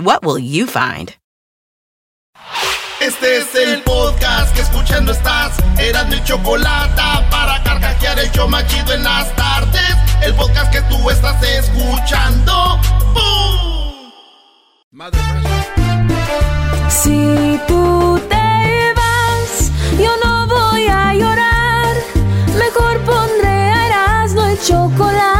What will you find? Este es el podcast que escuchando estás. Eran mi chocolate para carcajear el yo machido en las tardes. El podcast que tú estás escuchando. ¡Bum! Si tú te vas, yo no voy a llorar. Mejor pondré a Erasmo el chocolate,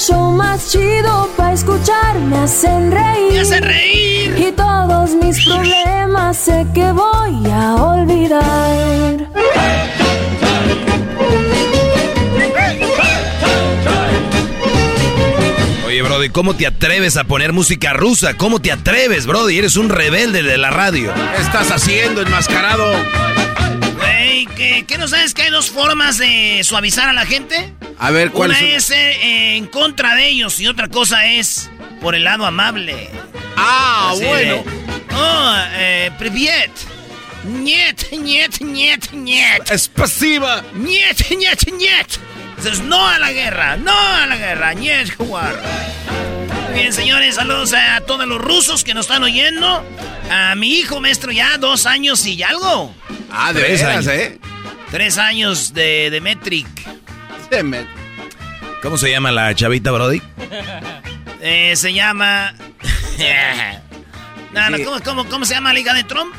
Show más chido para escuchar. Me hacen reír. Me hacen reír. Y todos mis problemas sé que voy a olvidar. Oye, Brody, ¿cómo te atreves a poner música rusa? ¿Cómo te atreves, Brody? Eres un rebelde de la radio. ¿Qué estás haciendo, enmascarado? Güey, ¿qué, ¿qué no sabes que hay dos formas de suavizar a la gente? A ver, ¿cuál Una es? es eh, en contra de ellos y otra cosa es por el lado amable. Ah, Así bueno. de, oh, eh, privet. Niet, niet, niet, niet. Es pasiva. Niet, niet, niet. Dices no a la guerra, no a la guerra, niet jugar. Bien, señores, saludos a todos los rusos que nos están oyendo. A mi hijo, maestro, ya dos años y algo. Ah, de Tres veras, años. ¿eh? Tres años de, de Metric. ¿Cómo se llama la chavita, Brody? Eh, se llama. no. ¿cómo, cómo, cómo se llama la hija de Trump?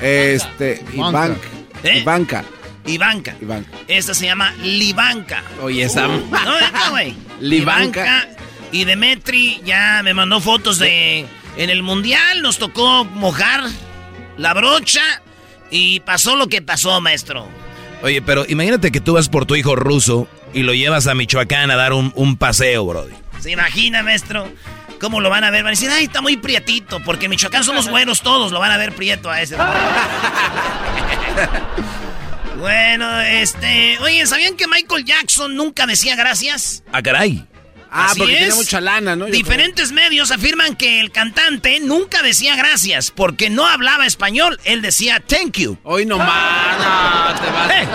Este, Ivanka. ¿Eh? Ivanka. Ivanka. Ivanka. Esta se llama Livanka. Oye, esa. No, neta, güey. Livanka. Livanka. Y Demetri ya me mandó fotos de. En el mundial nos tocó mojar la brocha. Y pasó lo que pasó, maestro. Oye, pero imagínate que tú vas por tu hijo ruso y lo llevas a Michoacán a dar un, un paseo, Brody. ¿Se imagina, maestro? ¿Cómo lo van a ver? Van a decir, ay, está muy prietito, porque en Michoacán somos güeros todos, lo van a ver prieto a ese. bueno, este... Oye, ¿sabían que Michael Jackson nunca decía gracias? Ah, caray. Ah, Así porque es. tiene mucha lana, ¿no? Yo Diferentes medios afirman que el cantante nunca decía gracias, porque no hablaba español, él decía thank you. creo. Hoy no más. No, te vas. ¡Eh,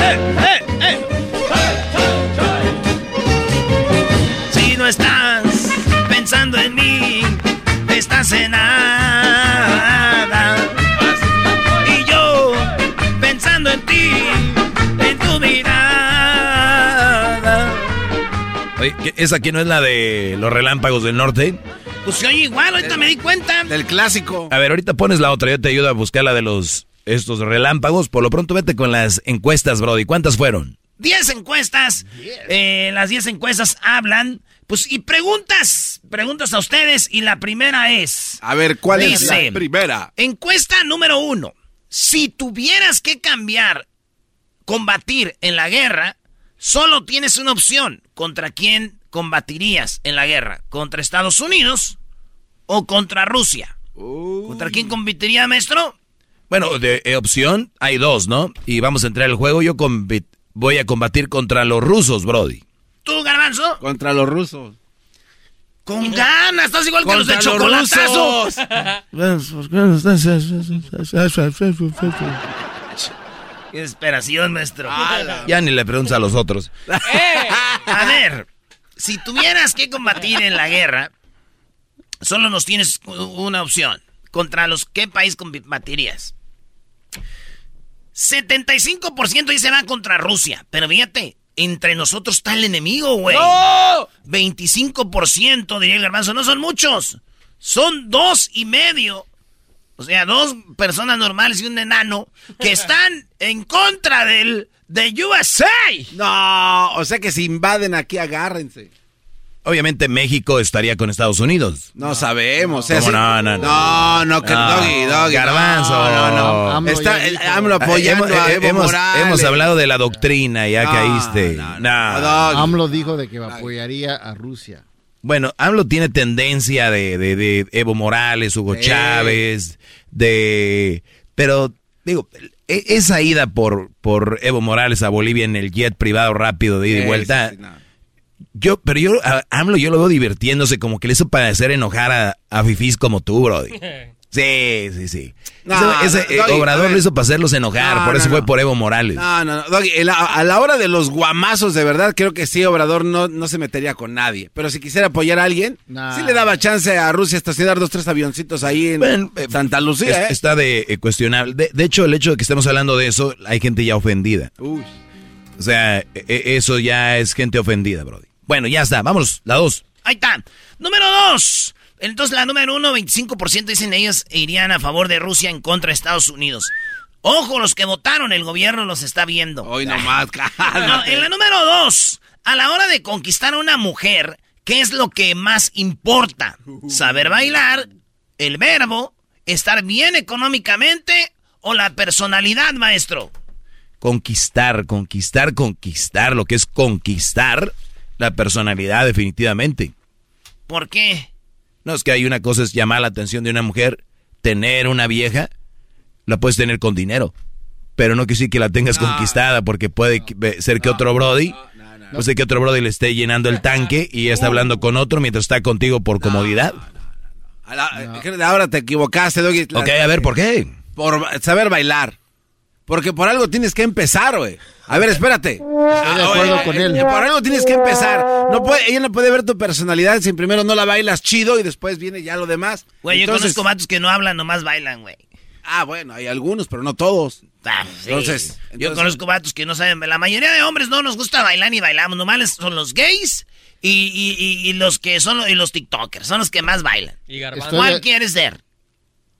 eh, eh! Si no estás pensando en mí, estás en nada. Oye, ¿qué- ¿esa aquí no es la de los relámpagos del norte? Pues se oye igual, ahorita me di cuenta. Del clásico. A ver, ahorita pones la otra, yo te ayudo a buscar la de los estos relámpagos. Por lo pronto vete con las encuestas, Brody. ¿Cuántas fueron? 10 encuestas. Eh, las 10 encuestas hablan. Pues, y preguntas. Preguntas a ustedes. Y la primera es. A ver, ¿cuál es la primera? Encuesta número uno. Si tuvieras que cambiar, combatir en la guerra, solo tienes una opción. ¿Contra quién combatirías en la guerra? ¿Contra Estados Unidos o contra Rusia? ¿Contra quién combatiría, maestro? Bueno, de eh, opción hay dos, ¿no? Y vamos a entrar al juego. Yo voy a combatir contra los rusos, Brody. ¿Tú, Garbanzo? Contra los rusos. Con ganas, estás igual que los de los chocolatazo. Qué desesperación, maestro. Ya ni le preguntas a los otros. A ver, si tuvieras que combatir en la guerra, solo nos tienes una opción. ¿Contra los qué país combatirías? 75% dice va contra Rusia. Pero fíjate, entre nosotros está el enemigo, güey. ¡No! 25% diría el garbanzo. No son muchos. Son dos y medio. O sea, dos personas normales y un enano que están en contra del de USA. No, o sea que si invaden aquí, agárrense. Obviamente México estaría con Estados Unidos. No, sabemos. ¿Cómo no, no, no, no, que No, doggy, doggy. Garbanzo. No, no, no. AMLO Está el-. AMLO apoyando hemos, a Evo hemos- Morales. hemos hablado de la doctrina, ya No, caíste. no, no. AMLO dijo de que apoyaría a Rusia. Bueno, AMLO tiene tendencia de, de- de Evo Morales, Hugo Sí. Chávez, de... Pero, digo, e- esa ida por, por Evo Morales a Bolivia en el jet privado rápido de ida y vuelta, sí, sí, no. yo, pero yo, a AMLO yo lo veo divirtiéndose, como que le hizo para hacer enojar a, a fifís como tú, Brody. Sí, sí, sí. No, ese eh, Doggy, Obrador lo hizo para hacerlos enojar, No, por no, eso fue por Evo Morales. No, no, no. Doggy, a la hora de los guamazos, de verdad, creo que sí, Obrador no, no se metería con nadie. Pero si quisiera apoyar a alguien, sí le daba chance a Rusia estacionar dos, tres avioncitos ahí en Bueno, eh, Santa Lucía, Es- ¿eh? Está de eh, cuestionable. De, de hecho, el hecho de que estemos hablando de eso, hay gente ya ofendida. Uy. O sea, e- e- eso ya es gente ofendida, Brody. Bueno, ya está. Vámonos, la dos. Ahí está. Número dos. Entonces, la número uno, 25% dicen ellos irían a favor de Rusia en contra de Estados Unidos. Ojo, los que votaron, el gobierno los está viendo. Hoy nomás, No, en la número dos, a la hora de conquistar a una mujer, ¿qué es lo que más importa? ¿Saber bailar? ¿El verbo? ¿Estar bien económicamente? ¿O la personalidad, maestro? Conquistar, conquistar, conquistar. Lo que es conquistar la personalidad, definitivamente. ¿Por qué? No es que hay una cosa es llamar la atención de una mujer, tener una vieja, la puedes tener con dinero. Pero no quiere decir que la tengas conquistada, porque puede que- ser que otro Brody, puede ser que otro Brody le esté llenando el tanque y ella está hablando con otro mientras está contigo por comodidad. Eh, Ahora te equivocaste, Doggy. Ok, a ver, ¿por qué? Por saber bailar. Porque por algo tienes que empezar, güey. A ver, espérate. Estoy de acuerdo con él. Por algo tienes que empezar. No puede, ella no puede ver tu personalidad si primero no la bailas chido y después viene ya lo demás. Güey, yo Entonces- conozco vatos que no hablan, nomás bailan, güey. Ah, bueno, hay algunos, pero no todos. Ah, sí. Entonces- yo entonces- conozco vatos que no saben. La mayoría de hombres no nos gusta bailar ni bailamos. Nomás son los gays y, y- y- y los que son y los TikTokers. Son los que más bailan. Y ¿Cuál de- quieres ser?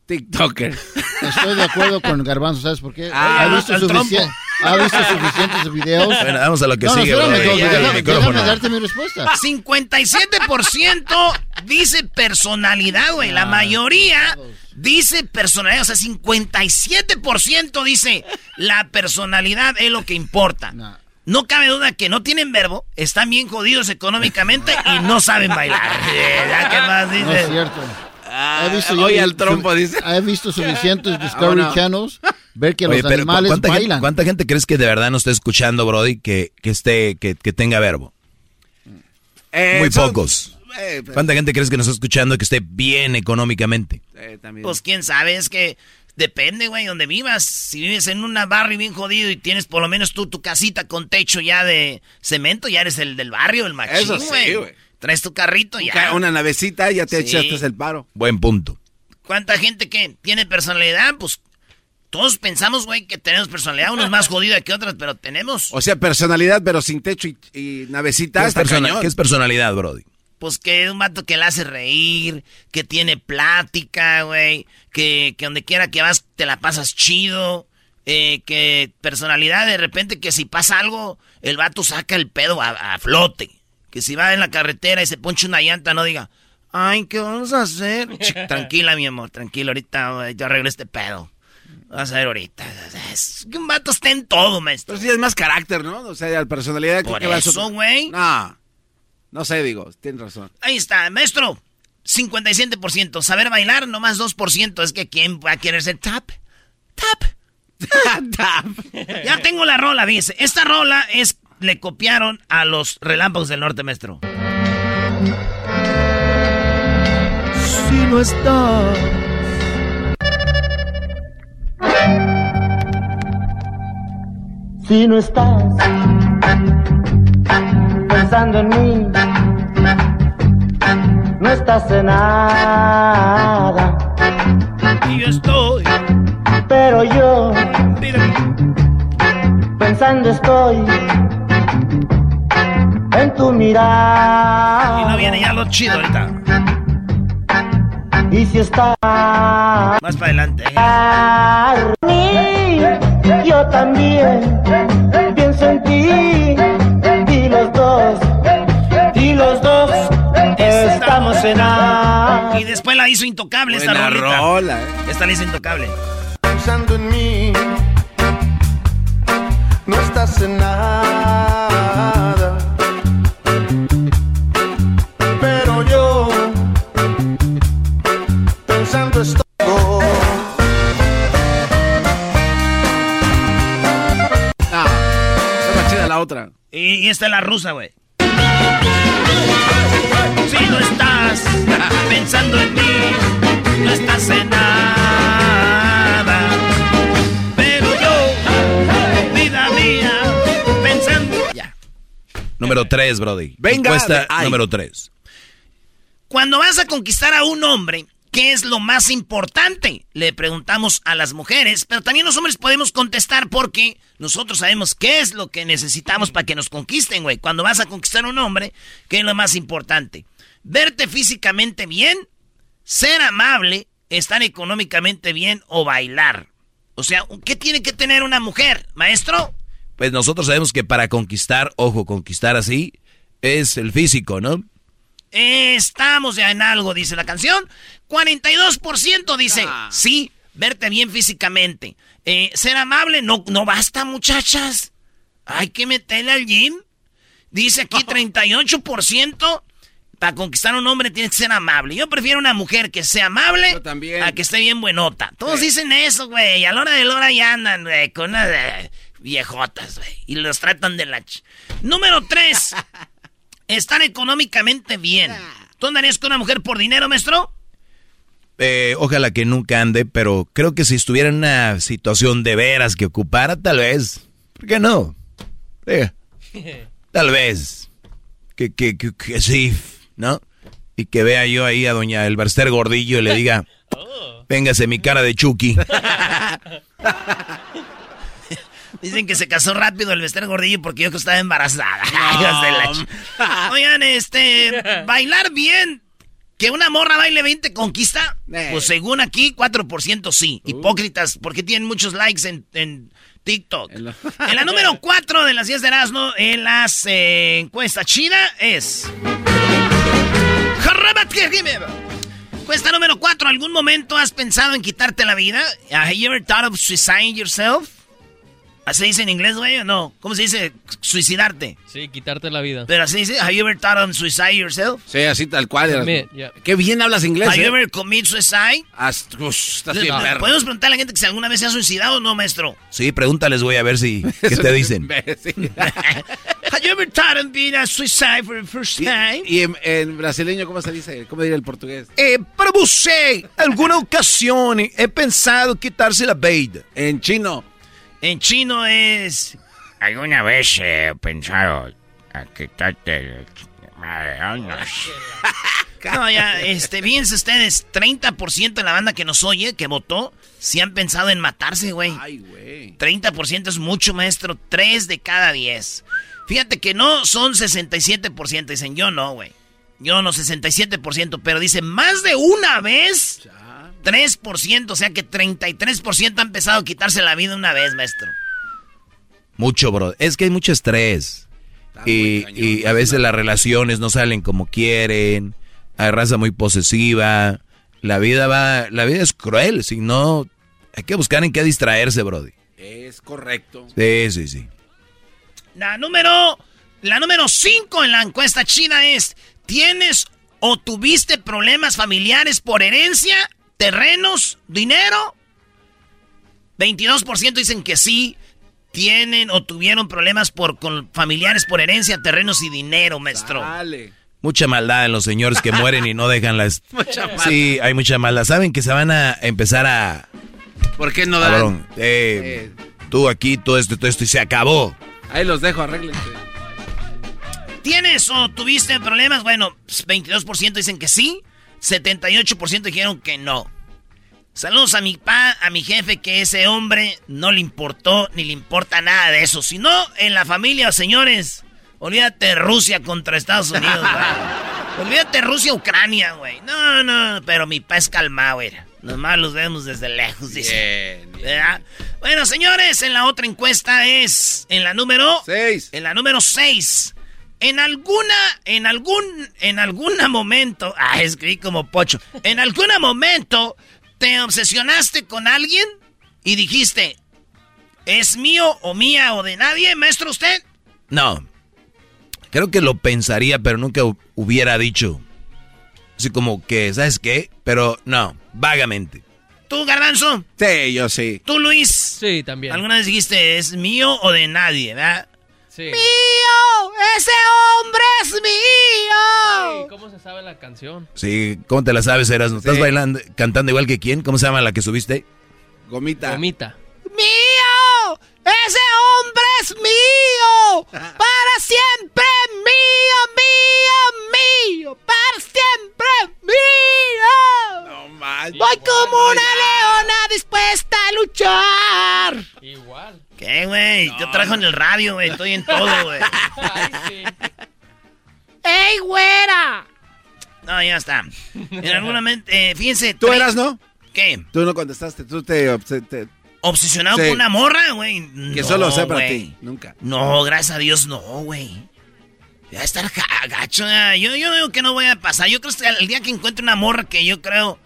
TikToker. Estoy de acuerdo con Garbanzo, ¿sabes por qué? Ah, ha, visto sufici- ha visto suficientes videos. Bueno, vamos a lo que no, no, sigue, espérame, Brody. Doggy, Ya, el déjame, micrófono. déjame darte mi respuesta. 57% dice personalidad, güey. La mayoría dice personalidad. O sea, 57% dice la personalidad es lo que importa. No. No cabe duda que no tienen verbo, están bien jodidos económicamente y no saben bailar. ¿ya qué más No dices? es cierto. Ah, He visto yo- oye, al trompo, dice. He visto suficientes Discovery no. Channels ver que Oye, los pero animales ¿cuánta gente, bailan. cuánta gente crees que de verdad no está escuchando, Brody, que, que esté, que, que tenga verbo? Eh, Muy son- pocos. Eh, pero- ¿Cuánta gente crees que nos está escuchando que esté bien económicamente? eh. Pues quién sabe, es que depende, güey, donde vivas. Si vives en una barrio bien jodido y tienes por lo menos tú tu casita con techo ya de cemento, ya eres el del barrio, el machín, Eso sí, güey. güey. Traes tu carrito y ya. Una navecita, ya te Sí. echaste el paro. Buen punto. ¿Cuánta gente que tiene personalidad? Pues todos pensamos, güey, que tenemos personalidad. Unos más jodida que otras, pero tenemos. O sea, personalidad, pero sin techo y, y navecita. ¿Qué es, persona- qué es personalidad, Brody? Pues que es un vato que le hace reír, que tiene plática, güey, que, que donde quiera que vas te la pasas chido, eh, que personalidad de repente que si pasa algo, el vato saca el pedo a, a flote. Que si va en la carretera y se ponche una llanta, no diga, ay, ¿qué vamos a hacer? Tranquila, mi amor, tranquila, ahorita güey, yo arreglo este pedo. Vas a ver ahorita. Es que un vato está en todo, maestro. Pero sí es más carácter, ¿no? O sea, la personalidad. Por que va a eso, güey. No, no sé, digo, tienes razón. Ahí está, maestro. 57%. Saber bailar, nomás 2%. Es que ¿quién va a querer ser tap? Tap. ya tengo la rola, dice. Esta rola es. Le copiaron a los relámpagos del norte, maestro. Si no está. Si no estás pensando en mí, no estás en nada. Y yo estoy. Pero yo, pensando estoy en tu mirada. Y no viene ya lo chido ahorita. Y si estás Más para adelante. ¿eh? a mí, yo también pienso en ti. Y los dos, y los dos estamos en nada. Y después la hizo intocable esta rolita. rola, eh. Esta la hizo intocable. Pensando en mí, no estás en nada. Y, y esta es la rusa, güey. Si no estás pensando en mí, no estás en nada. Pero yo, vida mía, pensando. Ya. Número 3, Brody. Venga, Encuesta número 3. Cuando vas a conquistar a un hombre, ¿qué es lo más importante? Le preguntamos a las mujeres, pero también los hombres podemos contestar porque nosotros sabemos qué es lo que necesitamos para que nos conquisten, güey. Cuando vas a conquistar a un hombre, ¿qué es lo más importante? Verte físicamente bien, ser amable, estar económicamente bien o bailar. O sea, ¿qué tiene que tener una mujer, maestro? Pues nosotros sabemos que para conquistar, ojo, conquistar así, es el físico, ¿no? Estamos ya en algo, dice la canción. 42% dice, Ah. sí, verte bien físicamente. Eh, ser amable, no, no basta, muchachas. Hay que meterle al gym. Dice aquí 38%. Para conquistar a un hombre tienes que ser amable. Yo prefiero una mujer que sea amable Yo también. a que esté bien buenota. Todos Sí. dicen eso, güey. A la hora de la hora ya andan, güey, con unas eh, viejotas, güey. Y los tratan de la... ch- Número 3. Estar económicamente bien. ¿Tú andarías con una mujer por dinero, maestro? Eh, ojalá que nunca ande, pero creo que si estuviera en una situación de veras que ocupara, tal vez. ¿Por qué no? Eh, tal vez. Que, que, que, que sí, ¿no? Y que vea yo ahí a doña Elberster Gordillo y le diga, véngase mi cara de Chucky. Dicen que se casó rápido el Bester Gordillo porque yo que estaba embarazada. Oigan, este, bailar bien. ¿Que una morra baile 20 conquista? Eh. Pues según aquí, 4% sí. Hipócritas, porque tienen muchos likes en, en TikTok. En la número 4 de las 10 de Erasmo, en las eh, encuestas china, es... Encuesta número 4. ¿Algún momento has pensado en quitarte la vida? ¿Have you ever thought of suiciding yourself? ¿Así dice en inglés, güey, o no? ¿Cómo se dice? Suicidarte. Sí, quitarte la vida. Pero así dice, ¿have you ever thought of suicide yourself? Sí, así tal cual. Admit, yeah. Qué bien hablas inglés, ¿Have you ¿eh? ever commit suicide? Haz- ush, estás bien. ¿Podemos preguntar a la gente que si alguna vez se ha suicidado o no, maestro? Sí, pregúntales, voy a ver si, ¿qué te dicen? ¿Have you ever thought of being a suicide for the first time? y en, en brasileño, ¿cómo se dice? ¿Cómo diría el portugués? Eh, para você, alguna ocasión he pensado quitarse la vida. En chino. En chino es... ¿Alguna vez he pensado a quitarte No, ya, este, fíjense ustedes, 30% de la banda que nos oye, que votó, sí han pensado en matarse, güey. Ay, güey. 30% es mucho, maestro. 3 de cada 10. Fíjate que no son 67%. Dicen, yo no, güey. Yo no, 67%. Pero dicen, más de una vez, 3%. O sea que 33% han empezado a quitarse la vida una vez, maestro. Mucho, bro. Es que hay mucho estrés. Y, a veces las relaciones no salen como quieren. Hay raza muy posesiva. La vida va, la vida es cruel. Si no, hay que buscar en qué distraerse, Brody. Es correcto. Sí, sí, sí. La número, la número 5 en la encuesta china es, ¿tienes o tuviste problemas familiares por herencia, terrenos, dinero? 22% dicen que sí, tienen o tuvieron problemas por, con familiares por herencia, terrenos y dinero, maestro. Dale. Mucha maldad en los señores que mueren y no dejan las... Sí, hay mucha maldad. Saben que se van a empezar a... ¿Por qué no dan? Cabrón, eh, tú aquí, todo esto, todo esto, y se acabó. Ahí los dejo, arréglense. ¿Tienes o tuviste problemas? Bueno, pues, 22% dicen que sí, 78% dijeron que no. Saludos a mi pa, a mi jefe, que ese hombre no le importó ni le importa nada de eso. Si no, en la familia, señores, olvídate Rusia contra Estados Unidos, güey. Olvídate Rusia-Ucrania, güey. No, no, pero mi pa es calmado, güey. Nomás los vemos desde lejos, dice. Bien. Bueno, señores, en la otra encuesta es en la número Seis. En la número 6. En alguna, en algún, en algún momento, ah, escribí como pocho. En algún momento te obsesionaste con alguien y dijiste, ¿es mío o mía o de nadie, maestro usted? No. Creo que lo pensaría, pero nunca hu- hubiera dicho. Así como que, ¿sabes qué? Pero no, vagamente. ¿Tú, Garbanzo? Sí, yo sí. ¿Tú, Luis? Sí, también. ¿Alguna vez dijiste, es mío o de nadie, verdad? Sí. ¡Mío! ¡Ese hombre es mío! Ay, ¿Cómo se sabe la canción? Sí, ¿cómo te la sabes, Eras? ¿Estás Sí. bailando, cantando igual que quién? ¿Cómo se llama la que subiste? Gomita. Gomita. ¡Ese hombre es mío! ¡Para siempre mío, mío, mío! ¡Para siempre mío! No manches. Voy como una leona dispuesta a luchar. Igual. ¿Qué, güey? Yo trabajo en el radio, güey. Estoy en todo, güey. Ay, sí. ¡Ey, güera! No, ya está. En algún momento, eh, fíjense. ¿Tú eras, no? ¿Qué? Tú no contestaste. Tú te- ¿Obsesionado Sí. con una morra, güey? que No, solo sea para ti. Nunca. No, gracias a Dios, no, güey. Ya estar ga- gacho. ah, Yo, yo digo que no voy a pasar. Yo creo que el día que encuentre una morra que yo creo.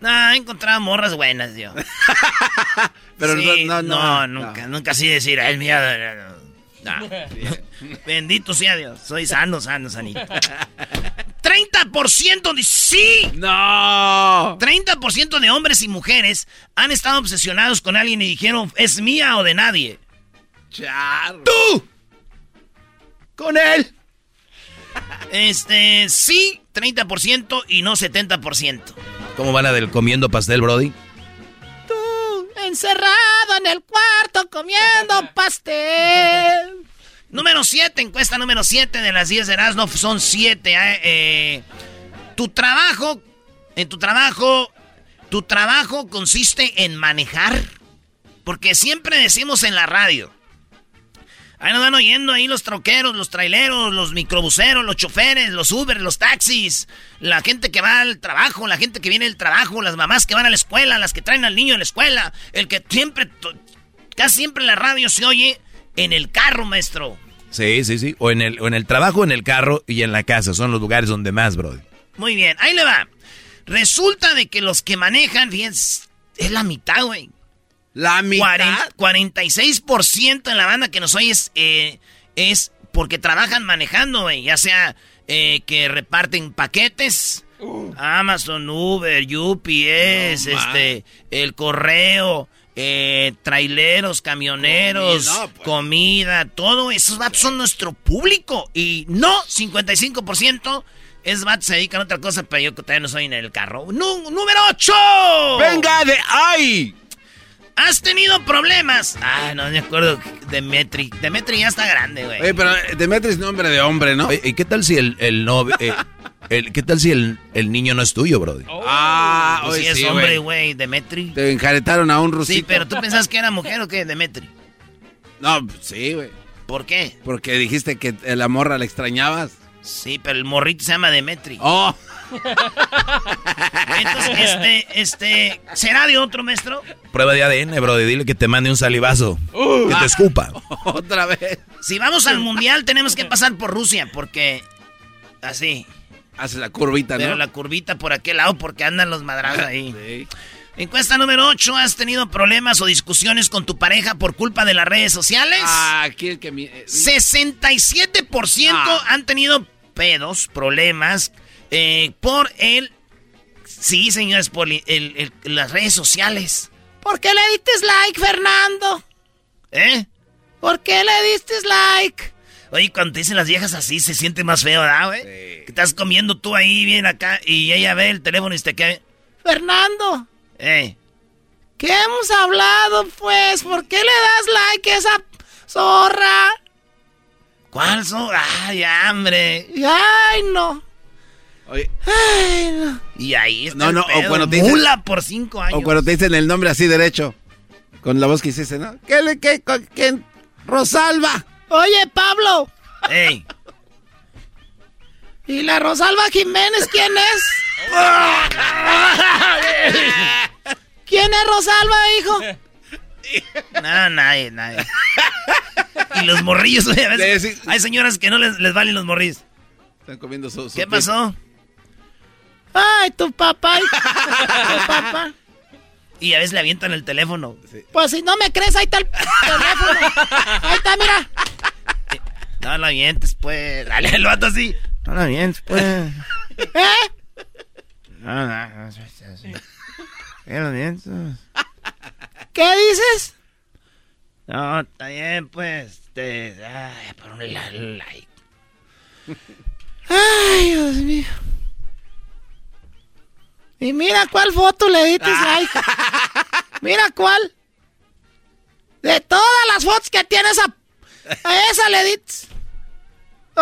Nah, he encontrado morras buenas, yo. Pero Sí, no, no, no, nunca, nunca así decir, "Ay, es mía. Bendito sea Dios. Soy sano, sano, sanito. 30% de sí. No. 30% de hombres y mujeres han estado obsesionados con alguien y dijeron, es mía o de nadie. Charro. ¡Tú! Con él. Este, sí, 30% y no 70%. ¿Cómo van a del comiendo pastel, Brody? Encerrado en el cuarto comiendo pastel. Número 7, encuesta número 7 de las 10 de Erasmo, son 7. Eh, tu trabajo, en tu trabajo, tu trabajo consiste en manejar. Porque siempre decimos en la radio. Ahí nos van oyendo ahí los troqueros, los traileros, los microbuseros, los choferes, los Uber, los taxis, la gente que va al trabajo, la gente que viene del trabajo, las mamás que van a la escuela, las que traen al niño a la escuela, el que siempre, casi siempre la radio se oye en el carro, maestro. Sí, sí, sí. O en el, o en el trabajo, en el carro y en la casa. Son los lugares donde más, Brody. Muy bien, ahí le va. Resulta de que los que manejan, fíjense, es la mitad, güey. La mitad. Cuaren- 46% en la banda que nos oye es, eh, es porque trabajan manejando, güey. Ya sea eh, que reparten paquetes. Amazon, Uber, UPS, No, este, el correo, eh, traileros, camioneros, Comida, pues. comida, todo. Esos vatos son nuestro público. Y no, 55% es vatos se dedican a otra cosa, pero yo todavía no soy en el carro. Número 8. Venga de ay. ¿Has tenido problemas? Ah, no me acuerdo. Demetri. Demetri ya está grande, güey. Oye, pero Demetri es nombre de hombre, ¿no? ¿y qué tal si el, el no... eh, el- ¿Qué tal si el, el niño no es tuyo, Brody? ah, Pues oye, sí es sí, hombre, güey. güey. Demetri. Te enjaretaron a un rusito. Sí, pero tú pensabas que era mujer o qué, Demetri. No, sí, güey. ¿Por qué? Porque dijiste que la morra la extrañabas. Sí, pero el morrito se llama Demetri. Oh. Entonces, este, este, ¿será de otro maestro? Prueba de ADN, Brody. Dile que te mande un salivazo. Uh. que te escupa. Otra vez. Si vamos al mundial, tenemos que pasar por Rusia, porque así. Hace la curvita, Pero ¿no? la curvita por aquel lado, porque andan los madrazos ahí. Sí. Encuesta número 8. ¿Has tenido problemas o discusiones con tu pareja por culpa de las redes sociales? Ah, aquí el que... mi- eh, 67% Ah. han tenido pedos, problemas, eh, por el... Sí, señores, por el- el- el- las redes sociales. ¿Por qué le diste like, Fernando? ¿Eh? ¿Por qué le diste like? Oye, cuando te dicen las viejas así, se siente más feo, ¿verdad, güey? Que estás comiendo tú ahí bien acá y ella ve el teléfono y te queda... Fernando. ¿Eh? ¿Qué hemos hablado, pues? ¿Por qué le das like a esa zorra? ¿Cuál son? Ay, hambre. Ay, no. Oye, Ay, no. Y ahí está No, el no, o cuando te dicen- Mula por cinco años. o cuando te dicen el nombre así derecho, con la voz que hiciste, ¿no? ¿Qué le, qué, con- quién? Rosalba. Oye, Pablo. Ey. ¿Y la Rosalba Jiménez quién es? ¿Quién es Rosalba, hijo? No, nadie, nadie. Y los morrillos, oye, a veces Sí, sí. hay señoras que no les, les valen los morrillos. Están comiendo su... su ¿Qué pasó? Ay, tu papá. Tu papá. Y a veces le avientan el teléfono. Pues si no me crees, ahí está el teléfono. Ahí está, mira. No lo avientes, pues. Dale el vato así. No lo avientes, pues. ¿Eh? No, no, no. no, sí. ¿Qué lo avientes? ¿Qué dices? No, está bien, pues. Este, ay, por un like. Ay, Dios mío. Y mira cuál foto le diste like. Mira cuál. De todas las fotos que tienes a, a esa le diste.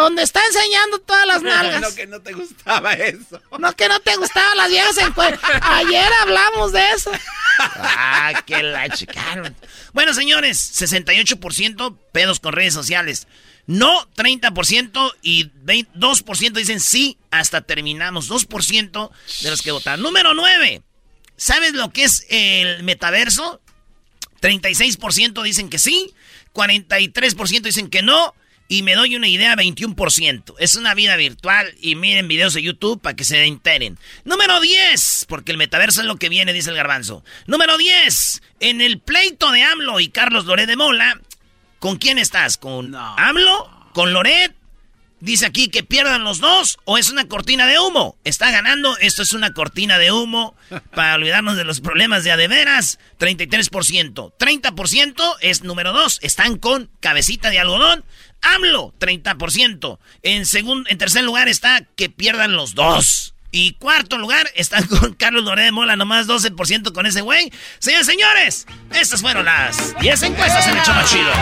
Donde está enseñando todas las nalgas. No, que no te gustaba eso. No, que no te gustaban las viejas en. Ayer hablamos de eso. Ah, que la chicaron. Bueno, señores, 68% pedos con redes sociales. No 30% y 20 2% dicen sí hasta terminamos. 2% de los que votaron. Número 9. ¿Sabes lo que es el metaverso? 36% dicen que sí, 43% dicen que no. Y me doy una idea, 21%. Es una vida virtual y miren videos de YouTube para que se enteren. Número 10, porque el metaverso es lo que viene, dice el garbanzo. Número 10, en el pleito de AMLO y Carlos Loret de Mola, ¿con quién estás? ¿Con AMLO? ¿Con Loret? Dice aquí que pierdan los dos o es una cortina de humo. Está ganando, esto es una cortina de humo para olvidarnos de los problemas de a de veras. 33%. 30% es número dos. Están con cabecita de algodón. AMLO, 30%. En, en tercer lugar está que pierdan los dos. Y cuarto lugar están con Carlos Loret de Mola, nomás 12% con ese güey. Señores, señores, estas fueron las 10 encuestas en el Choma Chido.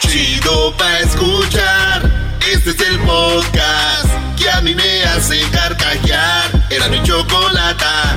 Chido pa' escuchar. Este es el podcast que a mí me hace carcajear. Era mi chocolata.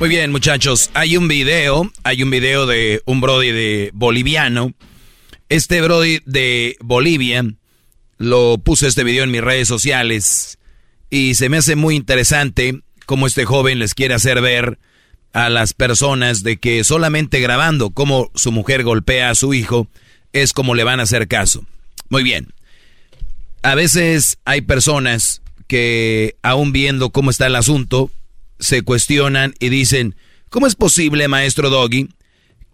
Muy bien, muchachos. Hay un video, hay un video de un Brody de boliviano. Este Brody de Bolivia lo puse este video en mis redes sociales y se me hace muy interesante cómo este joven les quiere hacer ver a las personas de que solamente grabando cómo su mujer golpea a su hijo es como le van a hacer caso. Muy bien. A veces hay personas que aún viendo cómo está el asunto, se cuestionan y dicen, ¿cómo es posible, maestro Doggy,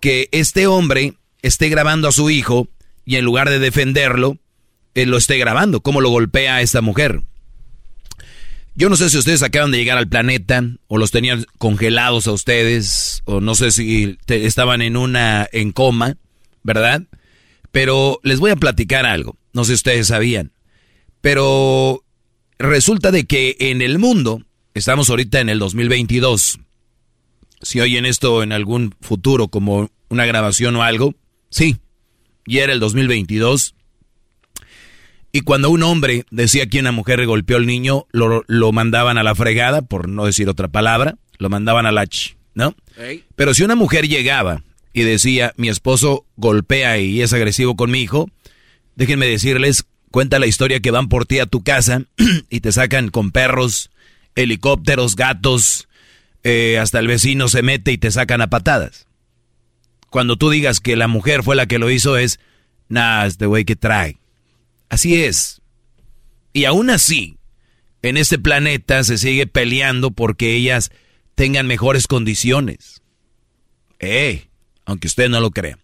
que este hombre esté grabando a su hijo y en lugar de defenderlo, él lo esté grabando? ¿Cómo lo golpea a esta mujer? Yo no sé si ustedes acaban de llegar al planeta o los tenían congelados a ustedes o no sé si estaban en una en coma, ¿verdad? Pero les voy a platicar algo. No sé si ustedes sabían. Pero resulta de que en el mundo, estamos ahorita en el 2022, si oyen esto en algún futuro como una grabación o algo, sí, y era el 2022. Y cuando un hombre decía que una mujer golpeó al niño, lo, lo mandaban a la fregada, por no decir otra palabra, lo mandaban a la ch, ¿no? Pero si una mujer llegaba y decía, mi esposo golpea y es agresivo con mi hijo, déjenme decirles, cuenta la historia que van por ti a tu casa y te sacan con perros, helicópteros, gatos, eh, hasta el vecino se mete y te sacan a patadas. Cuando tú digas que la mujer fue la que lo hizo es, nah, este güey que trae. Así es. Y aún así, en este planeta se sigue peleando porque ellas tengan mejores condiciones. Eh, aunque usted no lo crea.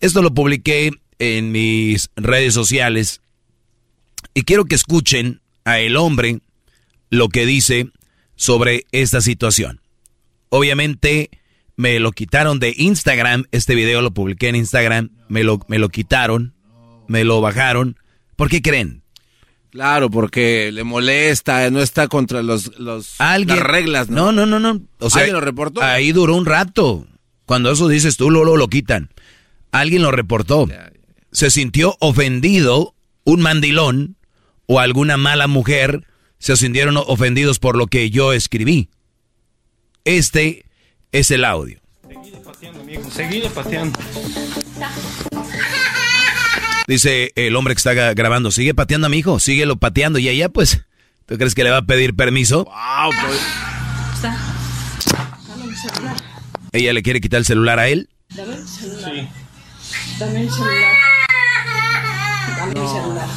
Esto lo publiqué en mis redes sociales y quiero que escuchen a el hombre lo que dice sobre esta situación. Obviamente me lo quitaron de Instagram, este video lo publiqué en Instagram, me lo, me lo quitaron, me lo bajaron. ¿Por qué creen? Claro, porque le molesta, no está contra los, los ¿Alguien? las reglas, ¿no? No, no, no, no. O sea, ¿Alguien lo reportó? Ahí duró un rato. Cuando eso dices tú, luego lo quitan. Alguien lo reportó. Se sintió ofendido un mandilón o alguna mala mujer se sintieron ofendidos por lo que yo escribí. Este es el audio. Seguide pateando. Dice el hombre que está gra- grabando, sigue pateando a mi hijo, síguelo pateando. Y ella, pues, ¿tú crees que le va a pedir permiso? Wow, pues. ¿Ella le quiere quitar el celular a él? Dame el celular. Sí. Dame el celular. Dame el celular.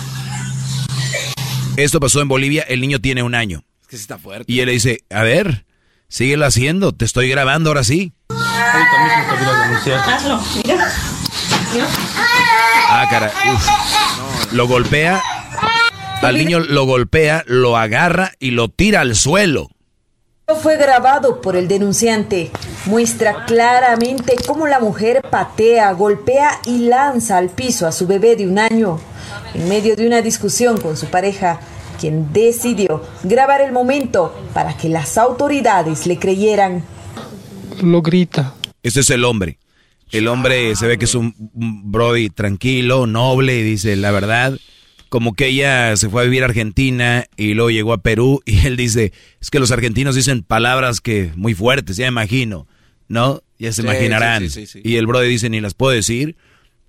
Esto pasó en Bolivia, el niño tiene un año. Es que sí está fuerte. Y él le dice, a ver, síguelo haciendo, te estoy grabando ahora sí. Ahorita mismo te voy a denunciar. Hazlo, mira. Mira. Ah, cara, uf. Lo golpea, al niño lo golpea, lo agarra y lo tira al suelo. Fue grabado por el denunciante. Muestra claramente cómo la mujer patea, golpea y lanza al piso a su bebé de un año. En medio de una discusión con su pareja, quien decidió grabar el momento para que las autoridades le creyeran. Lo grita. Ese es el hombre. El hombre se ve que es un, brody tranquilo, noble, y dice la verdad. Como que ella se fue a vivir a Argentina y luego llegó a Perú y él dice, es que los argentinos dicen palabras que muy fuertes, ya imagino, ¿no? Ya se Sí, imaginarán. sí, sí, sí, sí. Y el brody dice, ni las puedo decir,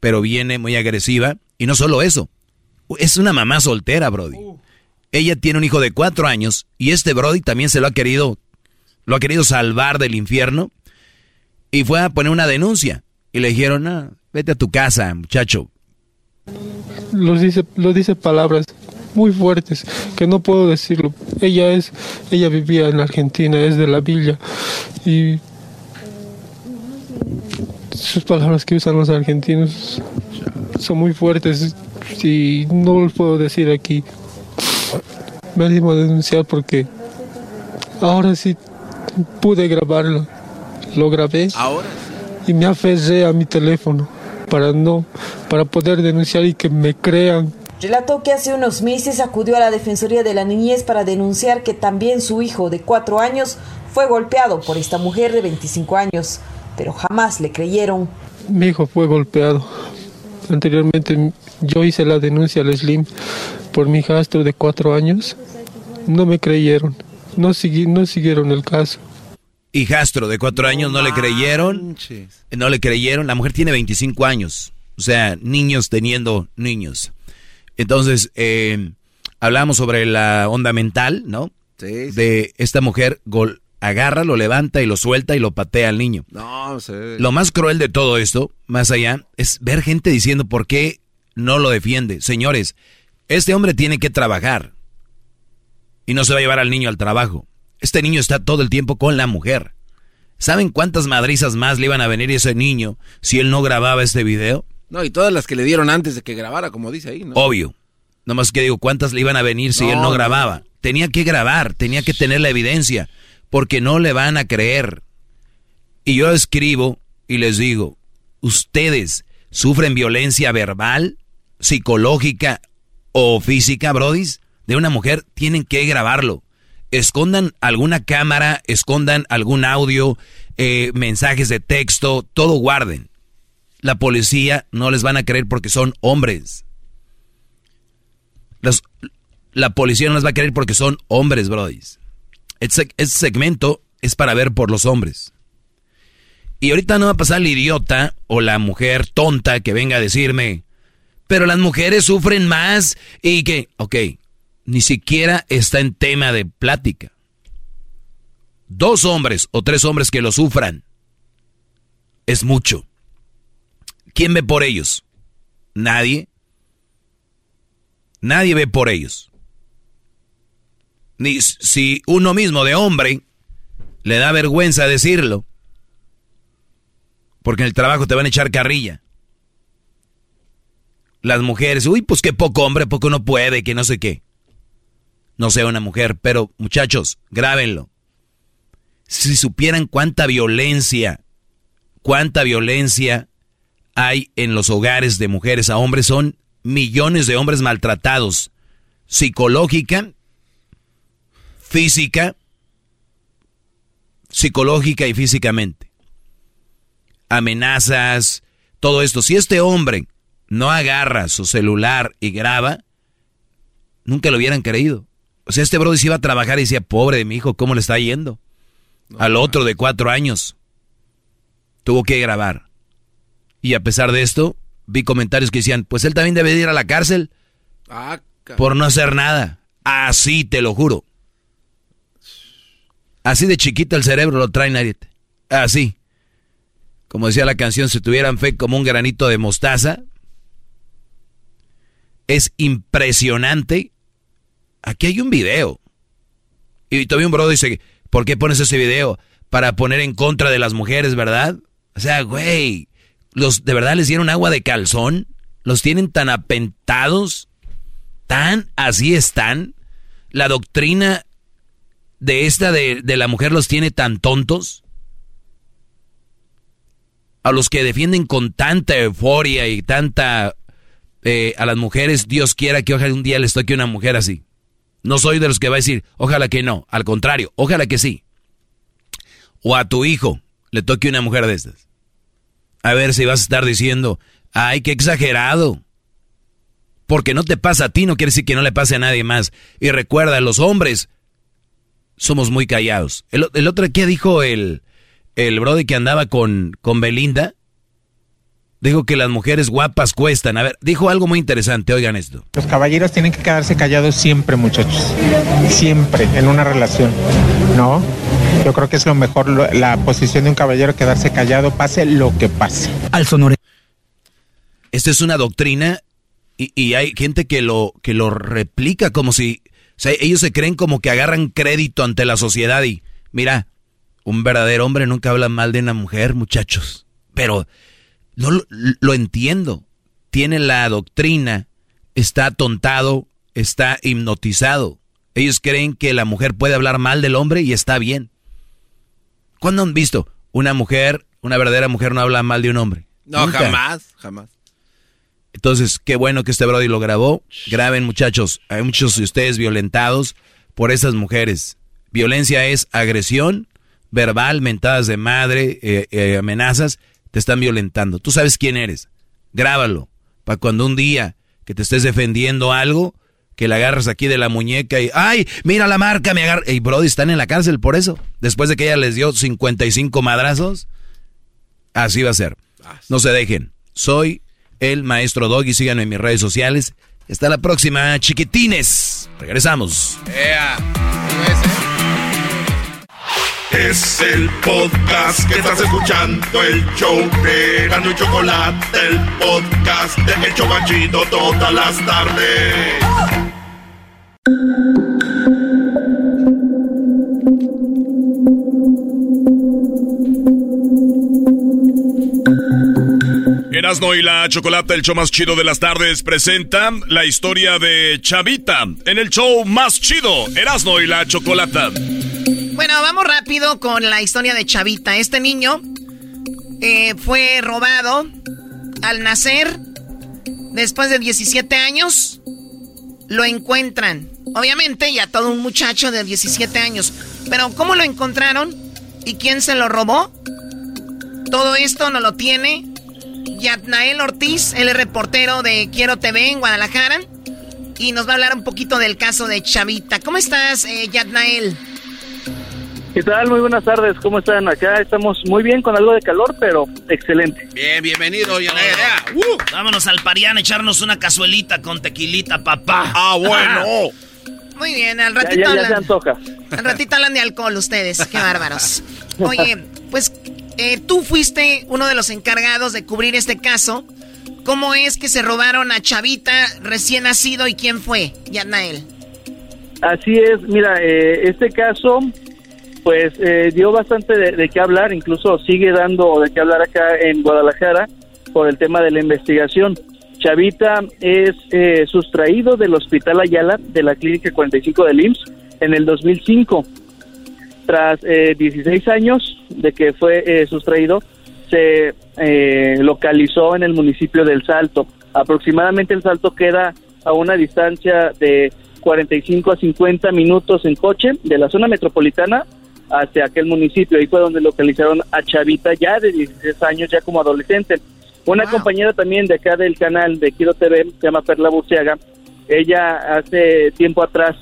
pero viene muy agresiva. Y no solo eso, es una mamá soltera, brody. Ella tiene un hijo de cuatro años y este brody también se lo ha querido, lo ha querido salvar del infierno y fue a poner una denuncia. Y le dijeron, "Ah, vete a tu casa, muchacho. Los dice, lo dice palabras muy fuertes que no puedo decirlo. Ella es, ella vivía en Argentina, es de la villa y sus palabras que usan los argentinos son muy fuertes y no los puedo decir aquí. Me animo a denunciar porque ahora sí pude grabarlo. Lo grabé Ahora y me aferré a mi teléfono para no, para poder denunciar y que me crean. Relató que hace unos meses acudió a la Defensoría de la Niñez para denunciar que también su hijo de cuatro años fue golpeado por esta mujer de 25 años, pero jamás le creyeron. Mi hijo fue golpeado. Anteriormente yo hice la denuncia al Slim por mi hijastro de cuatro años. No me creyeron. No, segui- no siguieron el caso. Hijastro de cuatro años no le creyeron. No le creyeron. La mujer tiene 25 años. O sea, niños teniendo niños. Entonces, eh, hablamos sobre la onda mental, ¿no? De esta mujer gol, agarra, lo levanta y lo suelta y lo patea al niño. No, sé. Lo más cruel de todo esto, más allá, es ver gente diciendo por qué no lo defiende. Señores, este hombre tiene que trabajar y no se va a llevar al niño al trabajo. Este niño está todo el tiempo con la mujer. ¿Saben cuántas madrizas más le iban a venir a ese niño si él no grababa este video? No, y todas las que le dieron antes de que grabara, como dice ahí, ¿no? Obvio. Nomás que digo, ¿cuántas le iban a venir si No, él no no. grababa? Tenía que grabar, tenía que tener la evidencia, porque no le van a creer. Y yo escribo y les digo, ¿ustedes sufren violencia verbal, psicológica o física, brodis? De una mujer, tienen que grabarlo. Escondan alguna cámara, escondan algún audio, eh, mensajes de texto, todo guarden. La policía no les van a creer porque son hombres. La policía no les va a creer porque son hombres, brodis. Este, segmento es para ver por los hombres. Y ahorita no va a pasar el idiota o la mujer tonta que venga a decirme, pero las mujeres sufren más y que, ok, ni siquiera está en tema de plática. Dos hombres o tres hombres que lo sufran es mucho. ¿Quién ve por ellos? Nadie. Nadie ve por ellos. Ni si uno mismo de hombre le da vergüenza decirlo. Porque en el trabajo te van a echar carrilla. Las mujeres, uy, pues qué poco hombre, poco no puede, que no sé qué. No sea una mujer, pero muchachos, grábenlo. Si supieran cuánta violencia, cuánta violencia hay en los hogares de mujeres a hombres, son millones de hombres maltratados, psicológica, física, psicológica y físicamente. Amenazas, todo esto. Si este hombre no agarra su celular y graba, nunca lo hubieran creído. O sea, este brother se iba a trabajar y decía, pobre de mi hijo, ¿cómo le está yendo? Al otro de cuatro años. Tuvo que grabar. Y a pesar de esto, vi comentarios que decían, pues él también debe de ir a la cárcel Ah, por no hacer nada. Así te lo juro. Así de chiquito el cerebro lo traen ariete. Así. Como decía la canción, si tuvieran fe como un granito de mostaza. Es impresionante. Aquí hay un video. Y todavía un bro dice, ¿por qué pones ese video? Para poner en contra de las mujeres, ¿verdad? O sea, güey, los de verdad les dieron agua de calzón, los tienen tan apentados, tan así están. La doctrina de esta de, de la mujer los tiene tan tontos. A los que defienden con tanta euforia y tanta eh, a las mujeres, Dios quiera que ojalá un día les toque una mujer así. No soy de los que va a decir, ojalá que no, al contrario, ojalá que sí. O a tu hijo le toque una mujer de estas. A ver si vas a estar diciendo, ay, qué exagerado. Porque no te pasa a ti, no quiere decir que no le pase a nadie más. Y recuerda, los hombres somos muy callados. El, el otro día dijo el, el brody que andaba con, con Belinda. Dijo que las mujeres guapas cuestan. A ver, dijo algo muy interesante, oigan esto. Los caballeros tienen que quedarse callados siempre, muchachos. Siempre, en una relación. ¿No? Yo creo que es lo mejor, lo- la posición de un caballero, quedarse callado, pase lo que pase. Al sonore. Esta es una doctrina y, y hay gente que lo, que lo replica como si... O sea, ellos se creen como que agarran crédito ante la sociedad y... Mira, un verdadero hombre nunca habla mal de una mujer, muchachos. Pero no lo, lo entiendo. Tiene la doctrina, está atontado, está hipnotizado. Ellos creen que la mujer puede hablar mal del hombre y está bien. ¿Cuándo han visto una mujer, una verdadera mujer no habla mal de un hombre? No, Nunca. jamás, jamás. Entonces, qué bueno que este Brody lo grabó. Graben, muchachos. Hay muchos de ustedes violentados por esas mujeres. Violencia es agresión verbal, mentadas de madre, eh, eh, amenazas. Te están violentando. Tú sabes quién eres. Grábalo. Para cuando un día que te estés defendiendo algo, que le agarras aquí de la muñeca y, ¡ay! Mira la marca, me agarra. Y Brody están en la cárcel por eso. Después de que ella les dio 55 madrazos. Así va a ser. No se dejen. Soy el maestro Doggy. Síganme en mis redes sociales. Hasta la próxima, chiquitines. Regresamos. Es el podcast que estás escuchando, el show de Gano y Chocolate, el podcast de El Chobachito todas las tardes. Erasno y la Chocolata, el show más chido de las tardes, presenta la historia de Chavita en el show más chido, Erasno y la Chocolata. Bueno, vamos rápido con la historia de Chavita. Este niño eh, fue robado al nacer. Después de 17 años, lo encuentran. Obviamente, ya todo un muchacho de 17 años. Pero, ¿cómo lo encontraron? ¿Y quién se lo robó? Todo esto no lo tiene Yatnael Ortiz, él es reportero de Quiero TV en Guadalajara. Y nos va a hablar un poquito del caso de Chavita. ¿Cómo estás, eh, Yatnael? ¿Qué tal? Muy buenas tardes, ¿cómo están? Acá estamos muy bien con algo de calor, pero excelente. Bien, bienvenido, Yanel. Vámonos al Parián a echarnos una cazuelita con tequilita, papá. Ah, bueno. Muy bien, al ratito ya, ya hablan. antoja. Al ratito hablan de alcohol ustedes, qué bárbaros. Oye, pues eh, tú fuiste uno de los encargados de cubrir este caso. ¿Cómo es que se robaron a Chavita recién nacido y quién fue, Yatnael? Así es, mira, eh, este caso pues eh, dio bastante de, de qué hablar, incluso sigue dando de qué hablar acá en Guadalajara por el tema de la investigación. Chavita es eh, sustraído del Hospital Ayala de la Clínica 45 del IMSS en el 2005. Tras eh, 16 años de que fue eh, sustraído, se eh, localizó en el municipio del Salto. Aproximadamente el Salto queda a una distancia de 45 a 50 minutos en coche de la zona metropolitana hacia aquel municipio. Ahí fue donde localizaron a Chavita ya de 16 años, ya como adolescente. Una compañera también de acá del canal de Quiero TV, se llama Perla Burciaga, ella hace tiempo atrás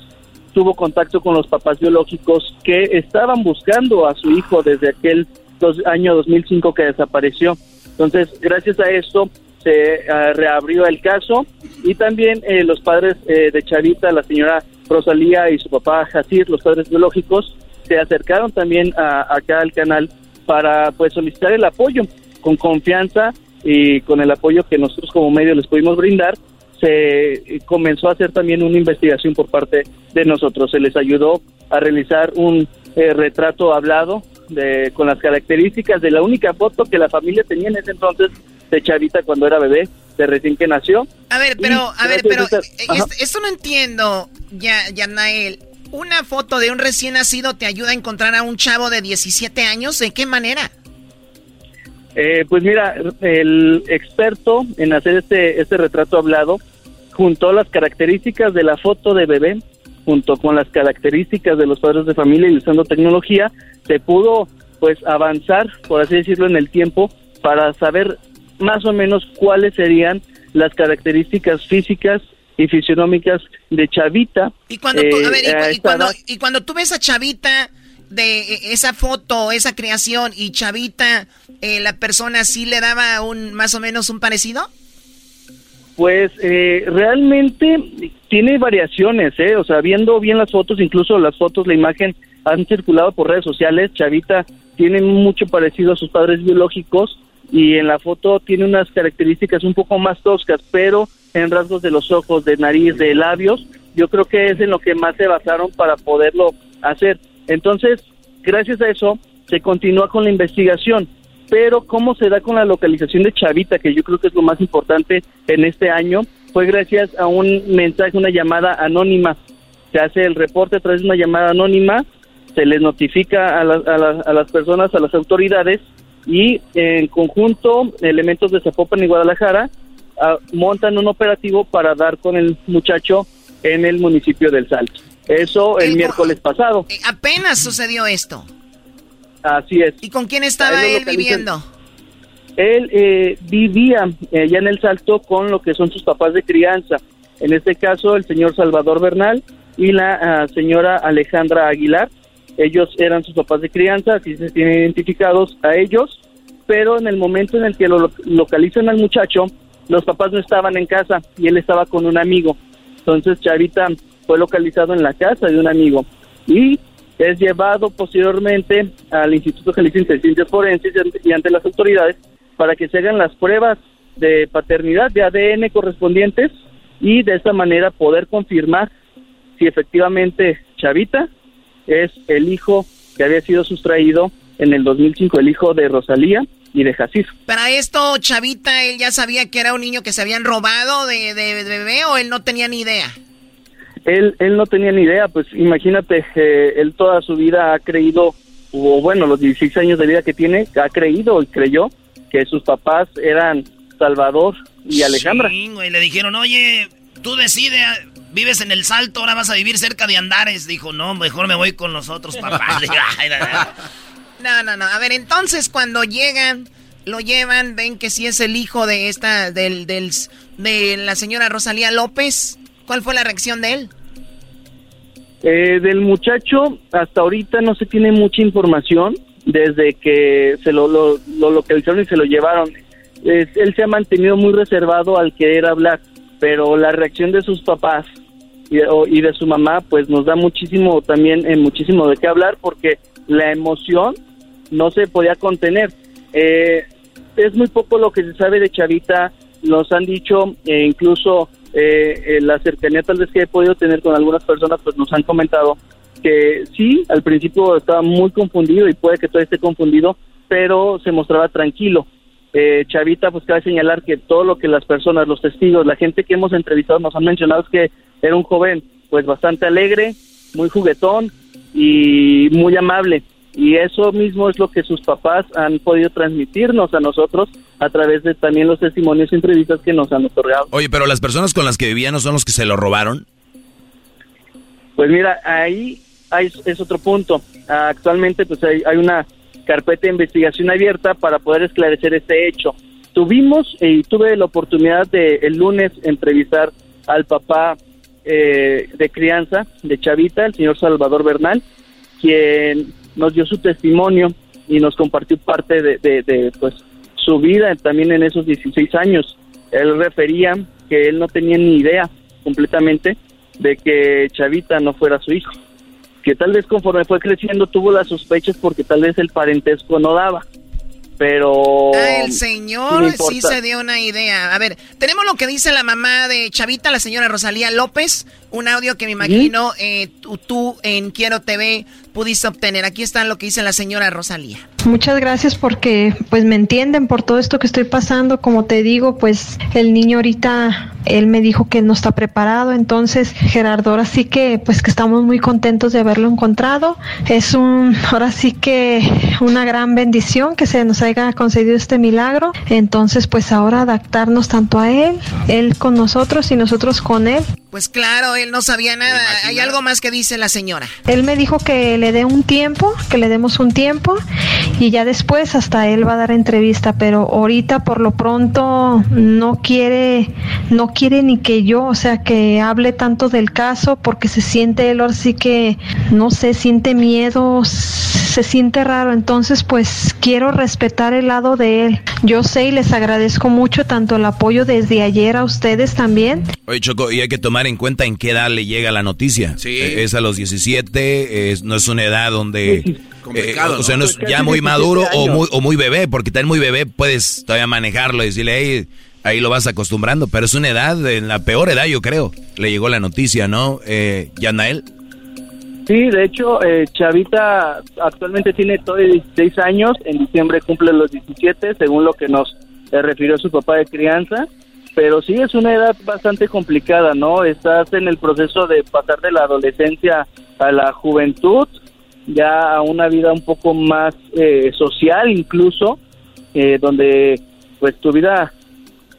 tuvo contacto con los papás biológicos que estaban buscando a su hijo desde aquel dos- año 2005 que desapareció. Entonces, gracias a esto se ah, reabrió el caso y también eh, los padres eh, de Chavita, la señora Rosalía y su papá Jacir, los padres biológicos, se acercaron también a- acá al canal para pues solicitar el apoyo con confianza y con el apoyo que nosotros como medio les pudimos brindar se eh, comenzó a hacer también una investigación por parte de nosotros. Se les ayudó a realizar un eh, retrato hablado de, con las características de la única foto que la familia tenía en ese entonces de Chavita cuando era bebé, de recién que nació. A ver, pero, Y a ver, pero, eh, esto no entiendo, ya, Yanael. ¿Una foto de un recién nacido te ayuda a encontrar a un chavo de 17 años? ¿De qué manera? Eh, pues mira, el experto en hacer este, este retrato hablado juntó las características de la foto de bebé junto con las características de los padres de familia y usando tecnología, se pudo pues avanzar, por así decirlo, en el tiempo para saber más o menos cuáles serían las características físicas y fisionómicas de Chavita. Y cuando, tú, eh, a ver, y, a cu- y cuando, y cuando tú ves a Chavita de eh, esa foto, esa creación, y Chavita, eh, la persona sí le daba un más o menos un parecido? Pues eh, realmente tiene variaciones, ¿eh? O sea, viendo bien las fotos, incluso las fotos, la imagen han circulado por redes sociales. Chavita tiene mucho parecido a sus padres biológicos y en la foto tiene unas características un poco más toscas, pero en rasgos de los ojos, de nariz, de labios, yo creo que es en lo que más se basaron para poderlo hacer. Entonces, gracias a eso, se continúa con la investigación pero cómo se da con la localización de Chavita, que yo creo que es lo más importante en este año, fue gracias a un mensaje, una llamada anónima. Se hace el reporte a través de una llamada anónima, se les notifica a, la- a la- a las personas, a las autoridades, y en conjunto, elementos de Zapopan y Guadalajara ah, montan un operativo para dar con el muchacho en el municipio del Salto. Eso el miércoles pasado. Eh, apenas sucedió esto. Así es. ¿Y con quién estaba él viviendo? Él eh, vivía eh, ya en el Salto con lo que son sus papás de crianza. En este caso, el señor Salvador Bernal y la ah, señora Alejandra Aguilar. Ellos eran sus papás de crianza, así se tienen identificados a ellos. Pero en el momento en el que lo lo- localizan al muchacho, los papás no estaban en casa y él estaba con un amigo. Entonces, Chavita fue localizado en la casa de un amigo. Y es llevado posteriormente al Instituto Jalisciense de Ciencias Forenses y ante- las autoridades para que se hagan las pruebas de paternidad de ADN correspondientes y de esta manera poder confirmar si efectivamente Chavita es el hijo que había sido sustraído en el 2005, el hijo de Rosalía y de Jacir. Para esto, Chavita, él ya sabía que era un niño que se habían robado de bebé o él no tenía ni idea. Él, él no tenía ni idea, pues imagínate, eh, él toda su vida ha creído, o bueno, los 16 años de vida que tiene, ha creído y creyó que sus papás eran Salvador y Alejandra. Sí, güey, le dijeron, oye, tú decides, vives en el Salto, ahora vas a vivir cerca de Andares. Dijo, no, mejor me voy con los otros papás. No, no, no. A ver, entonces cuando llegan, lo llevan, ven que sí es el hijo de esta, del, del, de la señora Rosalía López. ¿Cuál fue la reacción de él? Eh, del muchacho, hasta ahorita no se tiene mucha información desde que se lo, lo, lo localizaron y se lo llevaron. Él se ha mantenido muy reservado al querer hablar, pero la reacción de sus papás y, o- y de su mamá, pues nos da muchísimo también, eh, muchísimo de qué hablar, porque la emoción no se podía contener. Eh, es muy poco lo que se sabe de Chavita, nos han dicho, eh, incluso eh, eh, la cercanía tal vez que he podido tener con algunas personas, pues nos han comentado que sí, al principio estaba muy confundido y puede que todavía esté confundido, pero se mostraba tranquilo. Eh, Chavita, pues cabe señalar que todo lo que las personas, los testigos, la gente que hemos entrevistado nos han mencionado es que era un joven pues bastante alegre, muy juguetón y muy amable. Y eso mismo es lo que sus papás han podido transmitirnos a nosotros a través de también los testimonios y entrevistas que nos han otorgado. Oye, pero las personas con las que vivían no son los que se lo robaron. Pues mira, ahí hay- es otro punto. Actualmente pues hay, hay una carpeta de investigación abierta para poder esclarecer este hecho. Tuvimos y tuve la oportunidad de el lunes entrevistar al papá eh, de crianza de Chavita, el señor Salvador Bernal, quien nos dio su testimonio y nos compartió parte de, de- de, pues su vida también en esos 16 años. Él refería que él no tenía ni idea completamente de que Chavita no fuera su hijo. Que tal vez conforme fue creciendo tuvo las sospechas porque tal vez el parentesco no daba. Pero... Ah, el señor sí se dio una idea. A ver, tenemos lo que dice la mamá de Chavita, la señora Rosalía López, un audio que me imagino eh, tú, tú en Quiero TV pudiste obtener. Aquí está lo que dice la señora Rosalía. Muchas gracias porque pues me entienden por todo esto que estoy pasando. Como te digo, pues el niño ahorita, él me dijo que no está preparado. Entonces, Gerardo, ahora sí que pues que estamos muy contentos de haberlo encontrado. Es un, ahora sí que una gran bendición que se nos haya concedido este milagro. Entonces, pues ahora adaptarnos tanto a él, él con nosotros y nosotros con él. Pues claro, él no sabía nada. Hay algo más que dice la señora. Él me dijo que le dé un tiempo, que le demos un tiempo y ya después hasta él va a dar entrevista, pero ahorita por lo pronto no quiere, no quiere ni que yo, o sea, que hable tanto del caso porque se siente él ahora sí que, no sé, siente miedo, se siente raro, entonces pues quiero respetar el lado de él. Yo sé y les agradezco mucho tanto el apoyo desde ayer a ustedes también. Oye, Choco, y hay que tomar en cuenta en qué edad le llega la noticia. Eh, Es a los 17, es- no es una edad donde... Complicado, eh, o sea, ¿no? es ya muy 17 maduro o muy, o muy bebé, porque también muy bebé puedes todavía manejarlo y decirle, ahí, ahí lo vas acostumbrando, pero es una edad, en la peor edad yo creo, le llegó la noticia, ¿no? Eh, Yanael. Sí, de hecho, eh, Chavita actualmente tiene todavía 16 años, en diciembre cumple los 17, según lo que nos eh, refirió su papá de crianza, pero sí es una edad bastante complicada, ¿no? Estás en el proceso de pasar de la adolescencia a la juventud, ya a una vida un poco más eh, social incluso, eh, donde pues tu vida,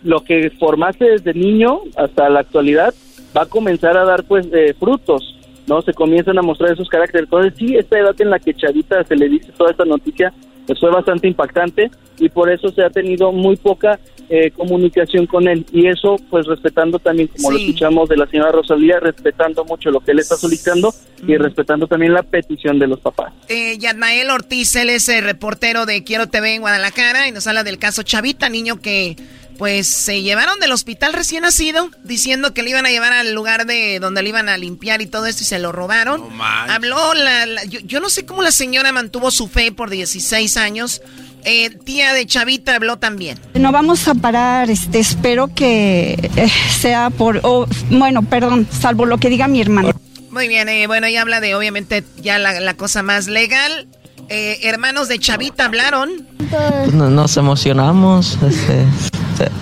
lo que formaste desde niño hasta la actualidad, va a comenzar a dar pues eh, frutos. ¿no? Se comienzan a mostrar esos caracteres. Entonces, sí, esta edad en la que Chavita se le dice toda esta noticia, pues fue bastante impactante y por eso se ha tenido muy poca eh, comunicación con él. Y eso, pues respetando también, como lo escuchamos de la señora Rosalía, respetando mucho lo que él está solicitando y respetando también la petición de los papás. Eh, Yadmael Ortiz, él es el reportero de Quiero TV en Guadalajara y nos habla del caso Chavita, niño que pues se llevaron del hospital recién nacido diciendo que le iban a llevar al lugar de donde le iban a limpiar y todo esto y se lo robaron. Habló la, la- yo, yo no sé cómo la señora mantuvo su fe por 16 años. Eh, tía de Chavita habló también. No vamos a parar, este, espero que eh, sea por, o, bueno, perdón, salvo lo que diga mi hermano. Muy bien, eh, bueno, ella habla de obviamente ya la, la cosa más legal. Eh, hermanos de Chavita hablaron. Pues no- nos emocionamos, este,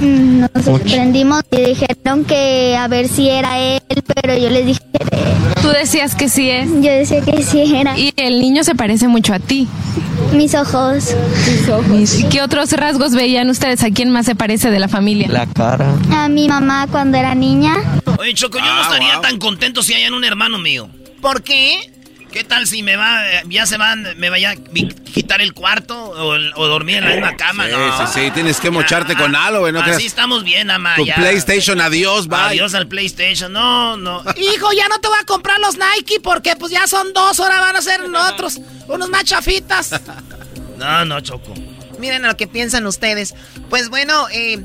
Mm, Nos sorprendimos y dijeron que a ver si era él, pero yo les dije... Tú decías que sí es. Yo decía que sí era. Y el niño se parece mucho a ti. Mis ojos. ¿Y qué otros rasgos veían ustedes? ¿A quién más se parece de la familia? la cara. A mi mamá cuando era niña. Oye, Choco, yo no estaría tan contento si hayan un hermano mío. ¿Por qué? ¿Qué tal si me va, ya se van, me vaya a quitar el cuarto o, o dormir en la misma cama? Sí, no. sí, sí, tienes que mocharte con algo, güey, no Así creas. estamos bien, ama. Tu ya. PlayStation, adiós, bye. Adiós al PlayStation, no, no. Hijo, ya no te voy a comprar los Nike porque pues ya son dos, ahora van a ser otros, unos más chafitas. No, no, Choco. Miren lo que piensan ustedes. Pues bueno, eh,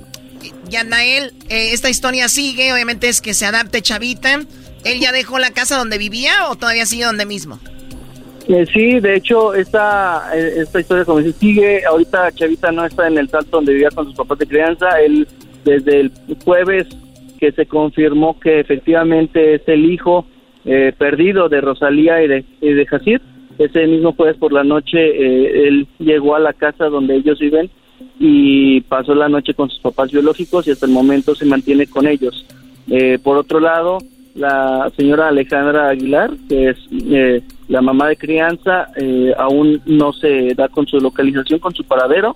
Yanael, eh, esta historia sigue. Obviamente es que se adapte Chavita. ¿Él ya dejó la casa donde vivía o todavía sigue donde mismo? Eh, sí, de hecho, esta, eh, esta historia, como dice, sigue. Ahorita Chavita no está en el salto donde vivía con sus papás de crianza. Él, desde el jueves que se confirmó que efectivamente es el hijo, eh, perdido de Rosalía y de, y. Ese mismo jueves por la noche eh, él llegó a la casa donde ellos viven y pasó la noche con sus papás biológicos y hasta el momento se mantiene con ellos. Eh, por otro lado, la señora Alejandra Aguilar, que es eh, la mamá de crianza, eh, aún no se da con su localización, con su paradero.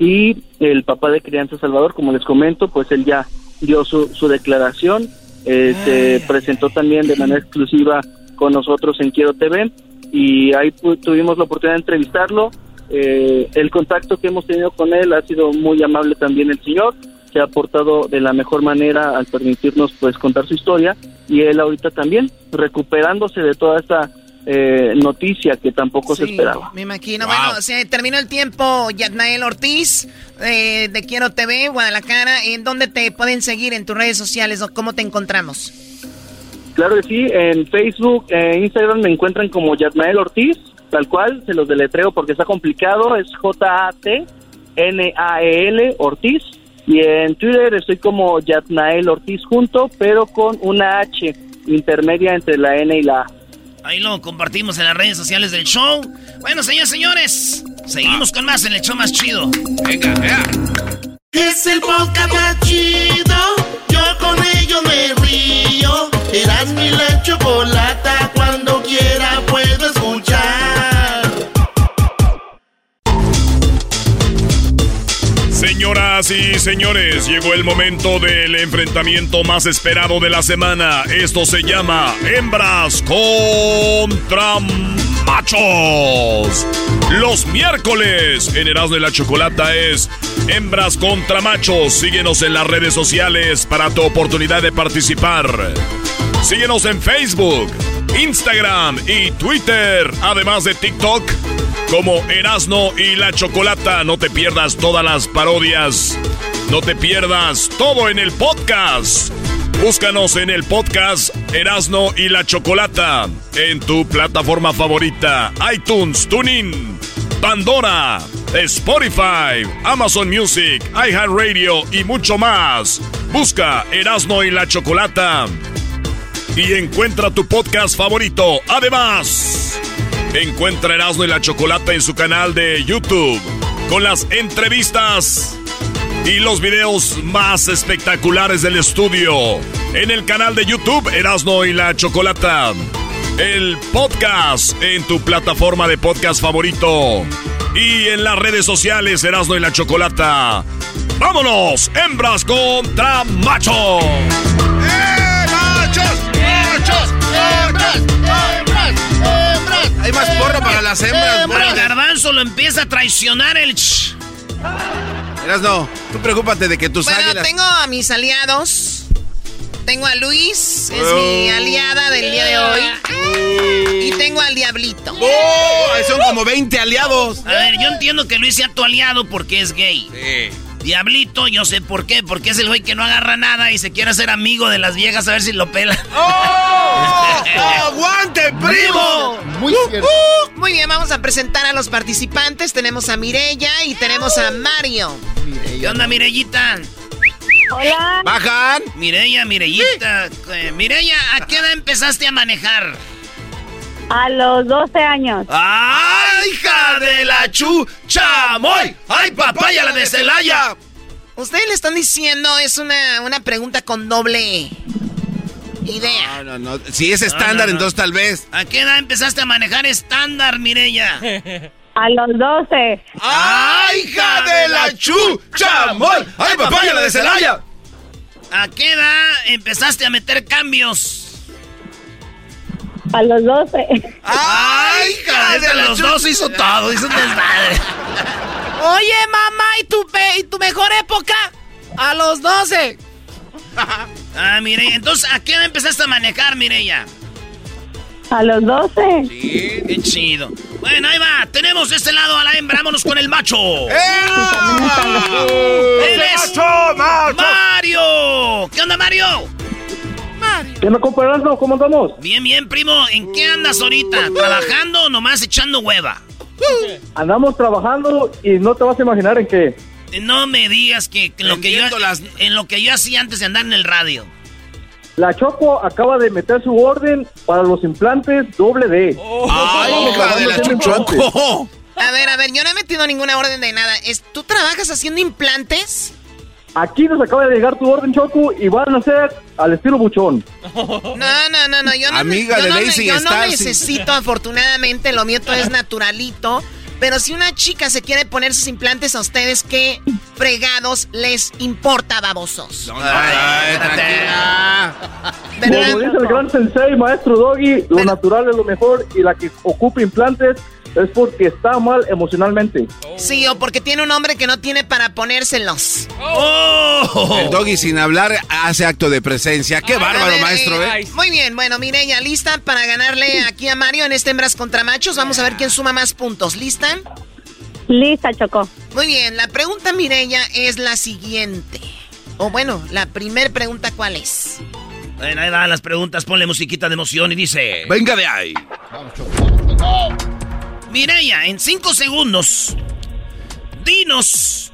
Y el papá de crianza Salvador, como les comento, pues él ya dio su, su declaración. Eh, se presentó también de manera exclusiva con nosotros en Quiero TV y ahí tuvimos la oportunidad de entrevistarlo. Eh, el contacto que hemos tenido con él ha sido muy amable también el señor, se ha aportado de la mejor manera al permitirnos pues contar su historia y él ahorita también recuperándose de toda esta eh, noticia que tampoco se esperaba. Me imagino. Bueno, se terminó el tiempo, Yatnael Ortiz, eh, de Quiero TV, Guadalajara. ¿En dónde te pueden seguir en tus redes sociales? o ¿Cómo te encontramos? Claro que sí, en Facebook, en Instagram me encuentran como Yatnael Ortiz, tal cual, se los deletreo porque está complicado, es J-A-T-N-A-E-L E Ortiz. Y en Twitter estoy como Yatnael Ortiz junto, pero con una H intermedia entre la N y la A. Ahí lo compartimos en las redes sociales del show. Bueno, señores, señores, seguimos con más en el show más chido. Venga, Es el podcast más chido. Yo con ello me río. Eras mi la chocolata. Cuando quiera puedo escuchar. Señoras y señores, llegó el momento del enfrentamiento más esperado de la semana. Esto se llama Hembras contra Machos. Los miércoles en Erasmo y la Chocolata es Hembras contra Machos. Síguenos en las redes sociales para tu oportunidad de participar. Síguenos en Facebook, Instagram y Twitter, además de TikTok como Erasno y la Chocolata. No te pierdas todas las parodias. No te pierdas todo en el podcast. Búscanos en el podcast Erasno y la Chocolata en tu plataforma favorita, iTunes, TuneIn, Pandora, Spotify, Amazon Music, iHeartRadio y mucho más. Busca Erasno y la Chocolata y encuentra tu podcast favorito. Además, encuentra Erasmo y la Chocolata en su canal de YouTube con las entrevistas y los videos más espectaculares del estudio. En el canal de YouTube Erasmo y la Chocolata. El podcast en tu plataforma de podcast favorito. Y en las redes sociales Erasmo y la Chocolata. ¡Vámonos! Hembras contra machos. ¡Machos! ¡Machos! ¡Hembras! Hay más porro para las hembras. El garbanzo lo empieza a traicionar el... ch- Eras no, tú preocúpate de que tus Bueno, águilas... tengo a mis aliados. Tengo a Luis, es mi aliada del día de hoy. Y tengo al Diablito. ¡Oh! Son como 20 aliados. A ver, yo entiendo que Luis sea tu aliado porque es gay. Diablito, yo sé por qué, porque es el güey que no agarra nada y se quiere hacer amigo de las viejas a ver si lo pela. ¡Oh! ¡Aguante, primo! Muy Muy bien, vamos a presentar a los participantes. Tenemos a Mirella y tenemos a Mario. ¿Qué onda, Mirellita? Hola. ¿Bajan? Mireya, Mirellita. Eh, Mireya, ¿a qué edad empezaste a manejar? A los 12 años. ¡Ay, hija de la chu! ¡Chamoy! ¡Ay, papaya la de Celaya! Ustedes le están diciendo, es una, una pregunta con doble idea. No, no, no. Si es estándar, No, no, no. entonces tal vez. ¿A qué edad empezaste a manejar estándar, Mireya? A los 12. ¡Ay, hija de la chu! ¡Chamoy! ¡Ay, papaya la de Celaya! ¿A qué edad empezaste a meter cambios? A los 12. ¡Ay, hija de los dos hizo todo! Hizo un desmadre. Oye, mamá, ¿y tu, pe- ¿y tu mejor época? A los 12. Ah, Mireya, entonces, ¿a qué edad empezaste a manejar, Mireya? A los 12. Qué chido. Bueno, ahí va. Tenemos de este lado a la hembra. Vámonos con el macho. ¡Él es Mario! ¿Qué onda, Mario? ¿Qué me comparando? ¿Cómo andamos? Bien, bien, primo. ¿En qué andas ahorita? ¿Trabajando o nomás echando hueva? Andamos trabajando y no te vas a imaginar en qué. No me digas que, que lo que yo, en lo que yo hacía antes de andar en el radio. La Choco acaba de meter su orden para los implantes doble D. ¡Ay, hija de la Choco! A ver, a ver, yo no he metido ninguna orden de nada. Es- ¿Tú trabajas haciendo implantes? Aquí nos acaba de llegar tu orden, Choco, y van a ser al estilo buchón. No, no, no, no. Yo no, Amiga yo de no, Daisy yo no Star, sí. necesito, afortunadamente, lo mío todo es naturalito. Pero si una chica se quiere poner sus implantes a ustedes, ¿qué fregados les importa, babosos? Ay, tranquila. Como dice el gran sensei, maestro Doggy, lo natural es lo mejor y la que ocupa implantes es porque está mal emocionalmente. Sí, o porque tiene un hombre que no tiene para ponérselos. El doggy sin hablar hace acto de presencia. Qué A bárbaro, ver, maestro, eh, ¿eh? Muy bien, bueno, Mireya, ¿lista para ganarle aquí a Mario en este hembras contra machos? Vamos a ver quién suma más puntos. ¿Lista? Lista, Choco. Muy bien, la pregunta, Mireya, es la siguiente. O bueno, la primer pregunta, ¿cuál es? Bueno, ahí van las preguntas, ponle musiquita de emoción y dice... Venga de ahí. Mireya, en cinco segundos, dinos,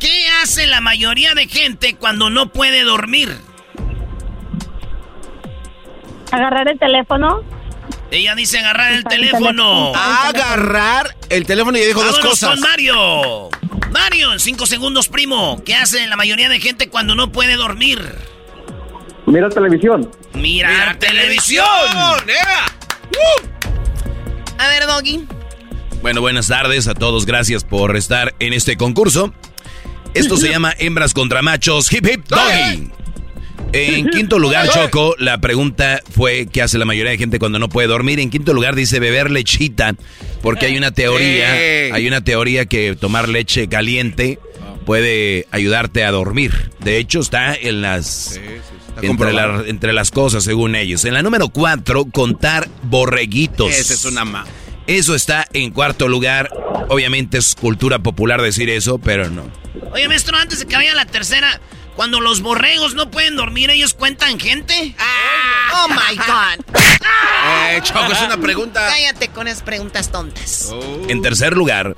¿qué hace la mayoría de gente cuando no puede dormir? Agarrar el teléfono. Ella dice agarrar el teléfono. Agarrar el teléfono y dijo dos cosas. con Mario. Mario, en cinco segundos, primo. ¿Qué hace la mayoría de gente cuando no puede dormir? Mira televisión. Mirar televisión. A ver, Doggy. Bueno, buenas tardes a todos. Gracias por estar en este concurso. Esto se llama Hembras contra Machos. Hip Hip Doggy. En quinto lugar, Choco, la pregunta fue ¿qué hace la mayoría de gente cuando no puede dormir? En quinto lugar dice beber lechita, porque hay una teoría, hay una teoría que tomar leche caliente puede ayudarte a dormir. De hecho, está en las entre, comprobado. la- entre las cosas, según ellos. En la número cuatro, contar borreguitos. Esa es una ma. Eso está en cuarto lugar. Obviamente es cultura popular decir eso, pero no. Oye, maestro, antes de que vaya a la tercera, cuando los borregos no pueden dormir, ¿ellos cuentan gente? Oh my God. Eh, Choco, es una pregunta. Cállate con esas preguntas tontas. En tercer lugar,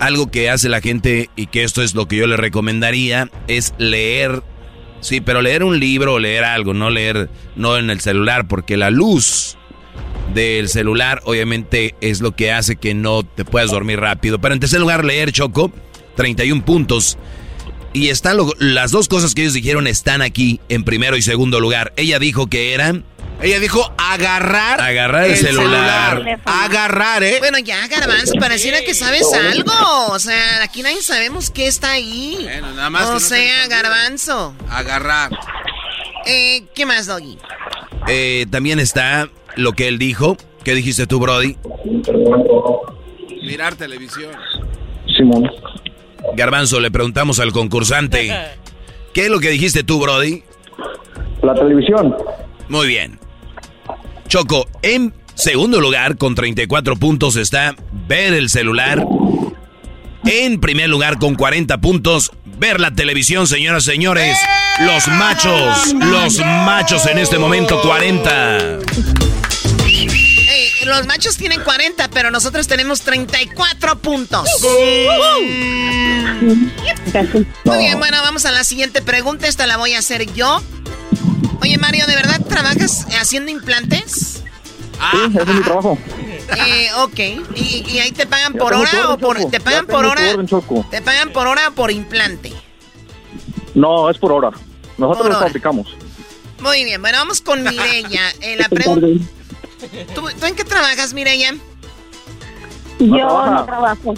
algo que hace la gente y que esto es lo que yo le recomendaría es leer. Sí, pero leer un libro o leer algo, no leer no en el celular, porque la luz del celular obviamente es lo que hace que no te puedas dormir rápido. Pero en tercer lugar, leer Choco, 31 puntos. Y están las dos cosas que ellos dijeron están aquí en primero y segundo lugar. Ella dijo que eran Ella dijo agarrar. agarrar el, celular. Agarrar, ¿eh? Bueno, ya, Garbanzo, pareciera que sabes algo. O sea, aquí nadie sabemos qué está ahí. Bueno, nada más o no se sea, Garbanzo. Agarrar. Eh, ¿Qué más, Doggy? Eh, también está lo que él dijo. ¿Qué dijiste tú, Brody? Mirar televisión. Simón. Garbanzo, le preguntamos al concursante. ¿Qué es lo que dijiste tú, Brody? La televisión. Muy bien. Choco, en segundo lugar, con 34 puntos, está ver el celular. En primer lugar, con 40 puntos, ver la televisión, señoras y señores. Los machos, los machos en este momento, 40. Eh, los machos tienen 40, pero nosotros tenemos 34 puntos. Muy bien, bueno, vamos a la siguiente pregunta. Esta la voy a hacer yo. Oye, Mario, ¿de verdad trabajas haciendo implantes? Sí, ese es mi trabajo. Eh, ok. ¿Y, y ahí te pagan Ya por hora orden, o por Choco. te pagan por hora? orden. ¿Te pagan por hora o por implante? No, es por hora. Nosotros Por lo hora. fabricamos. Muy bien, bueno, vamos con Mireya. Eh, la pregunta. ¿Tú, tú en qué trabajas, Mireya? Yo trabaja. no trabajo.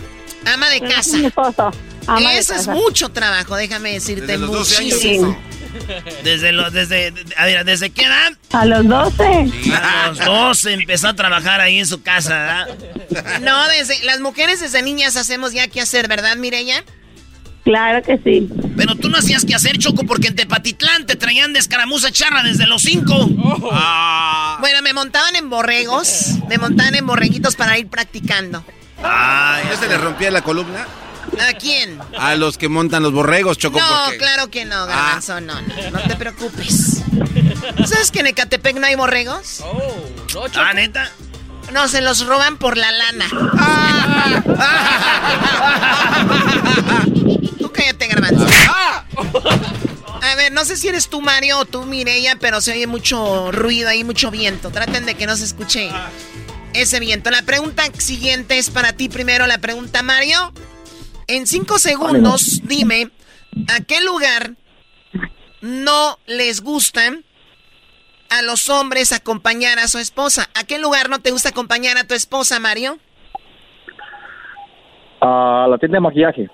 Ama de casa. soy mi esposo. Ama de Eso es casa. mucho trabajo, déjame decirte, Desde los 12 años. muchísimo. Desde lo, desde, a ver, ¿desde qué edad? A los 12. A los 12 empezó a trabajar ahí en su casa, ¿verdad? No, desde las mujeres desde niñas hacemos ya qué hacer, ¿verdad, Mireya? Claro que sí. Pero tú no hacías que hacer, Choco, porque en Tepatitlán te traían de escaramuza charra desde los 5. Ah. Bueno, me montaban en borregos, me montaban en borreguitos para ir practicando. Ah, ¿Ya se le rompía la columna? ¿A quién? A los que montan los borregos, Choco. No, porque- claro que no, Garbanzo, no, no, no te preocupes. ¿Sabes que en Ecatepec no hay borregos? Ah, neta. No, se los roban por la lana. Tú cállate, Garbanzo. A ver, ver, no sé si eres tú, Mario, o tú, Mireya, pero se oye mucho ruido ahí, mucho viento. Traten de que no se escuche ese viento. La pregunta siguiente es para ti primero, la pregunta, Mario. En cinco segundos, dime, ¿a qué lugar no les gusta a los hombres acompañar a su esposa? ¿A qué lugar no te gusta acompañar a tu esposa, Mario? A la tienda de maquillaje.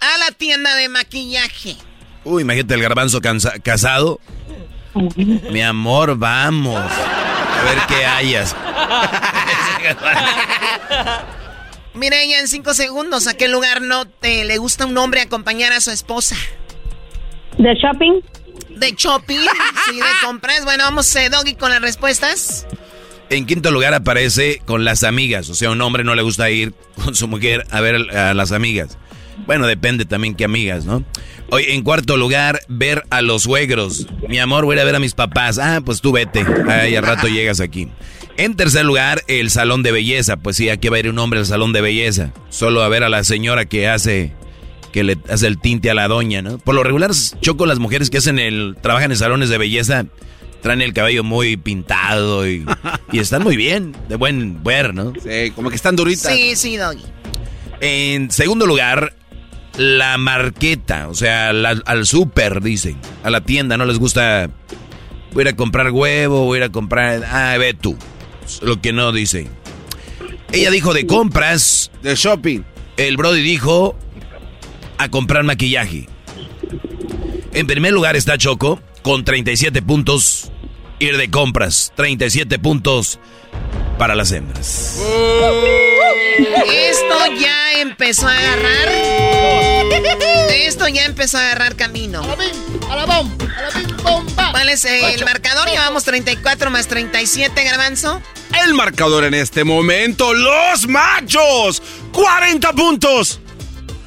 A la tienda de maquillaje. Uy, imagínate el garbanzo cansa- casado. Mi amor, vamos. A ver qué hayas. Mireya, en cinco segundos, ¿a qué lugar no te le gusta a un hombre acompañar a su esposa? ¿De shopping? ¿De shopping? ¿Sí, de compras? Bueno, vamos, eh, Doggy, con las respuestas. En quinto lugar aparece con las amigas. O sea, a un hombre no le gusta ir con su mujer a ver a las amigas. Bueno, depende también qué amigas, ¿no? Hoy, en cuarto lugar, ver a los suegros. Mi amor, voy a ir a ver a mis papás. Ah, pues tú vete. Ahí al rato llegas aquí. En tercer lugar, el salón de belleza. Pues sí, aquí va a ir un hombre al salón de belleza. Solo a ver a la señora que hace que le hace el tinte a la doña, ¿no? Por lo regular, choco las mujeres que hacen el trabajan en salones de belleza traen el cabello muy pintado y, y están muy bien, de buen ver, ¿no? Sí, como que están duritas. Sí, sí, Doggy. En segundo lugar, la marqueta, o sea, la- al súper, dicen. A la tienda, no les gusta. Voy a ir a comprar huevo, voy a ir a comprar. Ah, ve tú. Lo que no dice. Ella dijo de compras. De shopping. El Brody dijo a comprar maquillaje. En primer lugar está Choco con 37 puntos. Ir de compras. 37 puntos para las hembras. Esto ya empezó a agarrar. Esto ya empezó a agarrar camino. ¿Cuál es el marcador? Llevamos 34 más 37, Garbanzo. El marcador en este momento, los machos, 40 puntos.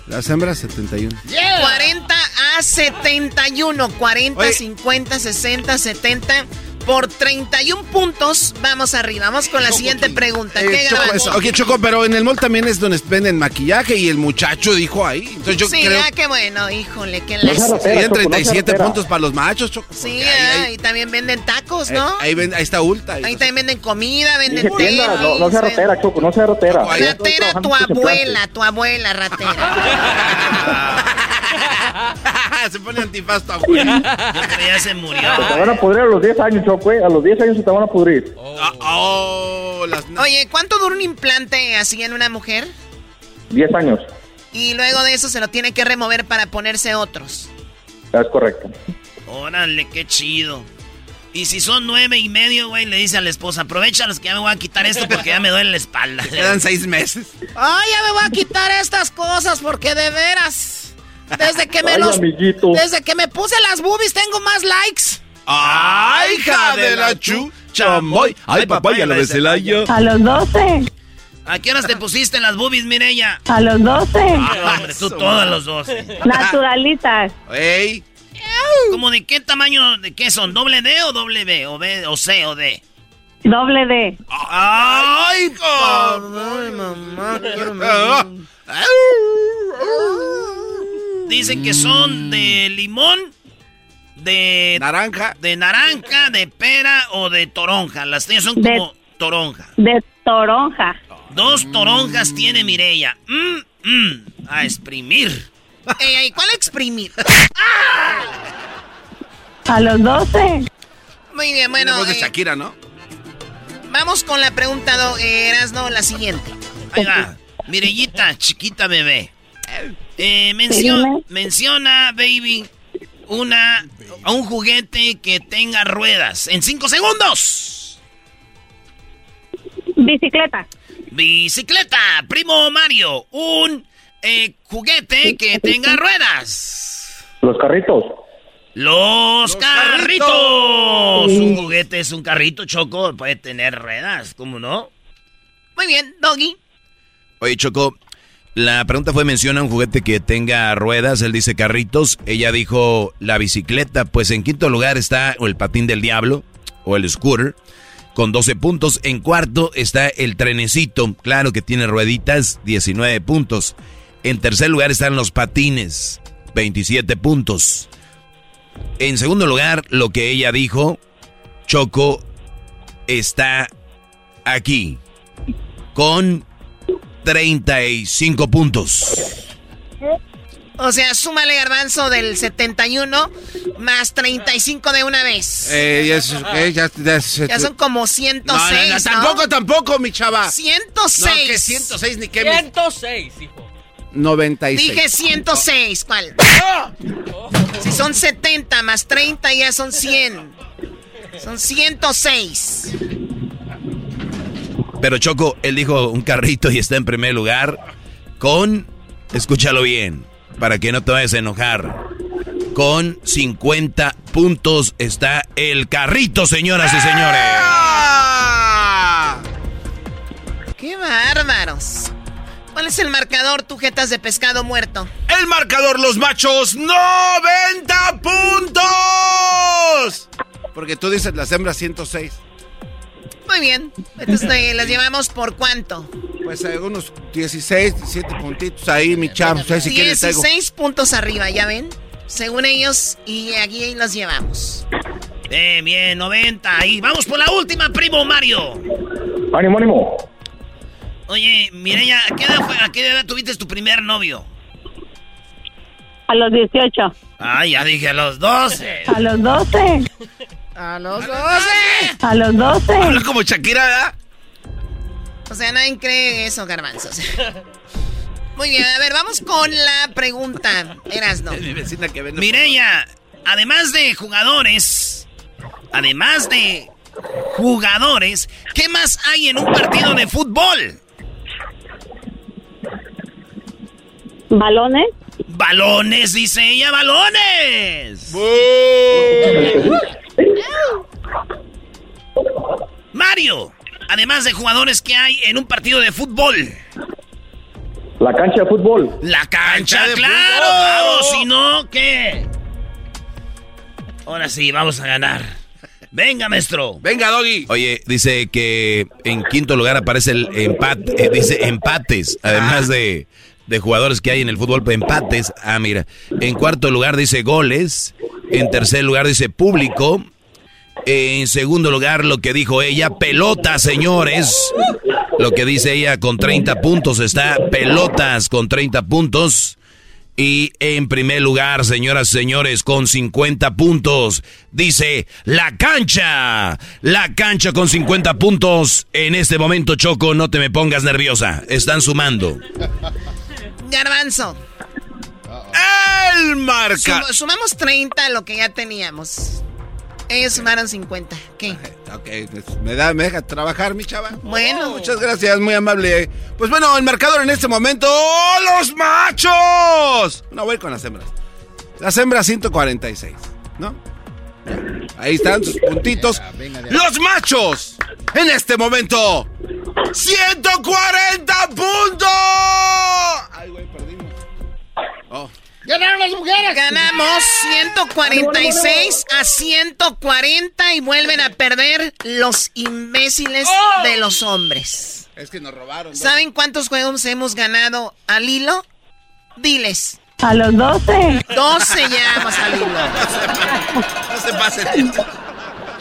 Las hembras, 71. 40 a 71. 40, Oye. 50, 60, 70. Por 31 puntos, vamos arriba. Vamos con la siguiente pregunta. ¿Qué, Eh, Choco, eso- ok, Choco, pero en el mall también es donde venden maquillaje y el muchacho dijo ahí. Entonces yo sí, creo ah, qué bueno, híjole, qué que lástima. serían 37 puntos para los machos, Choco. Sí, ahí- ah, y también venden tacos, ahí- ¿no? Ahí, ven- ahí está Ulta. ahí- Ahí también venden comida, venden tenis. no, no sea ratera, Choco, no sea ratera. Ratera tu abuela, tu abuela ratera. se pone antifaz tu abuela. ya se murió. Se te van a pudrir a los 10 años, Choco, eh. A los 10 años se te van a pudrir. Oh, las- Oye, ¿cuánto dura un implante así en una mujer? 10 años. Y luego de eso se lo tiene que remover para ponerse otros. Es correcto. Órale, qué chido. Y si son nueve y medio, güey, le dice a la esposa, aprovecha los que ya me voy a quitar esto porque ya me duele la espalda. Quedan seis meses. Ay, ya me voy a quitar estas cosas porque de veras. Desde que me Ay, los. amiguito. Desde que me puse las boobies tengo más likes. ¡Ay, hija de la chu! ¡Chamoy! ¡Ay, papaya, la de Celaya! A los 12. ¿A qué horas te pusiste las boobies, Mireya? A los 12. Ah, hombre, tú todos los dos. Naturalitas. ¡Ey! ¿Cómo de qué tamaño, de qué son? ¿Doble D o doble B? ¿O B o C o D? Doble D. ¡Ay, Ay, mamá, quiero Dicen que son de limón, de... Naranja. De naranja, de pera o de toronja. Las tuyas son De- como toronja. De toronja. Dos toronjas tiene Mireya. Mm, mm, a exprimir. Ey, ey, ¿Cuál exprimir? A los 12. Muy bien, bueno. Voz de eh, Shakira, ¿no? vamos con la pregunta, do, eh, Erasno, la siguiente. Ahí va. Mireyita, chiquita bebé. Eh, mencio- Dime. menciona, baby, una, a un juguete que tenga ruedas. En cinco segundos. Bicicleta. Bicicleta, primo Mario. Un eh, juguete que tenga ruedas. Los carritos. Los, carritos. carritos. Un juguete es un carrito, Choco. Puede tener ruedas, ¿cómo no? Muy bien, Doggy. Oye, Choco, la pregunta fue, menciona un juguete que tenga ruedas, él dice carritos, ella dijo la bicicleta, pues en quinto lugar está el patín del diablo o el scooter con 12 puntos, en cuarto está el trenecito, claro que tiene rueditas, 19 puntos, en tercer lugar están los patines, 27 puntos. En segundo lugar, lo que ella dijo, Choco está aquí con 35 puntos. O sea, súmale garbanzo del 71 más 35 de una vez. Eh, ya, es- ya- ya es- Ya son como 106. No, no, no, tampoco, tampoco, mi chava. 106. No, que 106 ni mi- 106, hijo. 96. Dije 106, ¿cuál? Si son 70 más 30 ya son 100. Son 106. Pero Choco, él dijo un carrito y está en primer lugar con, escúchalo bien, para que no te vayas a enojar, con 50 puntos está el carrito, señoras y señores. ¡Qué bárbaros! ¿Cuál es el marcador, tu jetas de pescado muerto? El marcador, los machos, 90 puntos. Porque tú dices las hembras 106. Muy bien. Entonces, eh, ¿las llevamos por cuánto? Pues hay unos 16, 17 puntitos ahí, mi chavo. Si quieren traigo. 16 puntos arriba, ¿ya ven? Según ellos, y aquí los llevamos. Bien, bien, 90. Y vamos por la última, primo Mario. Ánimo, ánimo. Oye, Mireya, ¿a qué edad, fue- a qué edad tuviste tu primer novio? A los 18. Ah, ya dije a los 12. A los 12. A los 12. A los 12. Habla como Shakira, ¿verdad? O sea, nadie cree eso, garbanzos. Muy bien, a ver, vamos con la pregunta. Eras no. Mi vecina que vende. Mireya, además de jugadores, además de jugadores, ¿qué más hay en un partido de fútbol? ¿Balones? Balones, dice ella, balones. Mario, además de jugadores que hay en un partido de fútbol. La cancha de fútbol. La cancha, de claro. fútbol, claro. Si no, ¿qué? Ahora sí, vamos a ganar. Venga, maestro. Venga, Doggy. Oye, dice que en quinto lugar aparece el empate, eh, dice empates, además de, de jugadores que hay en el fútbol, pues, empates. Ah, mira. En cuarto lugar dice goles. En tercer lugar dice público. En segundo lugar, lo que dijo ella, pelota, señores. Lo que dice ella con 30 puntos está pelotas con 30 puntos. Y en primer lugar, señoras y señores, con 50 puntos, dice la cancha. La cancha con 50 puntos. En este momento, Choco, no te me pongas nerviosa. Están sumando. Garbanzo. El marca. Sum- sumamos 30 a lo que ya teníamos. Ellos sumaron 50. ¿Qué? Ok, pues, me, da, me deja trabajar, mi chava. Bueno. Oh, muchas gracias, muy amable. Pues bueno, el marcador en este momento, ¡oh, los machos! No, voy con las hembras. Las hembras 146, ¿no? Ahí están sus puntitos. Los machos, en este momento, 140 puntos. Ay, güey, perdimos. Oh. ¡Ganaron las mujeres! Ganamos 146 a 140 y vuelven a perder los imbéciles de los hombres. Es que nos robaron. ¿no? ¿Saben cuántos juegos hemos ganado al hilo? Diles. A los 12. 12 llevamos al hilo. No se pasen.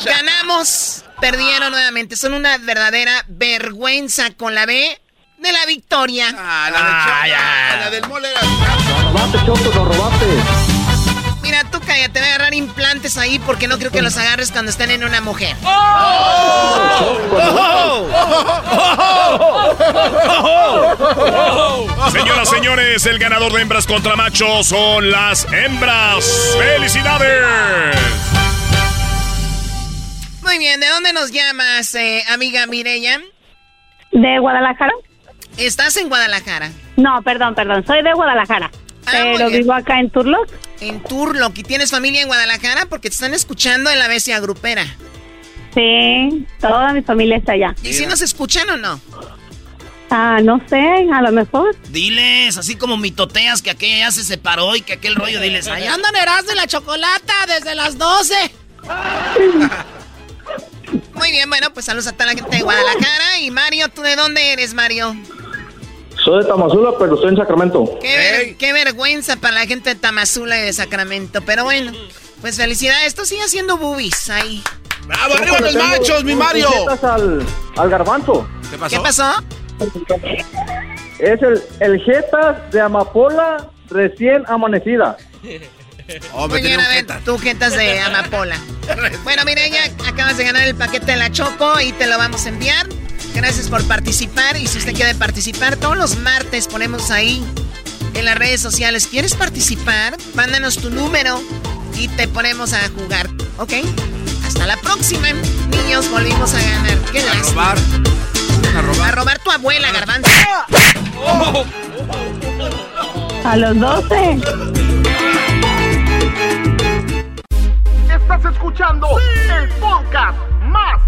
Ganamos, perdieron nuevamente. Son una verdadera vergüenza con la B de la victoria. Ah, la, de Choco, la del mole era... robaste, Choco, nos robaste. Mira, tú cállate, te voy a agarrar implantes ahí porque no creo que los agarres cuando estén en una mujer. Señoras, señores, el ganador de hembras contra machos son las hembras. ¡Felicidades! Muy bien, ¿de dónde nos llamas, eh, amiga Mireya? ¿De Guadalajara? ¿Estás en Guadalajara? No, perdón, perdón. Soy de Guadalajara. Ah, pero vivo acá en Turlock. En Turlock. ¿Y tienes familia en Guadalajara? Porque te están escuchando en la bestia grupera. Sí, toda mi familia está allá. ¿Y si nos escuchan o no? Ah, no sé, a lo mejor. Diles, así como mitoteas que aquella ya se separó y que aquel rollo, diles, Ahí allá andan Eras de la chocolata desde las 12. Muy bien, bueno, pues saludos a toda la gente de Guadalajara. Y Mario, ¿tú de dónde eres, Mario? Soy de Tamazula, pero estoy en Sacramento. Qué, ver- qué vergüenza para la gente de Tamazula y de Sacramento. Pero bueno, Pues felicidades, esto sigue haciendo boobies ahí. ¡Bravo, arriba los machos, mi Mario! Al, al garbanzo. ¿Qué pasó? ¿Qué pasó? Es el, el Jetas de amapola recién amanecida. Oh, me Muy tiene bien, un a ver, jeta. tú jetas de amapola. bueno, Mireya, acabas de ganar el paquete de la Choco y te lo vamos a enviar. Gracias por participar y si usted quiere participar, todos los martes ponemos ahí en las redes sociales. ¿Quieres participar? Mándanos tu número y te ponemos a jugar, ¿ok? Hasta la próxima. Niños, volvimos a ganar. Qué A robar. A robar. A robar tu abuela, garbanzo. A los 12. Estás escuchando el podcast más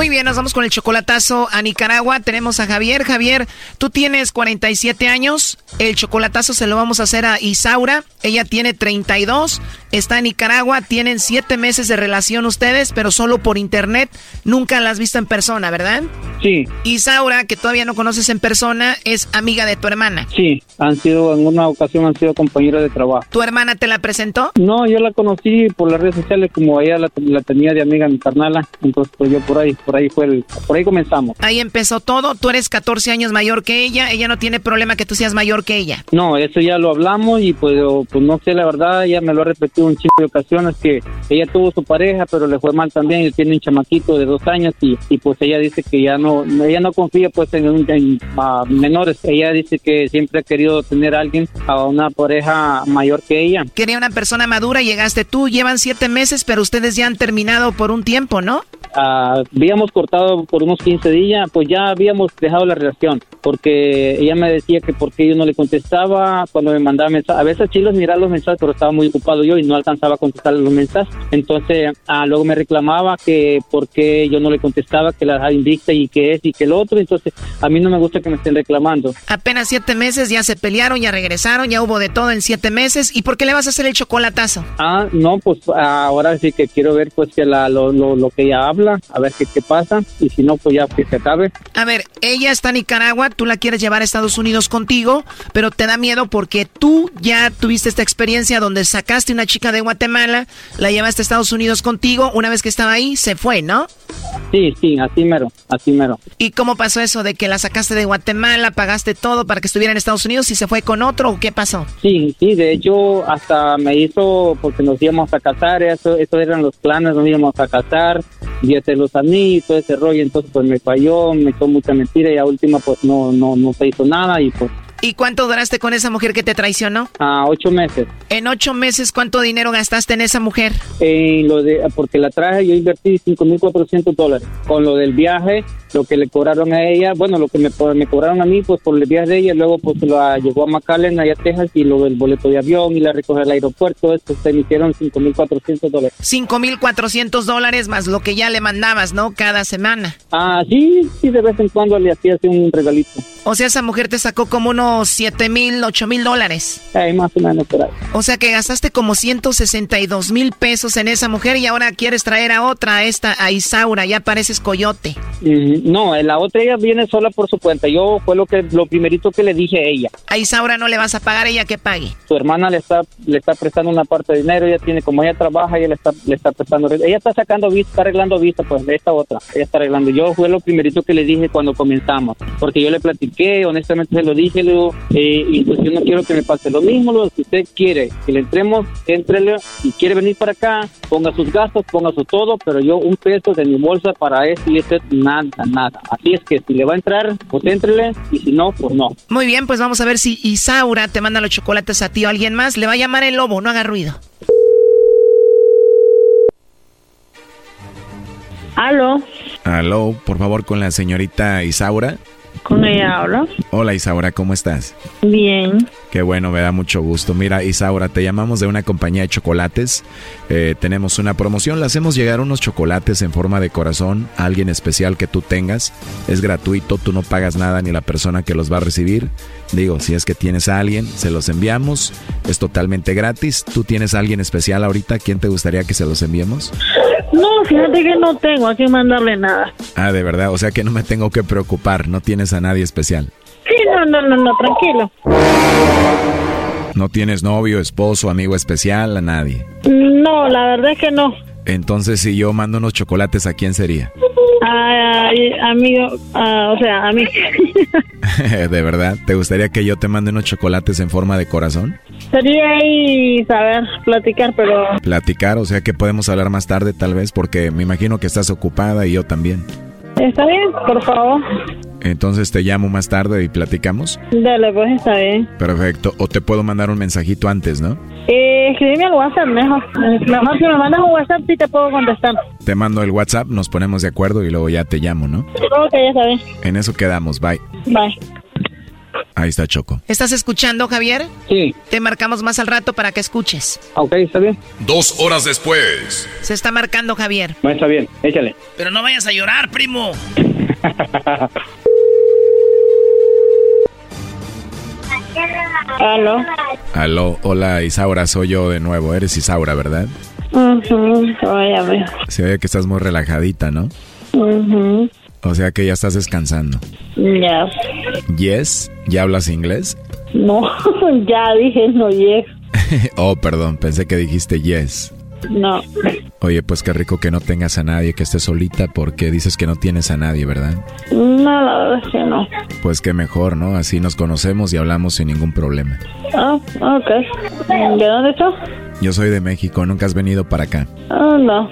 Muy bien, nos vamos con el chocolatazo a Nicaragua. Tenemos a Javier. Javier, tú tienes 47 años. El chocolatazo se lo vamos a hacer a Isaura. Ella tiene 32. Está en Nicaragua. Tienen 7 meses de relación ustedes, pero solo por internet. Nunca la has visto en persona, ¿verdad? Sí, Isaura, que todavía no conoces en persona, es amiga de tu hermana. sí, han sido, en una ocasión han sido compañeros de trabajo. ¿Tu hermana te la presentó? No, yo la conocí por las redes sociales como ella la, la tenía de amiga mi carnala, entonces pues yo por ahí, por ahí fue el, por ahí comenzamos. Ahí empezó todo. Tú eres 14 años mayor que ella. Ella no tiene problema que tú seas mayor que ella. No, eso ya lo hablamos y pues, pues no sé, la verdad, ella me lo ha repetido un chingo de ocasiones que ella tuvo su pareja, pero le fue mal también y tiene un chamaquito de dos años y, y pues ella dice que ya no, ella no confía pues en, un- en, ah, menores. Ella dice que siempre ha querido tener a alguien, a una pareja mayor que ella. Quería una persona madura, llegaste tú, llevan siete meses, pero ustedes ya han terminado por un tiempo, ¿no? Ah, habíamos cortado por unos 15 días, pues ya habíamos dejado la relación, porque ella me decía que porque yo no le contestaba cuando me mandaba mensajes. A veces sí los miraba los mensajes, pero estaba muy ocupado yo y no alcanzaba a contestar los mensajes. Entonces, ah, luego me reclamaba que porque yo no le contestaba, que la dejaba invicta y que es y que el otro. Entonces, a mí no me gusta que me estén reclamando. Apenas siete meses, ya se pelearon, ya regresaron, ya hubo de todo en siete meses. ¿Y por qué le vas a hacer el chocolatazo? Ah, no, pues ahora sí que quiero ver pues que la, lo, lo, lo que ella habla a ver qué, qué pasa, y si no, pues ya que se acabe. A ver, ella está en Nicaragua, tú la quieres llevar a Estados Unidos contigo, pero te da miedo porque tú ya tuviste esta experiencia donde sacaste una chica de Guatemala, la llevaste a Estados Unidos contigo, una vez que estaba ahí, se fue, ¿no? Sí, sí, así mero, así mero. ¿Y cómo pasó eso de que la sacaste de Guatemala, pagaste todo para que estuviera en Estados Unidos y se fue con otro o qué pasó? Sí, sí, de hecho hasta me hizo porque nos íbamos a casar, eso, eso eran los planes, nos íbamos a casar, y los anillos, todo ese rollo, entonces pues me falló, me echó mucha mentira y a última pues no, no, no se hizo nada y pues ¿Y cuánto duraste con esa mujer que te traicionó? A ocho meses. En ocho meses, ¿cuánto dinero gastaste en esa mujer? En lo de, porque la traje, yo invertí 5.400 dólares. Con lo del viaje, lo que le cobraron a ella, bueno, lo que me, me cobraron a mí, pues por el viaje de ella, luego pues la llegó a McAllen, allá a Texas, y lo del boleto de avión y la recoger al aeropuerto, esto se emitieron 5.400 dólares. 5.400 dólares más lo que ya le mandabas, ¿no? Cada semana. Ah, sí, sí, de vez en cuando le hacía un regalito. O sea, esa mujer te sacó como unos 7 mil, 8 mil dólares. Ay, más o menos por ahí. O sea que gastaste como 162 mil pesos en esa mujer y ahora quieres traer a otra, a esta, a Isaura, ya pareces coyote. Mm, no, la otra ella viene sola por su cuenta. Yo fue lo que lo primerito que le dije a ella. A Isaura no le vas a pagar, ella que pague. Su hermana le está le está prestando una parte de dinero, ella tiene como ella trabaja, ella le está le está prestando. Ella está sacando vista, está arreglando vista pues de esta otra. Ella está arreglando. Yo fue lo primerito que le dije cuando comenzamos, porque yo le platiqué, honestamente se lo dije, eh, y pues yo no quiero que me pase lo mismo, lo si usted quiere que le entremos, entrele y quiere venir para acá, ponga sus gastos, ponga su todo, pero yo un peso de mi bolsa para esto y esto nada, nada. Así es que si le va a entrar, pues entrele y si no, pues no. Muy bien, pues vamos a ver si Isaura te manda los chocolates a ti o a alguien más. Le va a llamar el lobo, no haga ruido. Aló. Aló, por favor, con la señorita Isaura. Con ella habla. Hola Isaura, ¿cómo estás? Bien. Qué bueno, me da mucho gusto. Mira, Isaura, te llamamos de una compañía de chocolates. Eh, tenemos una promoción, le hacemos llegar unos chocolates en forma de corazón a alguien especial que tú tengas. Es gratuito, tú no pagas nada ni la persona que los va a recibir. Digo, si es que tienes a alguien, se los enviamos. Es totalmente gratis. ¿Tú tienes a alguien especial ahorita? ¿Quién te gustaría que se los enviemos? No, fíjate que no tengo a quién mandarle nada. Ah, de verdad, o sea que no me tengo que preocupar, no tienes a nadie especial. No, no, no, tranquilo. ¿No tienes novio, esposo, amigo especial, a nadie? No, la verdad es que no. Entonces, si yo mando unos chocolates, ¿a quién sería? Ay, amigo, o sea, a mí. ¿De verdad? ¿Te gustaría que yo te mande unos chocolates en forma de corazón? Sería ahí saber platicar, pero... Platicar, o sea que podemos hablar más tarde tal vez, porque me imagino que estás ocupada y yo también. Está bien, por favor. Entonces te llamo más tarde y platicamos. Dale, pues está bien. Perfecto. O te puedo mandar un mensajito antes, ¿no? Eh, escríbeme al WhatsApp mejor. Mejor si me mandas un WhatsApp sí te puedo contestar. Te mando el WhatsApp, nos ponemos de acuerdo y luego ya te llamo, ¿no? Ok, ya está bien. En eso quedamos. Bye. Bye. Ahí está Choco. ¿Estás escuchando, Javier? Sí. Te marcamos más al rato para que escuches. Ok, está bien. Dos horas después. Se está marcando, Javier. No, está bien, échale. Pero no vayas a llorar, primo. Aló. Aló, hola Isaura, soy yo de nuevo. Eres Isaura, ¿verdad? Mhm, Óyame. Se ve que estás muy relajadita, ¿no? Mhm. O sea que ya estás descansando. Ya. Yes, ¿ya hablas inglés? No, ya dije no yes. oh, perdón, pensé que dijiste yes. No. Oye, pues qué rico que no tengas a nadie, que estés solita, porque dices que no tienes a nadie, ¿verdad? No, la verdad es que no. Pues qué mejor, ¿no? Así nos conocemos y hablamos sin ningún problema. Ah, ok. ¿De dónde estás? Yo soy de México, nunca has venido para acá. Ah, no.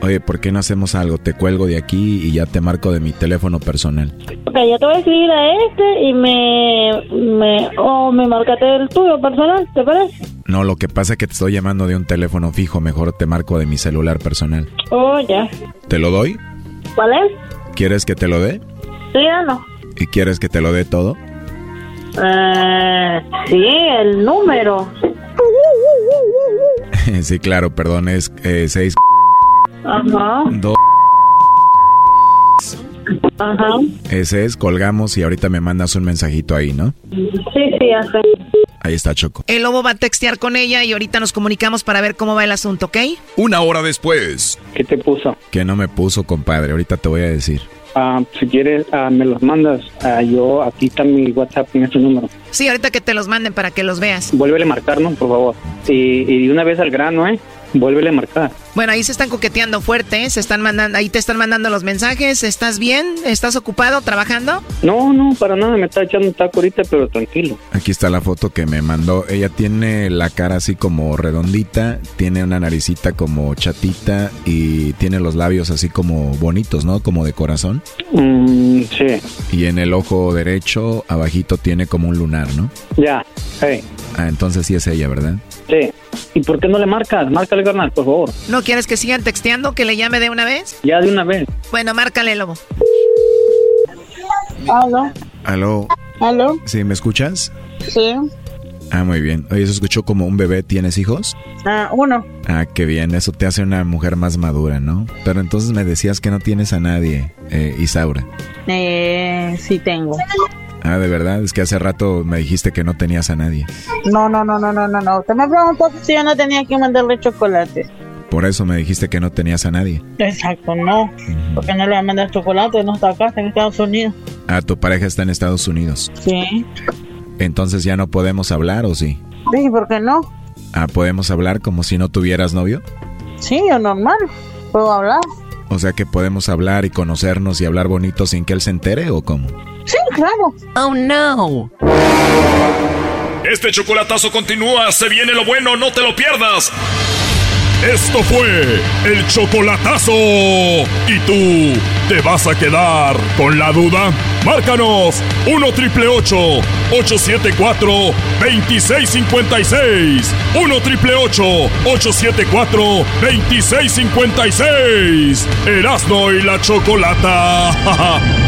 Oye, ¿por qué no hacemos algo? Te cuelgo de aquí y ya te marco de mi teléfono personal. Ok, yo te voy a escribir a este y me... me o me marcate el tuyo personal, ¿te parece? No, lo que pasa es que te estoy llamando de un teléfono fijo, mejor te marco de mi celular personal. Oh, ya. ¿Te lo doy? ¿Cuál es? ¿Quieres que te lo dé? Sí no. ¿Y quieres que te lo dé todo? Eh, sí, el número. sí, claro, perdón, es eh, 6... Ajá. Dos. Ajá. Ese es, colgamos y ahorita me mandas un mensajito ahí, ¿no? Sí, sí, ya sé. Ahí está Choco. El lobo va a textear con ella y ahorita nos comunicamos para ver cómo va el asunto, ¿ok? Una hora después. ¿Qué te puso? Que no me puso, compadre. Ahorita te voy a decir. Ah, si quieres, ah, me los mandas. Ah, yo, aquí está mi WhatsApp en este número. Sí, ahorita que te los manden para que los veas. Vuélvele a marcar, ¿no? Por favor. Y, y de una vez al grano, ¿eh? Vuélvele a marcar. Bueno, ahí se están coqueteando fuerte, ¿eh? se están mandando, ahí te están mandando los mensajes. ¿Estás bien? ¿Estás ocupado trabajando? No, no, para nada, me está echando un taco ahorita, pero tranquilo. Aquí está la foto que me mandó. Ella tiene la cara así como redondita, tiene una naricita como chatita y tiene los labios así como bonitos, ¿no? Como de corazón. Mm, sí. Y en el ojo derecho, abajito, tiene como un lunar, ¿no? Ya, hey. Ah, entonces sí es ella, ¿verdad? Sí. ¿Y por qué no le marcas? Márcale, carnal, por favor. ¿No quieres que sigan texteando? ¿Que le llame de una vez? Ya de una vez. Bueno, márcale, lobo. ¿Aló? ¿Aló? ¿Aló? ¿Sí, me escuchas? Sí. Ah, muy bien. Oye, se escuchó como un bebé. ¿Tienes hijos? Ah, uno. Ah, qué bien. Eso te hace una mujer más madura, ¿no? Pero entonces me decías que no tienes a nadie, eh, Isaura. Eh, sí tengo. Ah, de verdad, es que hace rato me dijiste que no tenías a nadie. No, no, no, no, no, no, no. Usted me preguntó si yo no tenía que mandarle chocolate. Por eso me dijiste que no tenías a nadie. Exacto, no. Porque no le voy a mandar chocolate, no está acá, está en Estados Unidos. Ah, tu pareja está en Estados Unidos. Sí. Entonces ya no podemos hablar, ¿o sí? Sí, ¿por qué no? Ah, ¿podemos hablar como si no tuvieras novio? Sí, yo normal. Puedo hablar. O sea que podemos hablar y conocernos y hablar bonito sin que él se entere, ¿o cómo? Sí, Oh, no. Este chocolatazo continúa, se viene lo bueno, no te lo pierdas. Esto fue el chocolatazo. ¿Y tú te vas a quedar con la duda? Márcanos 1 triple 874 2656. 1 triple 874 2656. Erasno y la chocolata.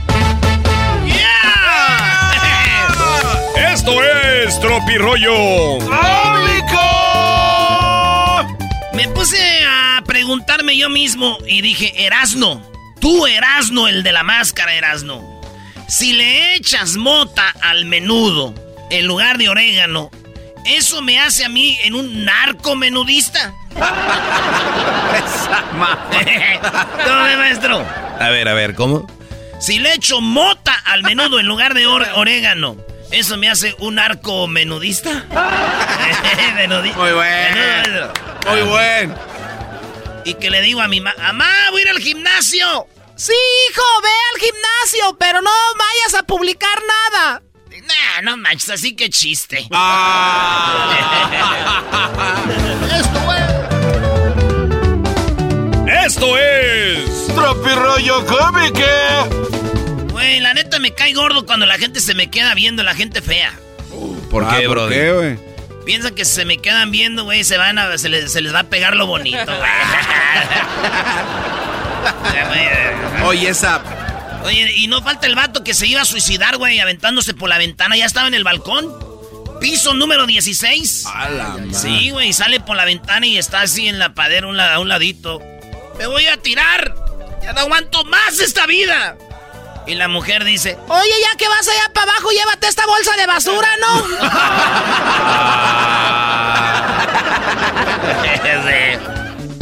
Esto es Tropirollo. Me puse a preguntarme yo mismo y dije, Erasno, tú Erasno, el de la máscara, Erasno. Si le echas mota al menudo en lugar de orégano, ¿eso me hace a mí en un narco menudista? ¿Cómo maestro? A ver, a ver, ¿cómo? Si le echo mota al menudo en lugar de or- orégano, ¿eso me hace un arco menudista? Menudi- Muy bueno. Muy bueno. Y que le digo a mi mamá, mamá, voy a ir al gimnasio. Sí, hijo, ve al gimnasio, pero no vayas a publicar nada. Nah, no manches, así que chiste. Esto es Tropirollo cómico. Güey, la neta me cae gordo cuando la gente se me queda viendo, la gente fea. ¿Por Ah, qué, ¿por bro? qué, güey? Piensan que si se me quedan viendo, güey, se van a, se les, se les va a pegar lo bonito, güey. Oye, esa. Oye, y no falta el vato que se iba a suicidar, güey, aventándose por la ventana. Ya estaba en el balcón. Piso número 16. A la madre. Sí, güey, sale por la ventana y está así en la padera un la- a un ladito. ¡Me voy a tirar! ¡Ya no aguanto más esta vida! Y la mujer dice, Oye, ya que vas allá para abajo, llévate esta bolsa de basura, ¿no?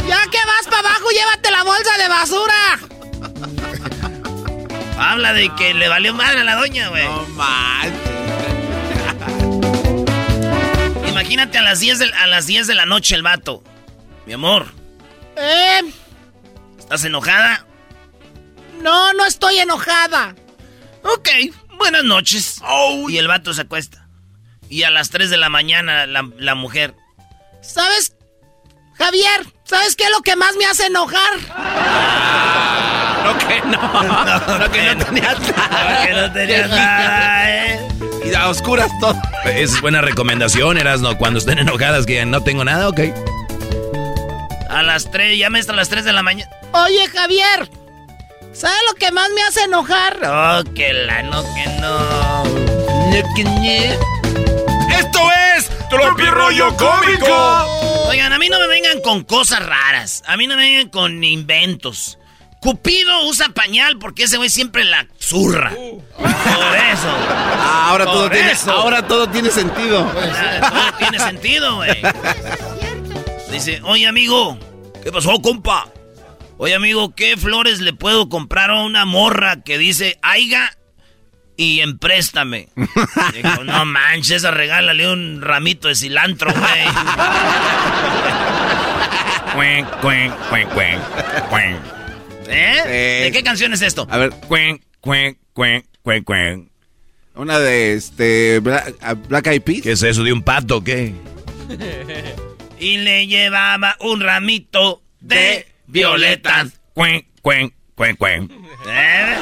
ya que vas para abajo, llévate la bolsa de basura. habla de que le valió madre a la doña, güey. No manches. Imagínate a las, 10 de, a las 10 de la noche el vato. Mi amor, Eh, ¿estás enojada? No, no estoy enojada. Ok, buenas noches. Y el vato se acuesta. Y a las 3 de la mañana la, la mujer. ¿Sabes, Javier? ¿Sabes qué es lo que más me hace enojar? No que no. No, que no tenía nada. que no tenía nada, ¿eh? Y a oscuras todo. Es buena recomendación, Erasno. Cuando estén enojadas que no tengo nada, ok. A las 3, ya maestra, a las 3 de la mañana. Oye, Javier, ¿sabes lo que más me hace enojar? No, que la, no, que no. No, que no. ¡Esto es Tropi Rollo Cómico! Oigan, a mí no me vengan con cosas raras. A mí no me vengan con inventos. Cupido usa pañal porque ese güey siempre la zurra. Por eso. Ah, ahora, todo Por tiene, eso. ahora todo tiene sentido. Ah, todo tiene sentido, güey. Dice, oye, amigo. ¿Qué pasó, compa? Oye, amigo, ¿qué flores le puedo comprar a una morra que dice aiga y empréstame? Dijo, no manches, regálale un ramito de cilantro, güey. Cuen, cuen, cuen, cuen, cuen. ¿Eh? ¿De qué canción es esto? A ver. Cuen, cuen, cuen, cuen, cuen. Una de este Black, Black Eyed Peas. ¿Qué es eso de un pato o qué? Y le llevaba un ramito de violetas. Cuen, cuen, cuen, cuen. ¿Eh?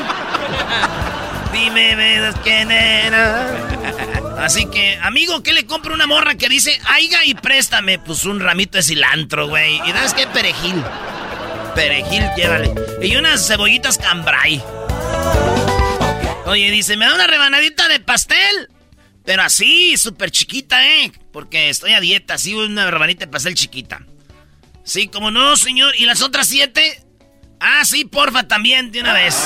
Dime, ¿ves quién era? Así que, amigo, ¿qué le compro a una morra que dice, aiga y préstame? Pues un ramito de cilantro, güey. ¿Y sabes qué? Perejil. Perejil, llévale. Y unas cebollitas cambray. Oye, dice, ¿me da una rebanadita de pastel? Pero así, súper chiquita, ¿eh? Porque estoy a dieta, así una rebanita de pastel chiquita. Sí, como no, señor. ¿Y las otras siete? Ah, sí, porfa, también, de una vez.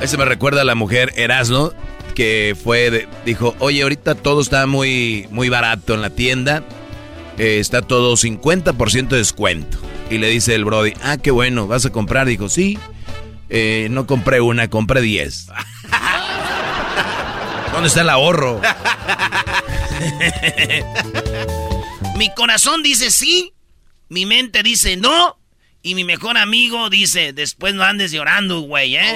Ese me recuerda a la mujer Erasno, que fue, de- dijo, oye, ahorita todo está muy, muy barato en la tienda. Eh, está todo 50% de descuento. Y le dice el Brody, ah, qué bueno, ¿vas a comprar? Dijo, sí. Eh, no compré una, compré 10. ¿Dónde está el ahorro? mi corazón dice sí, mi mente dice no, y mi mejor amigo dice, después no andes llorando, güey, ¿eh?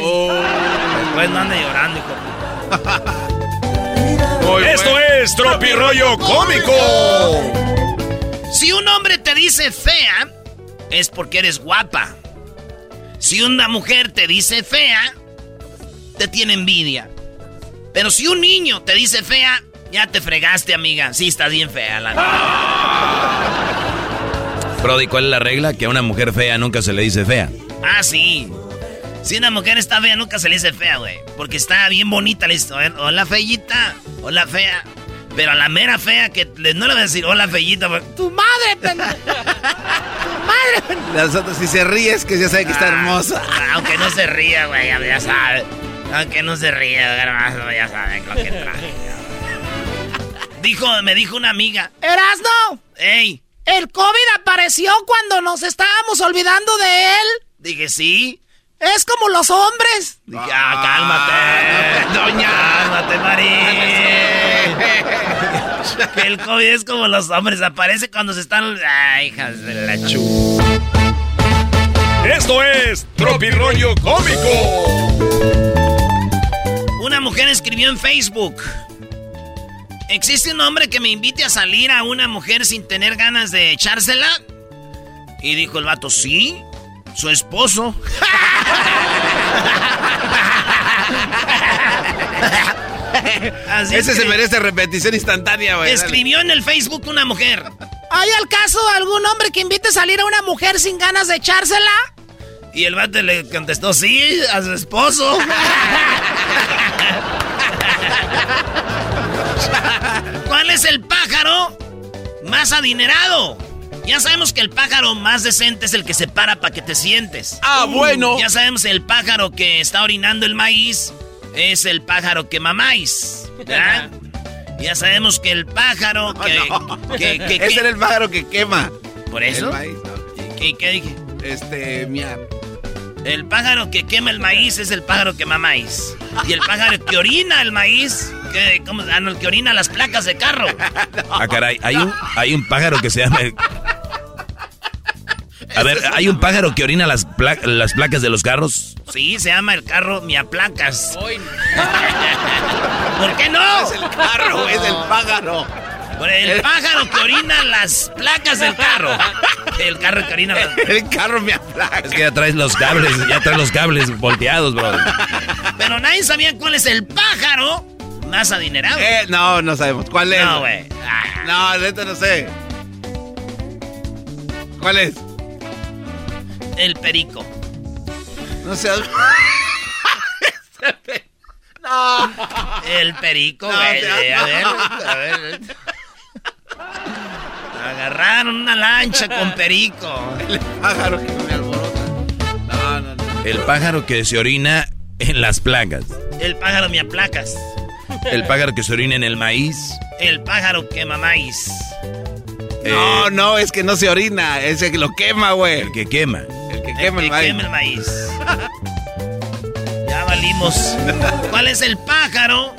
Después no andes llorando, hijo. Esto es Tropi Rollo Cómico. Si un hombre te dice fea, es porque eres guapa. Si una mujer te dice fea, te tiene envidia. Pero si un niño te dice fea, ya te fregaste, amiga. Sí, estás bien fea, la Brody, ¿cuál es la regla? Que a una mujer fea nunca se le dice fea. Ah, sí. Si una mujer está fea, nunca se le dice fea, güey. Porque está bien bonita la historia. Hola, feyita. Hola, fea. Pero a la mera fea que le- no le voy a decir hola, feyita. porque- ¡Tu madre, pendejo! ¡Tu madre! Las otras, si se ríe, es que ya sabe que está Ah, hermosa. Aunque no se ría, güey, ya, ya sabe. Aunque no se ría, ya saben lo que traje. Dijo, me dijo una amiga. ¡Erasno! ¡Ey! ¿El COVID apareció cuando nos estábamos olvidando de él? Dije, sí. Es como los hombres. Dije, ah, cálmate. doña. Cálmate, Marín. que el COVID es como los hombres, aparece cuando se están. Ay, hijas de la chu. Esto es Tropi Rollo Cómico. Una mujer escribió en Facebook. ¿Existe un hombre que me invite a salir a una mujer sin tener ganas de echársela? Y dijo el vato, sí, su esposo. Así Ese se merece repetición instantánea, güey. dale. Escribió en el Facebook una mujer. ¿Hay al caso algún hombre que invite a salir a una mujer sin ganas de echársela? Y el vato le contestó, sí, a su esposo. ¿Cuál es el pájaro más adinerado? Ya sabemos que el pájaro más decente es el que se para para que te sientes. Ah, bueno. Ya sabemos el pájaro que está orinando el maíz es el pájaro que mamáis. ¿verdad? Ya sabemos que el pájaro que... que- que- Ese era el pájaro que quema. ¿Por eso? El maíz, ¿no? ¿Qué, qué dije? Este, mía. El pájaro que quema el maíz es el pájaro que mama maíz. Y el pájaro que orina el maíz, que, ¿cómo? Ah, no, el que orina las placas de carro. Ah, caray, hay un, hay un pájaro que se llama... A ver, ¿hay un pájaro que orina las, pla- las placas de los carros? Sí, se llama el carro Miaplacas. ¿Por qué no? Es el carro, es el pájaro. Por el pájaro que orina las placas del carro. El carro de Karina. El carro me aplaca. Es que ya traes los cables, ya traes los cables volteados, bro. Pero nadie sabía cuál es el pájaro más adinerado. Eh, no, no sabemos. ¿Cuál es? No, güey. No, neta no sé. ¿Cuál es? El perico. No sé. no. El perico, No, güey. te- a ver, a ver. Agarraron una lancha con perico. El pájaro que me alborota. No, no, no. El pájaro que se orina en las plagas. El pájaro me aplacas. El pájaro que se orina en el maíz. El pájaro quema maíz. No, no, es que no se orina, es el que lo quema, güey. El que quema. El que El quema el que maíz. quema el maíz. Ya valimos. ¿Cuál es el pájaro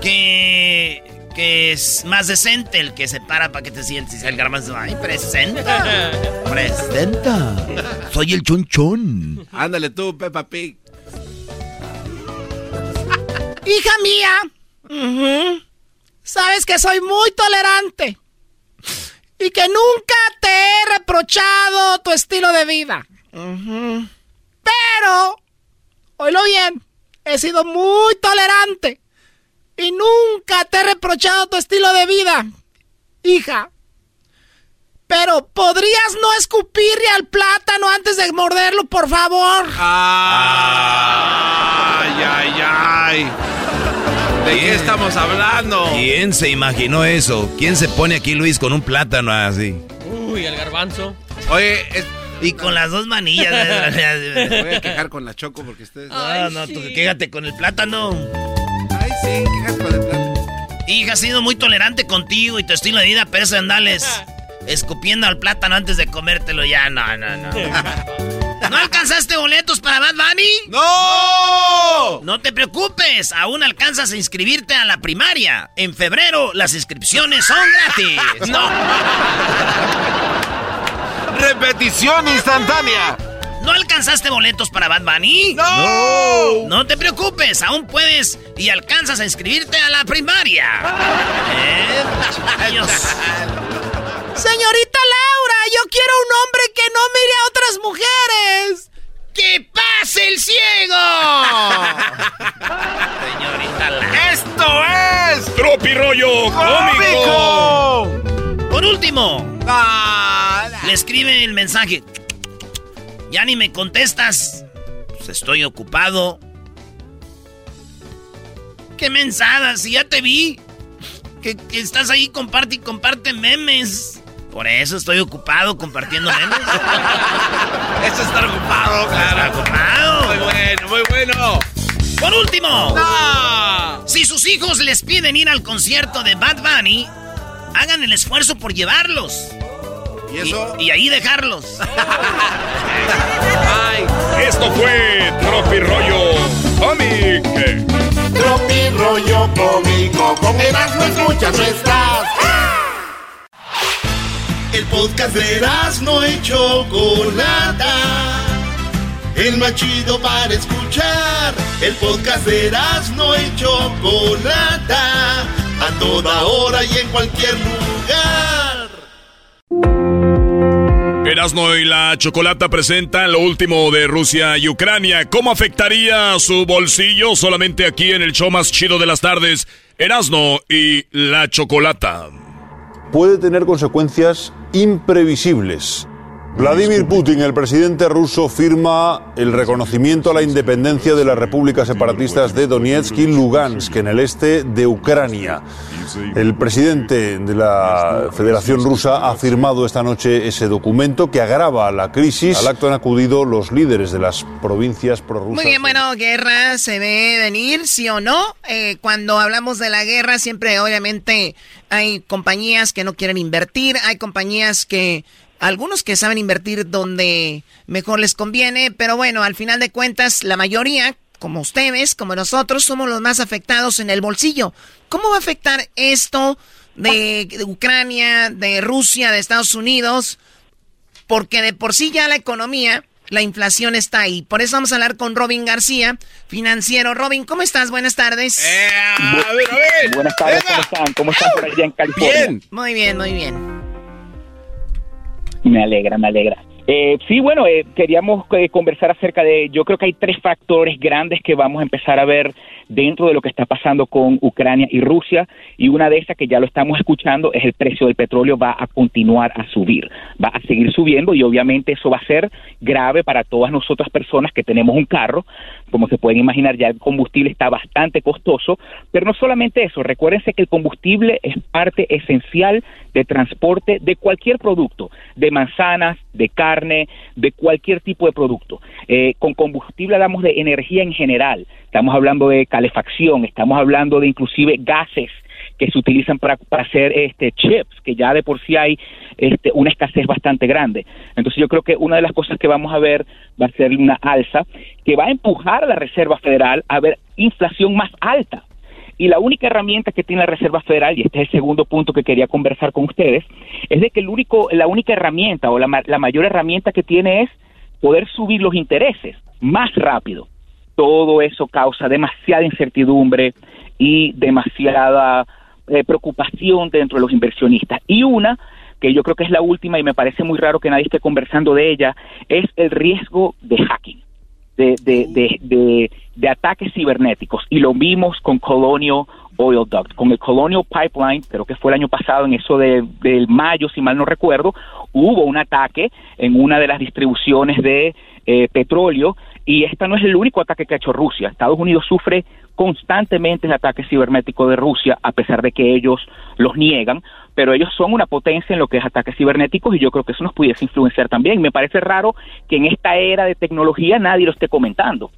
que, que es más decente? El que se para para que te sientes. El garbanzo. Ay, presenta. Presenta. Soy el chonchón. Ándale tú, Peppa Pig. Hija mía, sabes que soy muy tolerante y que nunca te he reprochado tu estilo de vida. Pero, oílo bien, he sido muy tolerante y nunca te he reprochado tu estilo de vida, hija. Pero, ¿podrías no escupirle al plátano antes de morderlo, por favor? Ay, ay, ay. ¿De qué estamos hablando? ¿Quién se imaginó eso? ¿Quién se pone aquí, Luis, con un plátano así? Uy, el garbanzo. Oye, es- Y con las dos manillas. me voy a quejar con la Choco porque ustedes... No, no, tú quéjate con el plátano. Ay, sí, quejas con el plátano. Hija, ha sido muy tolerante contigo y tu estilo de vida, pero eso de andales escupiendo al plátano antes de comértelo ya, no, no, no. ¿No alcanzaste boletos para Bad Bunny? ¡No! No te preocupes, aún alcanzas a inscribirte a la primaria. En febrero las inscripciones son gratis. No. Repetición instantánea. ¿No alcanzaste boletos para Bad Bunny? ¡No! No te preocupes, aún puedes y alcanzas a inscribirte a la primaria. ¿Eh? Señorita Laura, yo quiero un hombre que no mire a otras mujeres. ¡Que pase el ciego! Señorita Laura. ¡Esto es! ¡Tropi rollo cómico! Por último, Ah, le escribe el mensaje. Ya ni me contestas. Pues estoy ocupado. ¿Qué mensada? Si ya te vi. Que, que estás ahí, comparte y comparte memes. Por eso estoy ocupado compartiendo memes. Eso es estar ocupado, claro. ocupado. Muy bueno, muy bueno. Por último, ¡No! si sus hijos les piden ir al concierto de Bad Bunny, hagan el esfuerzo por llevarlos. ¿Y eso? Y, y ahí dejarlos. Ay. Esto fue Tropi rollo cómic. Tropi rollo cómico, con Erasmo escuchas no estás. El podcast de Erasmo y Chocolata. El más chido para escuchar. El podcast de Erasmo y Chocolata. A toda hora y en cualquier lugar. Erasmo y la Chocolata presentan lo último de Rusia y Ucrania. ¿Cómo afectaría su bolsillo? Solamente aquí en el show más chido de las tardes. Erasmo y la Chocolata. puede tener consecuencias imprevisibles. Vladimir Putin, el presidente ruso, firma el reconocimiento a la independencia de las repúblicas separatistas de Donetsk y Lugansk en el este de Ucrania. El presidente de la Federación Rusa ha firmado esta noche ese documento que agrava la crisis. Al acto han acudido los líderes de las provincias prorrusas. Muy bien, bueno, guerra se ve venir, sí o no. Eh, cuando hablamos de la guerra, siempre obviamente hay compañías que no quieren invertir, hay compañías que, algunos que saben invertir donde mejor les conviene, pero bueno, al final de cuentas, la mayoría, como ustedes, como nosotros, somos los más afectados en el bolsillo. ¿Cómo va a afectar esto de, de Ucrania, de Rusia, de Estados Unidos? Porque de por sí ya la economía, la inflación está ahí. Por eso vamos a hablar con Robin García, financiero. Robin, ¿cómo estás? Buenas tardes. a ver, a ver. Buenas tardes, ¿cómo están? ¿Cómo están por allá en California? Bien. Muy bien, muy bien. Me alegra, me alegra. Eh, sí, bueno, eh, queríamos eh, conversar acerca de, yo creo que hay tres factores grandes que vamos a empezar a ver dentro de lo que está pasando con Ucrania y Rusia, y una de esas que ya lo estamos escuchando es el precio del petróleo va a continuar a subir, va a seguir subiendo y obviamente eso va a ser grave para todas nosotras personas que tenemos un carro, como se pueden imaginar ya el combustible está bastante costoso, pero no solamente eso, recuérdense que el combustible es parte esencial de transporte de cualquier producto, de manzanas, de carne, de cualquier tipo de producto. Eh, con combustible hablamos de energía en general, estamos hablando de calefacción, estamos hablando de inclusive gases que se utilizan para, hacer este chips, que ya de por sí hay este, una escasez bastante grande. Entonces yo creo que una de las cosas que vamos a ver va a ser una alza que va a empujar a la Reserva Federal a ver inflación más alta. Y la única herramienta que tiene la Reserva Federal, y este es el segundo punto que quería conversar con ustedes, es de que el único, la única herramienta o la, la mayor herramienta que tiene es poder subir los intereses más rápido. Todo eso causa demasiada incertidumbre y demasiada eh, preocupación dentro de los inversionistas. Y una que yo creo que es la última y me parece muy raro que nadie esté conversando de ella, es el riesgo de hacking de, de, de, de, ataques cibernéticos y lo vimos con Colonial Oil Duct, con el Colonial Pipeline, creo que fue el año pasado, en eso de, del mayo, si mal no recuerdo, hubo un ataque en una de las distribuciones de eh, petróleo y este no es el único ataque que ha hecho Rusia. Estados Unidos sufre constantemente el ataque cibernético de Rusia, a pesar de que ellos los niegan, pero ellos son una potencia en lo que es ataques cibernéticos y yo creo que eso nos pudiese influenciar también. Me parece raro que en esta era de tecnología nadie lo esté comentando.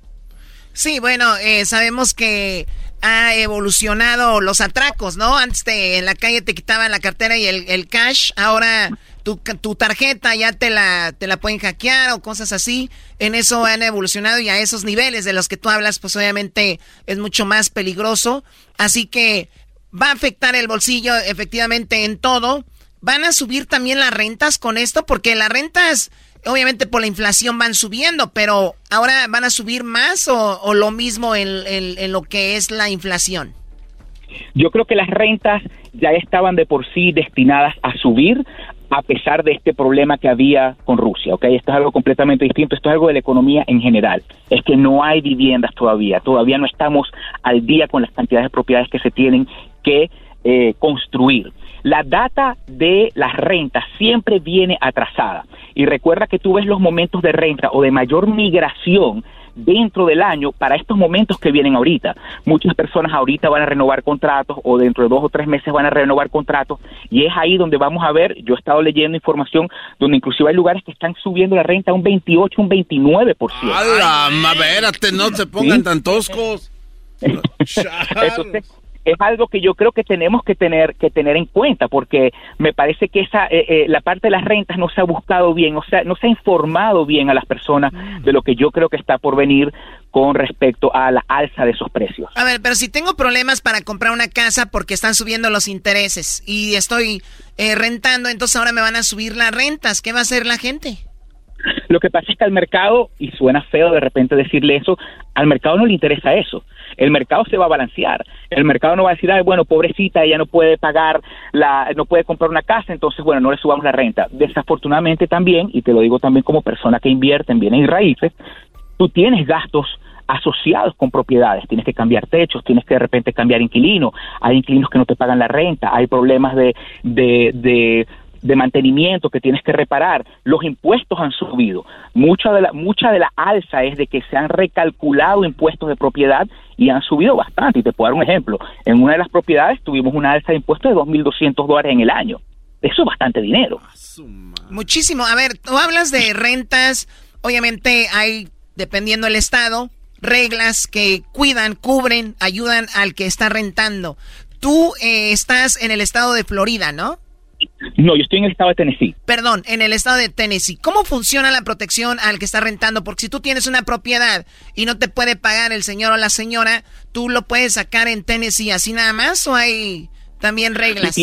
Sí, bueno, eh, sabemos que ha evolucionado los atracos, ¿no? Antes en la calle te quitaban la cartera y el, el cash, ahora tu, tu, tarjeta ya te la, te la pueden hackear o cosas así. En eso han evolucionado y a esos niveles de los que tú hablas, pues obviamente es mucho más peligroso. Así que va a afectar el bolsillo efectivamente en todo. Van a subir también las rentas con esto, porque las rentas, obviamente por la inflación van subiendo, pero ahora van a subir más o, lo mismo en, en lo que es la inflación. Yo creo que las rentas ya estaban de por sí destinadas a subir a pesar de este problema que había con Rusia, ¿ok? Esto es algo completamente distinto, esto es algo de la economía en general. Es que no hay viviendas todavía, todavía no estamos al día con las cantidades de propiedades que se tienen que eh, construir. La data de las rentas siempre viene atrasada. Y recuerda que tú ves los momentos de renta o de mayor migración dentro del año para estos momentos que vienen ahorita. Muchas personas ahorita van a renovar contratos o dentro de dos o tres meses van a renovar contratos y es ahí donde vamos a ver, yo he estado leyendo información donde inclusive hay lugares que están subiendo la renta un 28, un 29%. ¡Hala! A no se pongan tan toscos. Entonces, es algo que yo creo que tenemos que tener que tener en cuenta porque me parece que esa eh, eh, la parte de las rentas no se ha buscado bien, o sea, no se ha informado bien a las personas de lo que yo creo que está por venir con respecto a la alza de esos precios. A ver, pero si tengo problemas para comprar una casa porque están subiendo los intereses y estoy eh, rentando, entonces ahora me van a subir las rentas, ¿qué va a hacer la gente? Lo que pasa es que al mercado, y suena feo de repente decirle eso, al mercado no le interesa eso. El mercado se va a balancear. El mercado no va a decir, Ay, bueno, pobrecita, ella no puede pagar, la, no puede comprar una casa, entonces, bueno, no le subamos la renta. Desafortunadamente también, y te lo digo también como persona que invierte en bienes y raíces, tú tienes gastos asociados con propiedades. Tienes que cambiar techos, tienes que de repente cambiar inquilino. Hay inquilinos que no te pagan la renta, hay problemas de, de de mantenimiento que tienes que reparar, los impuestos han subido. Mucha de la, mucha de la alza es de que se han recalculado impuestos de propiedad y han subido bastante. Y te puedo dar un ejemplo. En una de las propiedades tuvimos una alza de impuestos de 2.200 dólares en el año. Eso es bastante dinero. Muchísimo. A ver, tú hablas de rentas. Obviamente hay, dependiendo del estado, reglas que cuidan, cubren, ayudan al que está rentando. Tú eh, estás en el estado de Florida, ¿no? No, yo estoy en el estado de Tennessee. Perdón, en el estado de Tennessee. ¿Cómo funciona la protección al que está rentando? Porque si tú tienes una propiedad y no te puede pagar el señor o la señora, ¿tú lo puedes sacar en Tennessee así nada más o hay también reglas?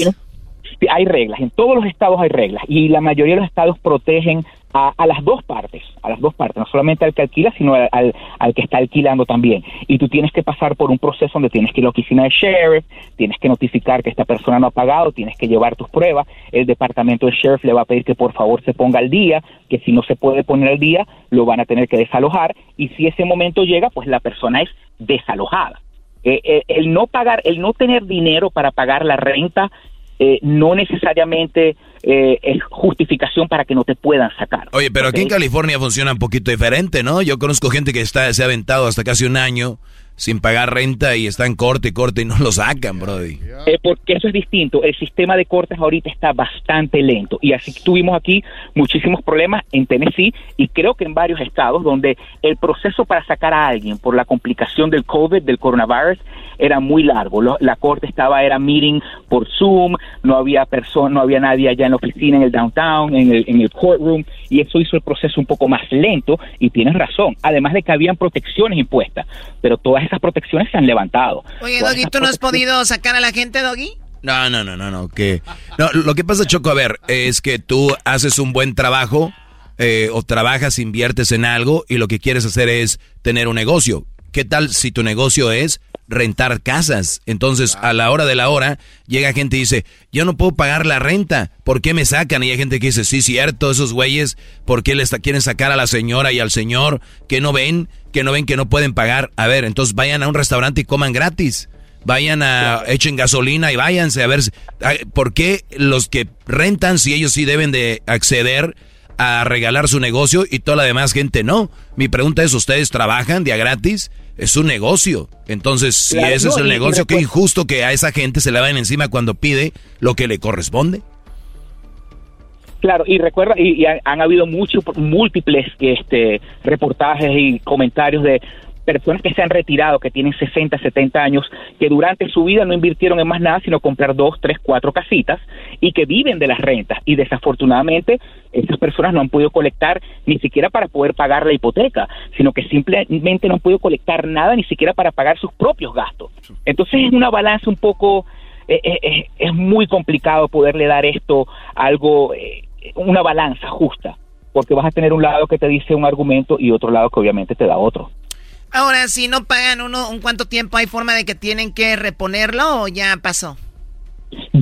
hay reglas, en todos los estados hay reglas y la mayoría de los estados protegen a, las dos partes, a las dos partes, no solamente al que alquila, sino al, al, que está alquilando también. Y tú tienes que pasar por un proceso donde tienes que ir a la oficina de sheriff, tienes que notificar que esta persona no ha pagado, tienes que llevar tus pruebas, el departamento de sheriff le va a pedir que por favor se ponga al día, que si no se puede poner al día, lo van a tener que desalojar y si ese momento llega, pues la persona es desalojada. Eh, eh, el no pagar, el no tener dinero para pagar la renta eh, no necesariamente eh, es justificación para que no te puedan sacar. Oye, pero aquí en California funciona un poquito diferente, ¿no? Yo conozco gente que está, se ha aventado hasta casi un año sin pagar renta y están corte y corte y no lo sacan, Brody. Eh, porque eso es distinto. El sistema de cortes ahorita está bastante lento y así tuvimos aquí muchísimos problemas en Tennessee y creo que en varios estados donde el proceso para sacar a alguien por la complicación del COVID, del coronavirus, era muy largo. la corte estaba, era meeting por Zoom, no había persona, no había nadie allá en la oficina, en el downtown, en el, en el courtroom, y eso hizo el proceso un poco más lento, y tienes razón. Además de que habían protecciones impuestas, pero todas esas protecciones se han levantado. Oye, Doggy, ¿tú no has podido sacar a la gente, Doggy? No, no, no, no, no, que... No, lo que pasa, Choco, a ver, es que tú haces un buen trabajo, eh, o trabajas, inviertes en algo, y lo que quieres hacer es tener un negocio. ¿Qué tal si tu negocio es rentar casas. Entonces, a la hora de la hora, llega gente y dice, yo no puedo pagar la renta, ¿por qué me sacan? Y hay gente que dice, sí, cierto, esos güeyes, ¿por qué les quieren sacar a la señora y al señor que no ven, que no ven que no pueden pagar? A ver, entonces vayan a un restaurante y coman gratis. Vayan a, echen gasolina y váyanse a ver, ¿por qué los que rentan, si ellos sí deben de acceder a regalar su negocio y toda la demás gente no? Mi pregunta es, ¿ustedes trabajan día gratis? Es un negocio. Entonces, si ese es el negocio, qué injusto que a esa gente se le vayan encima cuando pide lo que le corresponde. Claro, y recuerda, y, han, habido muchos, múltiples este, reportajes y comentarios de personas que se han retirado, que tienen 60, 70 años, que durante su vida no invirtieron en más nada sino comprar dos, tres, cuatro casitas y que viven de las rentas. Y desafortunadamente esas personas no han podido colectar ni siquiera para poder pagar la hipoteca, sino que simplemente no han podido colectar nada ni siquiera para pagar sus propios gastos. Entonces es una balanza un poco, eh, eh, eh, es muy complicado poderle dar esto algo, una balanza justa porque vas a tener un lado que te dice un argumento y otro lado que obviamente te da otro. Ahora, si no pagan uno, ¿un cuánto tiempo hay forma de que tienen que reponerlo o ya pasó?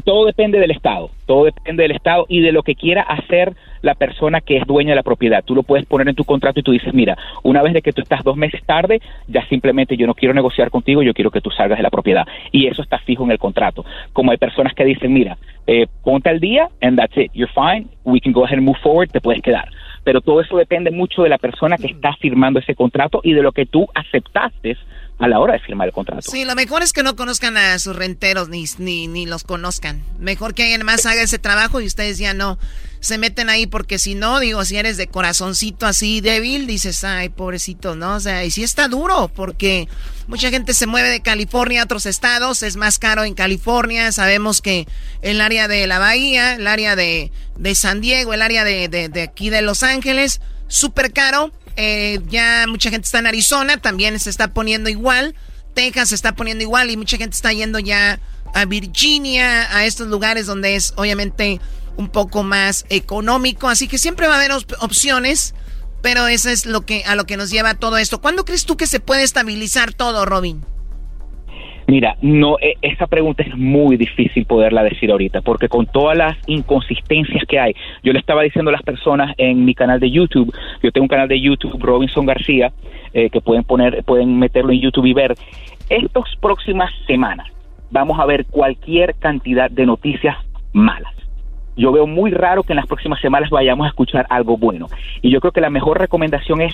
Todo depende del Estado, todo depende del Estado y de lo que quiera hacer la persona que es dueña de la propiedad. Tú lo puedes poner en tu contrato y tú dices, mira, una vez de que tú estás dos meses tarde, ya simplemente yo no quiero negociar contigo, yo quiero que tú salgas de la propiedad. Y eso está fijo en el contrato. Como hay personas que dicen, mira, eh, ponte al día and that's it, you're fine, we can go ahead and move forward, te puedes quedar pero todo eso depende mucho de la persona que está firmando ese contrato y de lo que tú aceptaste a la hora de firmar el contrato. Sí, lo mejor es que no conozcan a sus renteros ni, ni, ni los conozcan. Mejor que alguien más haga ese trabajo y ustedes ya no se meten ahí porque si no, digo, si eres de corazoncito así débil, dices, ay, pobrecito, ¿no? O sea, y sí está duro porque mucha gente se mueve de California a otros estados, es más caro en California, sabemos que el área de la Bahía, el área de, de San Diego, el área de, de, de aquí de Los Ángeles, súper caro eh, ya mucha gente está en Arizona, también se está poniendo igual. Texas se está poniendo igual y mucha gente está yendo ya a Virginia, a estos lugares donde es obviamente un poco más económico. Así que siempre va a haber opciones, pero eso es lo que a lo que nos lleva todo esto. ¿Cuándo crees tú que se puede estabilizar todo, Robin? Mira, no, e, esa pregunta es muy difícil poderla decir ahorita, porque con todas las inconsistencias que hay, yo le estaba diciendo a las personas en mi canal de YouTube, yo tengo un canal de YouTube, Robinson García, eh, que pueden poner, pueden meterlo en YouTube y ver, estas próximas semanas vamos a ver cualquier cantidad de noticias malas. Yo veo muy raro que en las próximas semanas vayamos a escuchar algo bueno. Y yo creo que la mejor recomendación es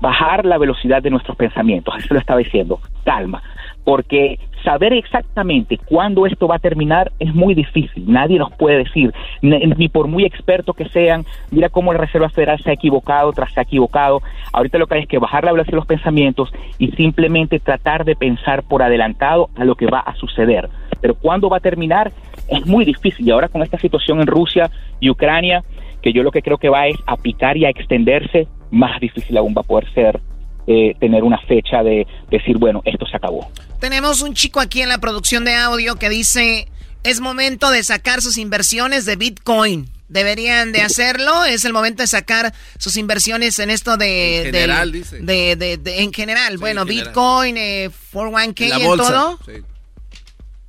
bajar la velocidad de nuestros pensamientos. Eso lo estaba diciendo. Calma porque saber exactamente cuándo esto va a terminar es muy difícil. Nadie nos puede decir, ni por muy experto que sean, mira cómo la Reserva Federal se ha equivocado tras se ha equivocado. Ahorita lo que hay es que bajar la velocidad de los pensamientos y simplemente tratar de pensar por adelantado a lo que va a suceder. Pero cuándo va a terminar es muy difícil. Y ahora con esta situación en Rusia y Ucrania, que yo lo que creo que va es a picar y a extenderse, más difícil aún va a poder ser eh, tener una fecha de decir, bueno, esto se acabó. Tenemos un chico aquí en la producción de audio que dice, Es momento de sacar sus inversiones de Bitcoin. Deberían de hacerlo. Es el momento de sacar sus inversiones en esto de... En general, dice. De, de, de- en general. bueno, en general. Bitcoin, eh, 401k La y bolsa. todo. Sí.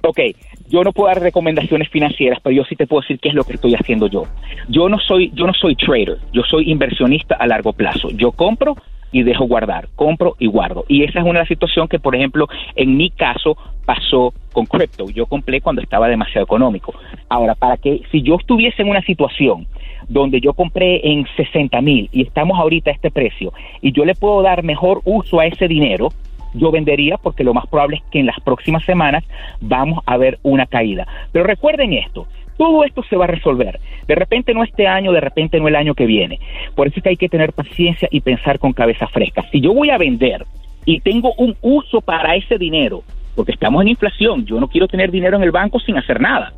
Ok, yo no puedo dar recomendaciones financieras, pero yo sí te puedo decir qué es lo que estoy haciendo yo. Yo no soy, yo no soy trader, yo soy inversionista a largo plazo. Yo compro y dejo guardar, compro y guardo. Y esa es una situación que, por ejemplo, en mi caso pasó con crypto. Yo compré cuando estaba demasiado económico. Ahora, para que si yo estuviese en una situación donde yo compré en 60 mil y estamos ahorita a este precio y yo le puedo dar mejor uso a ese dinero, yo vendería porque lo más probable es que en las próximas semanas vamos a ver una caída. Pero recuerden esto, todo esto se va a resolver. De repente no este año, de repente no el año que viene. Por eso es que hay que tener paciencia y pensar con cabeza fresca. Si yo voy a vender y tengo un uso para ese dinero, porque estamos en inflación, yo no quiero tener dinero en el banco sin hacer nada.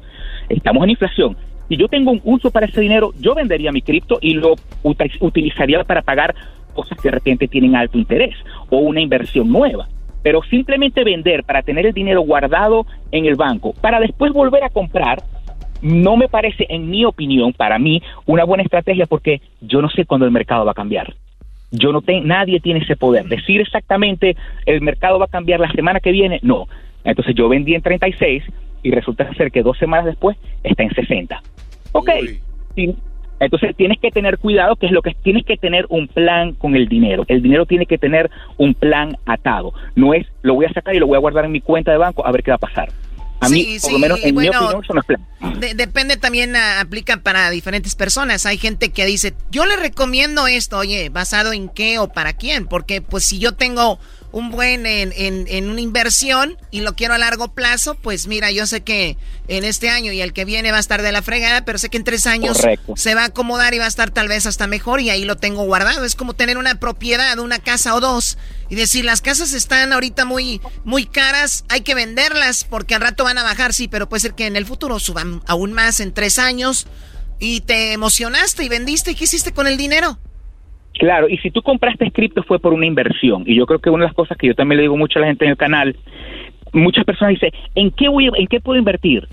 Estamos en inflación. Si yo tengo un uso para ese dinero, yo vendería mi cripto y lo uti- utilizaría para pagar cosas que de repente tienen alto interés o una inversión nueva. Pero simplemente vender para tener el dinero guardado en el banco, para después volver a comprar, no me parece, en mi opinión, para mí, una buena estrategia porque yo no sé cuándo el mercado va a cambiar. Yo no tengo, nadie tiene ese poder. Decir exactamente el mercado va a cambiar la semana que viene, no. Entonces yo vendí en 36 y resulta ser que dos semanas después está en 60. Ok. Sí. Entonces tienes que tener cuidado, que es lo que tienes que tener un plan con el dinero. El dinero tiene que tener un plan atado. No es lo voy a sacar y lo voy a guardar en mi cuenta de banco a ver qué va a pasar. A mí, Sí, por sí, lo menos en bueno, mi opinión, eso no es plan. De- depende también, ah, aplica para diferentes personas. Hay gente que dice, yo le recomiendo esto, oye, ¿basado en qué o para quién? Porque pues si yo tengo un buen en, en- en una inversión y lo quiero a largo plazo, pues mira, yo sé que en este año y el que viene va a estar de la fregada, pero sé que en tres años Correcto. se va a acomodar y va a estar tal vez hasta mejor y ahí lo tengo guardado. Es como tener una propiedad, una casa o dos y decir, las casas están ahorita muy, muy caras, hay que venderlas porque al rato van a bajar, sí, pero puede ser que en el futuro suban aún más en tres años y te emocionaste y vendiste y ¿qué hiciste con el dinero? Claro, y si tú compraste cripto fue por una inversión. Y yo creo que una de las cosas que yo también le digo mucho a la gente en el canal, muchas personas dicen, ¿en qué, voy, ¿en qué puedo invertir?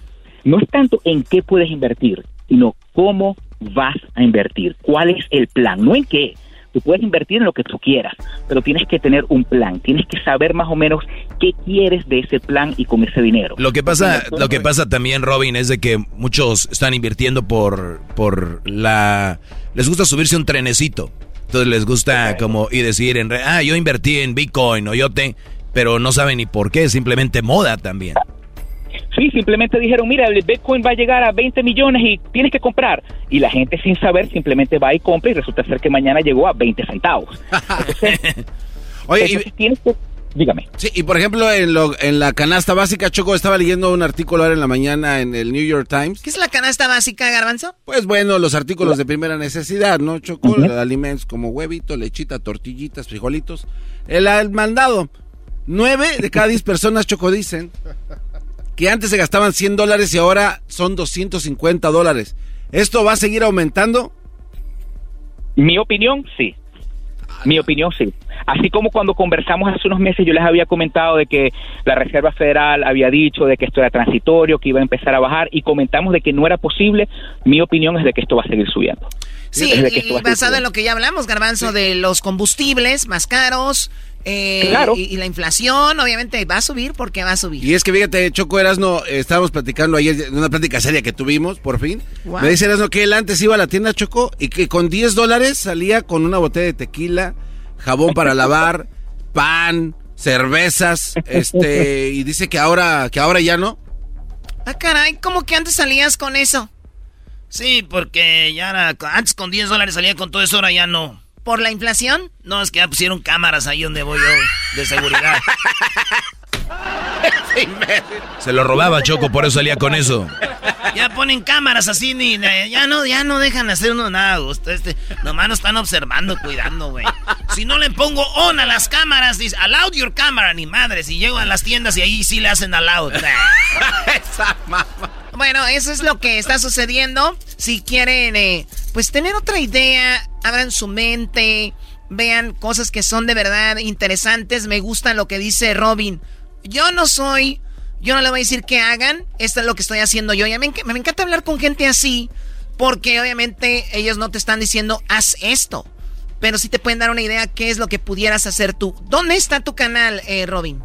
No es tanto en qué puedes invertir, sino cómo vas a invertir, cuál es el plan, no en qué. Tú puedes invertir en lo que tú quieras, pero tienes que tener un plan, tienes que saber más o menos qué quieres de ese plan y con ese dinero. Lo que pasa, lo que pasa también, Robin, es de que muchos están invirtiendo por, por la, les gusta subirse a un trenecito. Entonces les gusta como y decir en, re- ah, yo invertí en Bitcoin o yo te, pero no saben ni por qué, simplemente moda también. Sí, simplemente dijeron, mira, el Bitcoin va a llegar a 20 millones y tienes que comprar. Y la gente sin saber simplemente va y compra y resulta ser que mañana llegó a 20 centavos. Oye, Entonces, tienes que... Dígame. Sí, y por ejemplo, en, lo, en la canasta básica, Choco, estaba leyendo un artículo ahora en la mañana en el New York Times. ¿Qué es la canasta básica, Garbanzo? Pues bueno, los artículos de primera necesidad, ¿no, Choco? Alimentos como huevito, lechita, tortillitas, frijolitos. El, el mandado. Nueve de cada diez personas, Choco, dicen que antes se gastaban 100 dólares y ahora son 250 dólares. ¿Esto va a seguir aumentando? Mi opinión, sí. Mi opinión, sí. Así como cuando conversamos hace unos meses, yo les había comentado de que la Reserva Federal había dicho de que esto era transitorio, que iba a empezar a bajar, y comentamos de que no era posible. Mi opinión es de que esto va a seguir subiendo. Sí, basado en lo que ya hablamos, Garbanzo, de los combustibles más caros eh, Claro. y, y la inflación, obviamente va a subir porque va a subir. Y es que fíjate, Choco Erasno, estábamos platicando ayer en una plática seria que tuvimos, por fin. Wow. Me dice Erasno que él antes iba a la tienda Choco y que con 10 dólares salía con una botella de tequila, jabón para lavar, pan, cervezas, este, y dice que ahora, que ahora ya no. Ah, caray, ¿cómo que antes salías con eso? Sí, porque ya era- antes con 10 dólares salía con todo eso, ahora ya no. ¿Por la inflación? No, es que ya pusieron cámaras ahí donde voy yo, de seguridad. Se lo robaba Choco, por eso salía con eso. Ya ponen cámaras así, ni, ya no, ya no dejan hacer uno nada. Usted, este, nomás nos están observando, cuidando, güey. Si no le pongo on a las cámaras, dice, allowed your camera, ni madre. Si llego a las tiendas y ahí sí le hacen allowed. Bueno, eso es lo que está sucediendo. Si quieren, eh, pues tener otra idea, abran su mente, vean cosas que son de verdad interesantes. Me gusta lo que dice Robin. Yo no soy Yo no le voy a decir que hagan, esto es lo que estoy haciendo yo. Y me, me encanta hablar con gente así, porque obviamente ellos no te están diciendo, haz esto. Pero sí te pueden dar una idea qué es lo que pudieras hacer tú. ¿Dónde está tu canal, eh, Robin?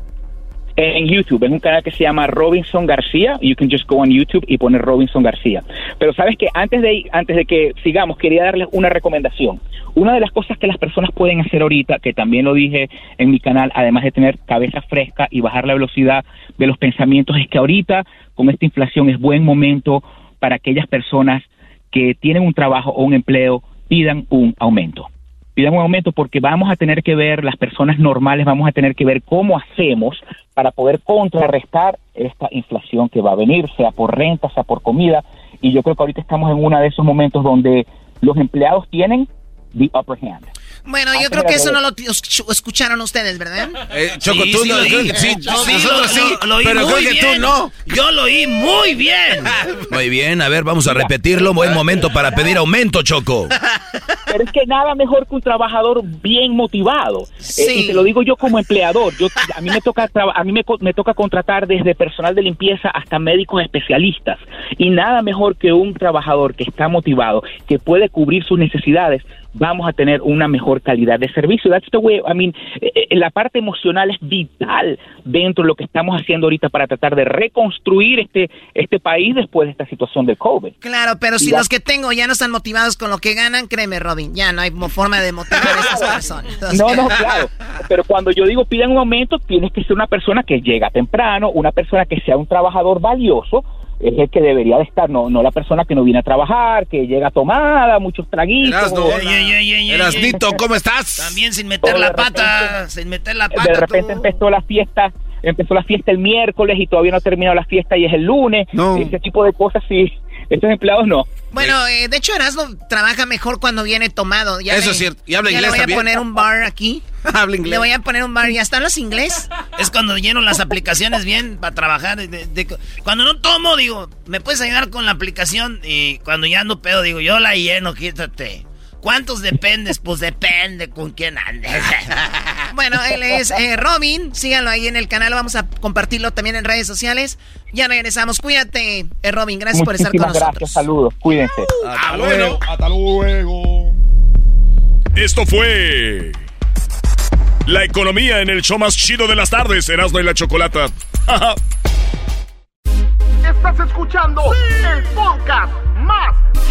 En YouTube. Es un canal que se llama Robinson García. You can just go on YouTube y poner Robinson García. Pero sabes que antes de antes de que sigamos, quería darles una recomendación. Una de las cosas que las personas pueden hacer ahorita, que también lo dije en mi canal, además de tener cabeza fresca y bajar la velocidad de los pensamientos, es que ahorita con esta inflación es buen momento para aquellas personas que tienen un trabajo o un empleo pidan un aumento pidan un aumento porque vamos a tener que ver, las personas normales vamos a tener que ver cómo hacemos para poder contrarrestar esta inflación que va a venir, sea por renta, sea por comida. Y yo creo que ahorita estamos en uno de esos momentos donde los empleados tienen the upper hand. Bueno, yo creo que eso no lo escucharon ustedes, ¿verdad? Eh, Choco, tú no, sí, nosotros sí, lo, oí pero muy bien. tú no. Yo lo oí muy bien. Muy bien, a ver, vamos a repetirlo. Buen momento para pedir aumento, Choco. Pero es que nada mejor que un trabajador bien motivado. Sí. Eh, y te lo digo yo como empleador. Yo, a mí me toca a mí me, me toca contratar desde personal de limpieza hasta médicos especialistas. Y nada mejor que un trabajador que está motivado, que puede cubrir sus necesidades vamos a tener una mejor calidad de servicio. That's the way, I mean, eh, eh, la parte emocional es vital dentro de lo que estamos haciendo ahorita para tratar de reconstruir este, este país después de esta situación del COVID. Claro, pero si los que tengo ya no están motivados con lo que ganan, créeme, Robin, ya no hay forma de motivar a esas personas. No, no, claro. Pero cuando yo digo pidan un aumento, tienes que ser una persona que llega temprano, una persona que sea un trabajador valioso, es el que debería de estar, no, no la persona que no viene a trabajar, que llega tomada, muchos traguitos. Erasnito, ¿cómo estás? También sin meter la pata, sin meter la pata. De repente empezó la fiesta, empezó la fiesta el miércoles y todavía no ha terminado la fiesta y es el lunes. Ese tipo de cosas sí estos empleados no. Bueno, eh, de hecho Erasmo trabaja mejor cuando viene tomado. Ya Eso es cierto. Y habla inglés Le voy a poner un bar aquí. habla inglés. Le voy a poner un bar. ¿Ya están los inglés? Es cuando lleno las aplicaciones bien para trabajar. cuando no tomo, digo, ¿me puedes ayudar con la aplicación? Y cuando ya ando pedo, digo, yo la lleno, quítate. ¿Cuántos dependes? Pues depende con quién andes. bueno, él es eh, Robin. Síganlo ahí en el canal. Vamos a compartirlo también en redes sociales. Ya regresamos. Cuídate, eh, Robin. Gracias por estar con nosotros. Gracias, saludos. Cuídense. hasta luego. Hasta luego. Esto fue. La economía en el show más chido de las tardes, Erasmo y la Chocolata. Estás escuchando el podcast más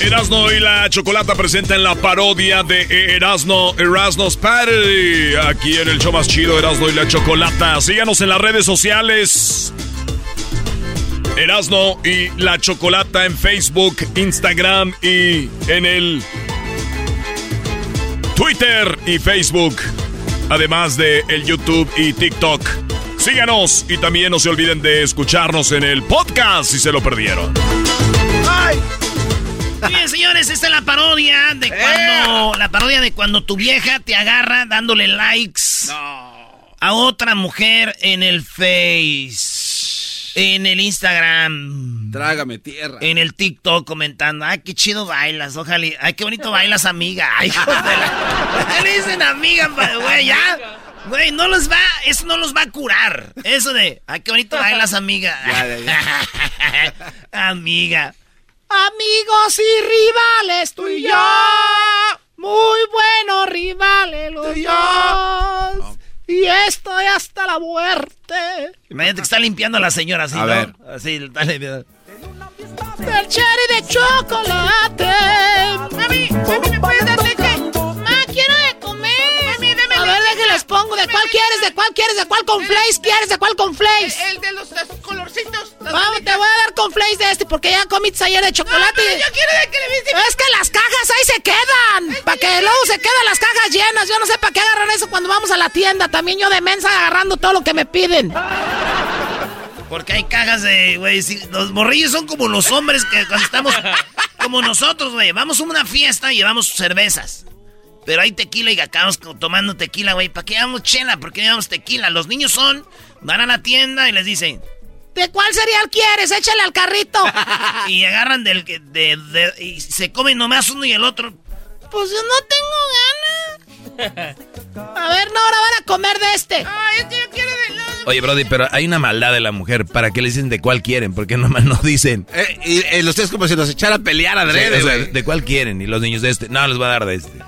Erasno y la Chocolata presentan la parodia de Erasno, Erasno's Party. Aquí en el show más chido, Erasno y la Chocolata. Síganos en las redes sociales. Erasno y la Chocolata en Facebook, Instagram y en el Twitter y Facebook. Además de el YouTube y TikTok. Síganos y también no se olviden de escucharnos en el podcast si se lo perdieron. Bien, señores, esta es la parodia de cuando. La parodia de cuando tu vieja te agarra dándole likes a otra mujer en el Face. En el Instagram. Trágame tierra. En el TikTok comentando. Ay, qué chido bailas. Ojalá. Ay, qué bonito bailas, amiga. Ay, ¿Qué le dicen amiga, güey? Ya. Güey, no los va, eso no los va a curar. Eso de, ay, qué bonito bailas, amiga. amiga. Amigos y rivales, tú y yo. Muy buenos rivales los dos. Y estoy hasta la muerte. Imagínate que está limpiando a la señora así, a Ver. Así, dale, dale. El cherry de chocolate. Mami, mami, ¿me puedes pongo. ¿De cuál quieres? ¿De cuál quieres? ¿De cuál con flakes quieres? ¿De cuál con flakes? El, de los, colorcitos. Vamos, te voy a dar con flakes de este porque ya comiste ayer de chocolate. yo quiero de que le Es que las cajas ahí se quedan. Para que luego se quedan las cajas llenas. Yo no sé para qué agarran eso cuando vamos a la tienda. También yo de mensa agarrando todo lo que me piden. Porque hay cajas de, güey, los morrillos son como los hombres que cuando estamos como nosotros, güey. Vamos a una fiesta y llevamos cervezas. Pero hay tequila y acabamos tomando tequila, güey. ¿Para qué llevamos chela? ¿Por qué llevamos tequila? Los niños son, van a la tienda y les dicen... ¿De cuál cereal quieres? Échale al carrito. y agarran del que... De, y se comen nomás uno y el otro. Pues yo no tengo ganas. A ver, no, ahora van a comer de este. Ay, es que yo quiero de Oye, Brody, pero hay una maldad de la mujer. ¿Para qué le dicen de cuál quieren? Porque nomás no dicen. Eh, y eh, los tres como si nos echara a pelear a ¿De cuál quieren? Y los niños de este. No, les va a dar de este.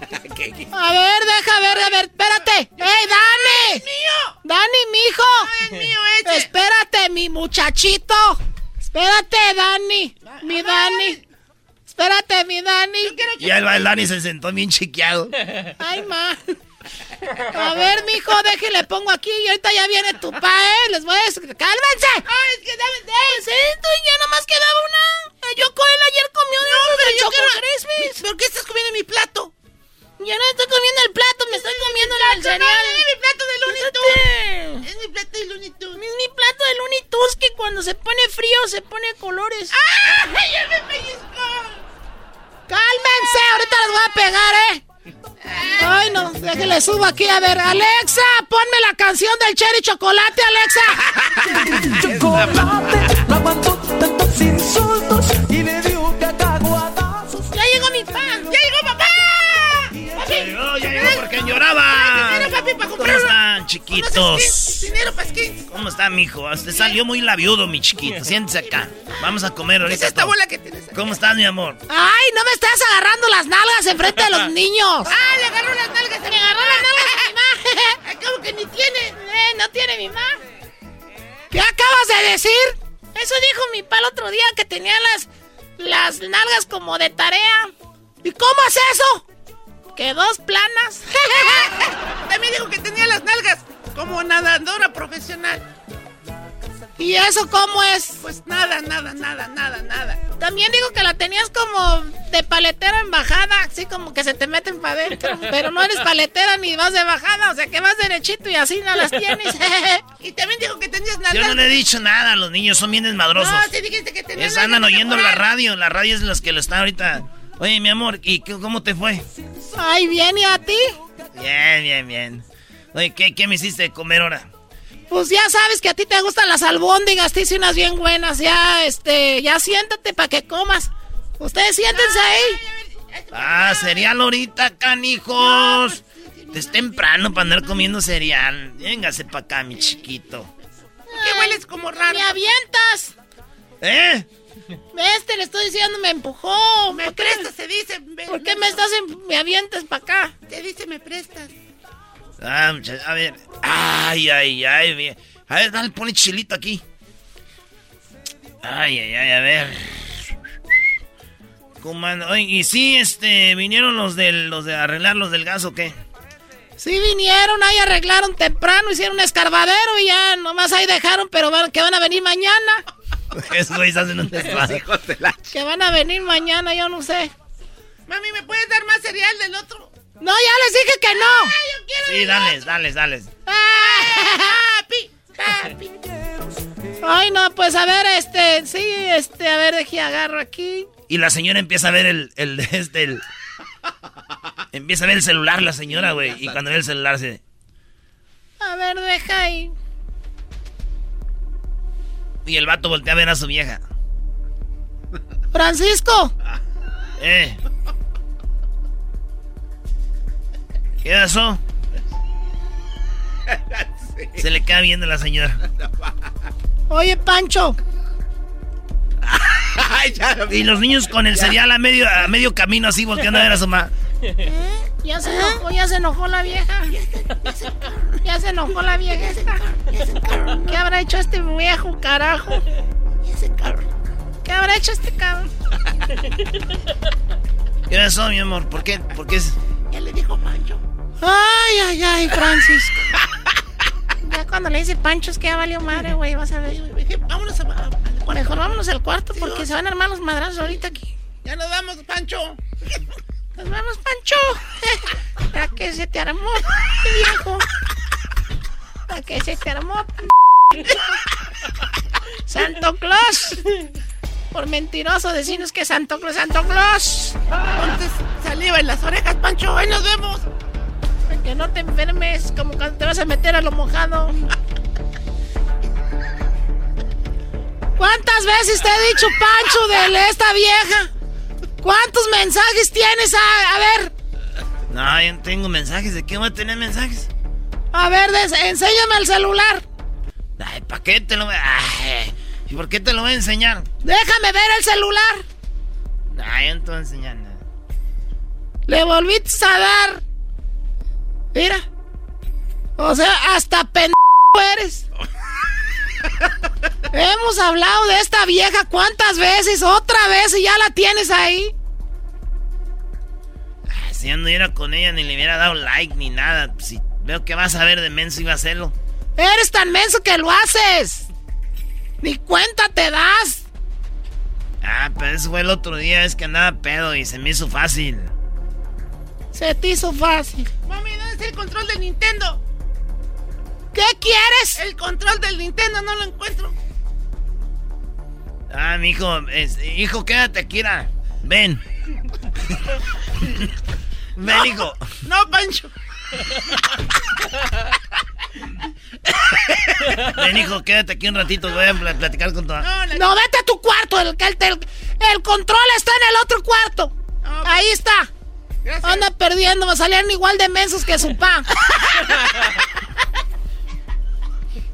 A ver, deja ver, a ver, espérate. ¡Ey, Dani! ¡Es mío! ¡Dani, mijo! Ay, es mío, eche. Espérate, mi muchachito. Espérate, Dani. Mi Dani. Espérate, mi Dani. Y ahí va el Dani se sentó bien chiqueado. Ay, ma. A ver, mijo, déjale, pongo aquí y ahorita ya viene tu pa, ¿eh? Les voy a decir, ¡cálmense! ¡Ay, es que dame, Sí, tú ya nomás quedaba una. Yo con él ayer comió no, pero de yo quiero... ¿Por qué estás comiendo mi plato? Yo no estoy comiendo el plato, me estoy comiendo el cereal. No, es mi plato de Looney Tunes. Es mi plato de Looney Tunes. Es mi plato de Looney Tunes que cuando se pone frío se pone colores. ¡Ay, ya me pellizco! ¡Cálmense! Ahorita les voy a pegar, ¿eh? Ay, no, déjale subo aquí. A ver, Alexa, ponme la canción del Cherry Chocolate, Alexa. Chocolate, no aguantó tantos insultos y le dio cacahuatazos. Ya llegó mi pan, ya llegó papá. Ya llegó, ya llegó porque lloraba. ¿Cómo están, chiquitos? Dinero para skins. ¿Cómo está, mijo? Usted salió muy labiudo, mi chiquito. Siéntese acá. Vamos a comer ahorita. ¿Qué es esta bola que tienes? ¿Cómo estás, mi amor? Ay, no me estás agarrando las nalgas enfrente de los niños. Ah, le agarró las nalgas. Me agarró las nalgas a mi mamá. ¿Cómo que ni tiene? Eh, no tiene mi mamá. ¿Qué acabas de decir? Eso dijo mi pa el otro día que tenía las, las nalgas como de tarea. ¿Y cómo es eso? Que dos planas. También dijo que tenía las nalgas como nadadora profesional. ¿Y eso cómo es? Pues nada, nada, nada, nada, nada. También digo que la tenías como de paletera en bajada, así como que se te meten para adentro. Pero no eres paletera ni vas de bajada, o sea que vas derechito y así no las tienes. y también digo que tenías nada. Yo no le he dicho nada, los niños son bien desmadrosos. No, te dijiste que tenías. andan oyendo la radio, la radio es las que lo están ahorita. Oye, mi amor, ¿y cómo te fue? Ay, bien, ¿y a ti? Bien, bien, bien. Oye, ¿qué, qué me hiciste de comer ahora? Pues ya sabes que a ti te gustan las albóndigas, te hice unas bien buenas. Ya, este, ya siéntate para que comas. Ustedes siéntense ahí. Ah, cereal ahorita, canijos. Es temprano para andar comiendo cereal. Véngase para acá, mi chiquito. ¿Qué hueles como raro? ¡Me avientas! ¿Eh? ¿Ves? Te le estoy diciendo, me empujó. Me prestas, se dice. ¿Por qué me estás en, me avientas para acá? Te dice, me prestas. Ah, a ver. Ay, ay, ay. A ver, dale, pone chilito aquí. Ay, ay, ay, a ver. Oye, y sí, este, vinieron los de, los de arreglar los del gas o qué? Sí vinieron, ahí arreglaron temprano, hicieron un escarbadero y ya nomás ahí dejaron, pero van, que van a venir mañana. Eso hacen un desmadre. Que van a venir mañana, yo no sé. Mami, ¿me puedes dar más cereal del otro? No, ya les dije que no. Ah, yo quiero sí, dales, dales, dales. Ay, no, pues a ver, este, sí, este, a ver, dejé agarro aquí. Y la señora empieza a ver el, el, este, el... Empieza a ver el celular la señora, güey. Y cuando ve el celular se... A ver, deja ahí. Y el vato voltea a ver a su vieja. Francisco. Eh. ¿Qué pasó? Se le queda viendo a la señora. Oye, Pancho. y los niños con el cereal a medio, a medio camino así volteando a ver a su mamá. ¿Eh? Ya se enojó, ya se enojó la vieja. Ya se enojó la vieja esta. ¿Qué habrá hecho este viejo, carajo? ¿Qué habrá hecho este cabrón? ¿Qué pasó, mi amor? ¿Por qué? ¿Por qué? Ya le dijo Pancho. Ay, ay, ay, Francisco. Ya cuando le dice Pancho es que ya valió madre, güey. Vas a ver. Dije, vámonos a, a- Mejor vámonos al cuarto porque se van a armar los madrazos ahorita aquí. Ya nos vamos, Pancho. Nos vamos, Pancho. ¿Para qué se te armó, viejo? ¿Para qué se te armó? Santo Claus. Por mentiroso decirnos que Santo Claus, Santo Claus. Ponte saliva en las orejas, Pancho. Ahí nos vemos. Para que no te enfermes como cuando te vas a meter a lo mojado. ¿Cuántas veces te he dicho, Pancho, de esta vieja? ¿Cuántos mensajes tienes? A, a ver, No, yo no tengo mensajes. ¿De qué voy a tener mensajes? a ver, des- enséñame el celular. Ay, ¿para qué te lo voy a... Ay, ¿Y por qué te lo voy a enseñar? Déjame ver el celular. Ay, yo no te voy a enseñar nada. Le volviste a dar. Mira. O sea, hasta pendejo eres. Hemos hablado de esta vieja cuántas veces, otra vez y ya la tienes ahí. Si yo no hubiera con ella, ni le hubiera dado like, ni nada. Si veo que vas a ver de menso, iba a hacerlo. Eres tan menso que lo haces. Ni cuenta te das. Ah, pero eso fue el otro día. Es que andaba pedo y se me hizo fácil. Se te hizo fácil. Mami, ¿dónde está el control del Nintendo? ¿Qué quieres? El control del Nintendo no lo encuentro. Ah, mi hijo, hijo, quédate aquí, era. Ven. Ven, hijo. No, Pancho. Ven, hijo, quédate aquí un ratito. Voy a pl- platicar con tu. No, vete a tu cuarto. El, el, el- el control está en el otro cuarto. Ahí está. Anda perdiendo. Salían igual de mensos que su pa.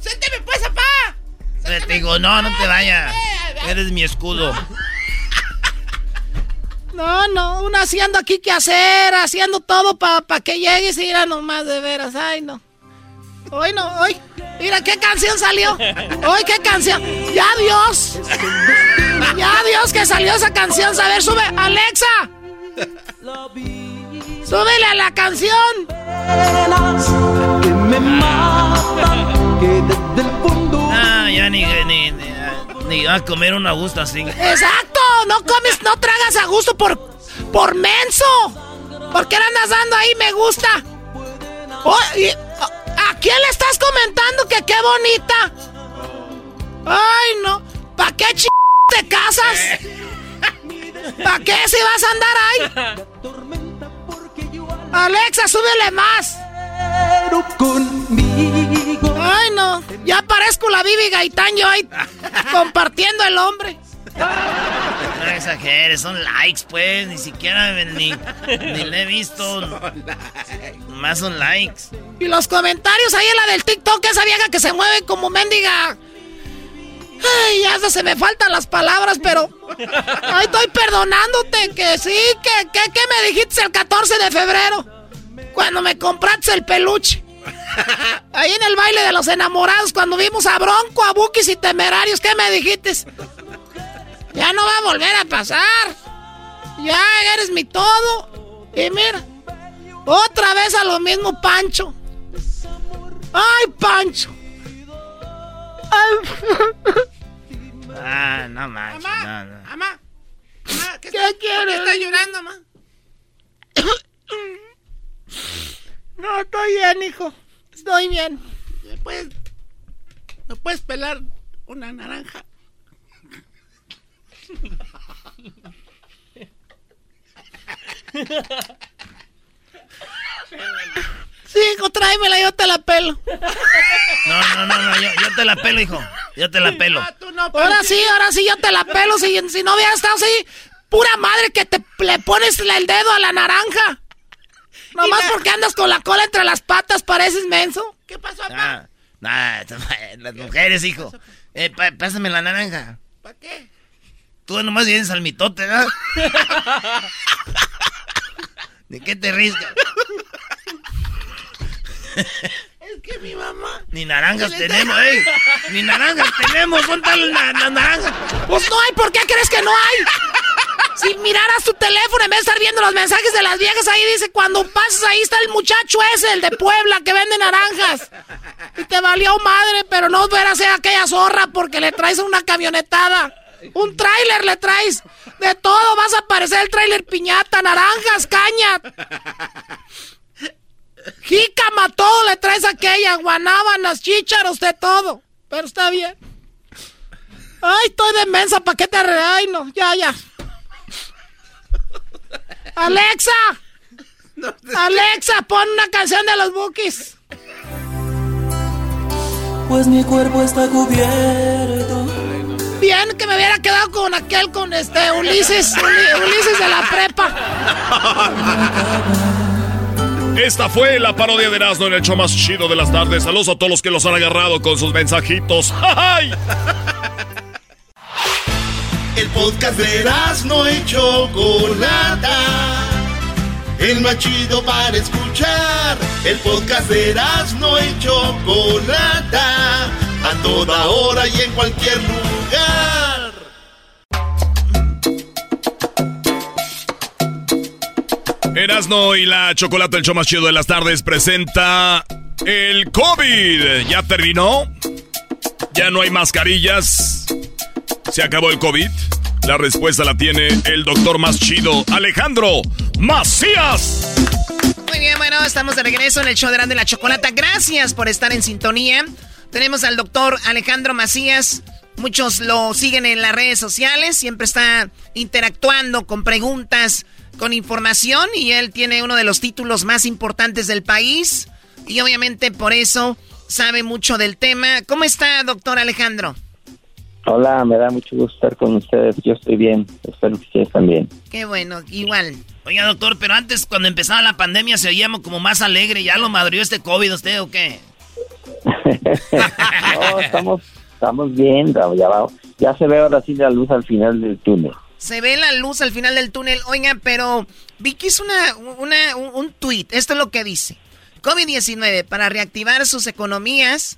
¡Sénteme pues, papá! Te digo, no, no te vayas. Eres mi escudo. No, no, uno haciendo aquí que hacer, haciendo todo para que llegues y ir nomás de veras. Ay, no. Hoy no, hoy. Mira qué canción salió. Hoy qué canción. Ya Dios. Ya Dios que salió esa canción. A ver, sube. Alexa. Súbele a la canción. que me matan, que desde el fondo Ah, ya ni, ni, ni, ni va a comer un a gusto así. Exacto. No comes, no tragas a gusto por, por menso. ¿Por qué le andas dando ahí me gusta? Oh, y- ¿a, a quién le estás comentando que qué bonita? Ay, no. ¿Para qué ch te casas? ¿Para qué si vas a andar ahí? Alexa, súbele más. Ay, no. Ya parezco la Bibi Gaitán yo ahí compartiendo el hombre. No exageres, son likes, pues. Ni siquiera ni, ni le he visto. Más son likes. Y los comentarios ahí en la del TikTok, esa vieja que se mueve como mendiga. Ay, ya hasta se me faltan las palabras, pero. Ay, estoy perdonándote que sí, que, que, que me dijiste el 14 de febrero. Cuando me compraste el peluche. Ahí en el baile de los enamorados, cuando vimos a Bronco, a Bukis y Temerarios, ¿qué me dijiste? Ya no va a volver a pasar. Ya eres mi todo. Y mira, otra vez a lo mismo, Pancho. ¡Ay, Pancho! Ah, no manches. No, no. Mamá, ¿qué, quieres? está llorando, mamá? No, estoy bien, hijo. Estoy bien. ¿Me puedes, ¿me puedes pelar una naranja? Sí, hijo, tráemela, yo te la pelo. No, no, no, no, yo, yo te la pelo, hijo. Yo te la pelo. Ahora sí, ahora sí, yo te la pelo. Si, si no hubiera estado así, pura madre que te le pones el dedo a la naranja. Nomás porque andas con la cola entre las patas, pareces menso. ¿Qué pasó, Ah, nah, las mujeres, hijo. Eh, pa- pásame la naranja. ¿Para qué? Tú nomás vienes al mitote, ¿verdad? ¿De qué te ríes? Es que mi mamá. Ni naranjas tenemos, ¿eh? Ni naranjas tenemos, son tal las naranjas. Pues no hay, ¿por qué crees que no hay? Si miraras tu teléfono en vez de estar viendo los mensajes de las viejas, ahí dice, cuando pases ahí está el muchacho ese, el de Puebla, que vende naranjas. Y te valió madre, pero no verás a aquella zorra porque le traes una camionetada. Un tráiler le traes. De todo vas a aparecer el tráiler piñata, naranjas, caña. Jícama, todo le traes aquella, guanábanas, chícharos, de todo. Pero está bien. Ay, estoy de mensa, ¿para qué te. Ay, no, ya, ya. Alexa. Alexa, pon una canción de los Bookies. Pues mi cuerpo está cubierto. Bien que me hubiera quedado con aquel, con este Ulises, Ulises de la prepa. Esta fue la parodia de Erasmo en el show más chido de las tardes. Saludos a todos los que los han agarrado con sus mensajitos. ¡Ay! El podcast de Erasmo y Chocolata. El más chido para escuchar. El podcast de Erasmo y Chocolata. A toda hora y en cualquier lugar. Erasno y la Chocolata, el show más chido de las tardes, presenta el COVID. ¿Ya terminó? ¿Ya no hay mascarillas? ¿Se acabó el COVID? La respuesta la tiene el doctor más chido, Alejandro Macías. Muy bien, bueno, estamos de regreso en el show de y la Chocolata. Gracias por estar en sintonía. Tenemos al doctor Alejandro Macías. Muchos lo siguen en las redes sociales, siempre está interactuando con preguntas con información y él tiene uno de los títulos más importantes del país y obviamente por eso sabe mucho del tema. ¿Cómo está, doctor Alejandro? Hola, me da mucho gusto estar con ustedes. Yo estoy bien, espero que ustedes también. Qué bueno, igual. Oiga, doctor, pero antes cuando empezaba la pandemia se oíamos como más alegre. ¿Ya lo madrió este COVID usted o qué? no, estamos, estamos bien, ya, ya se ve ahora sí la luz al final del túnel. Se ve la luz al final del túnel. Oiga, pero Vicky es una, una, un, un tweet. Esto es lo que dice. COVID-19, para reactivar sus economías,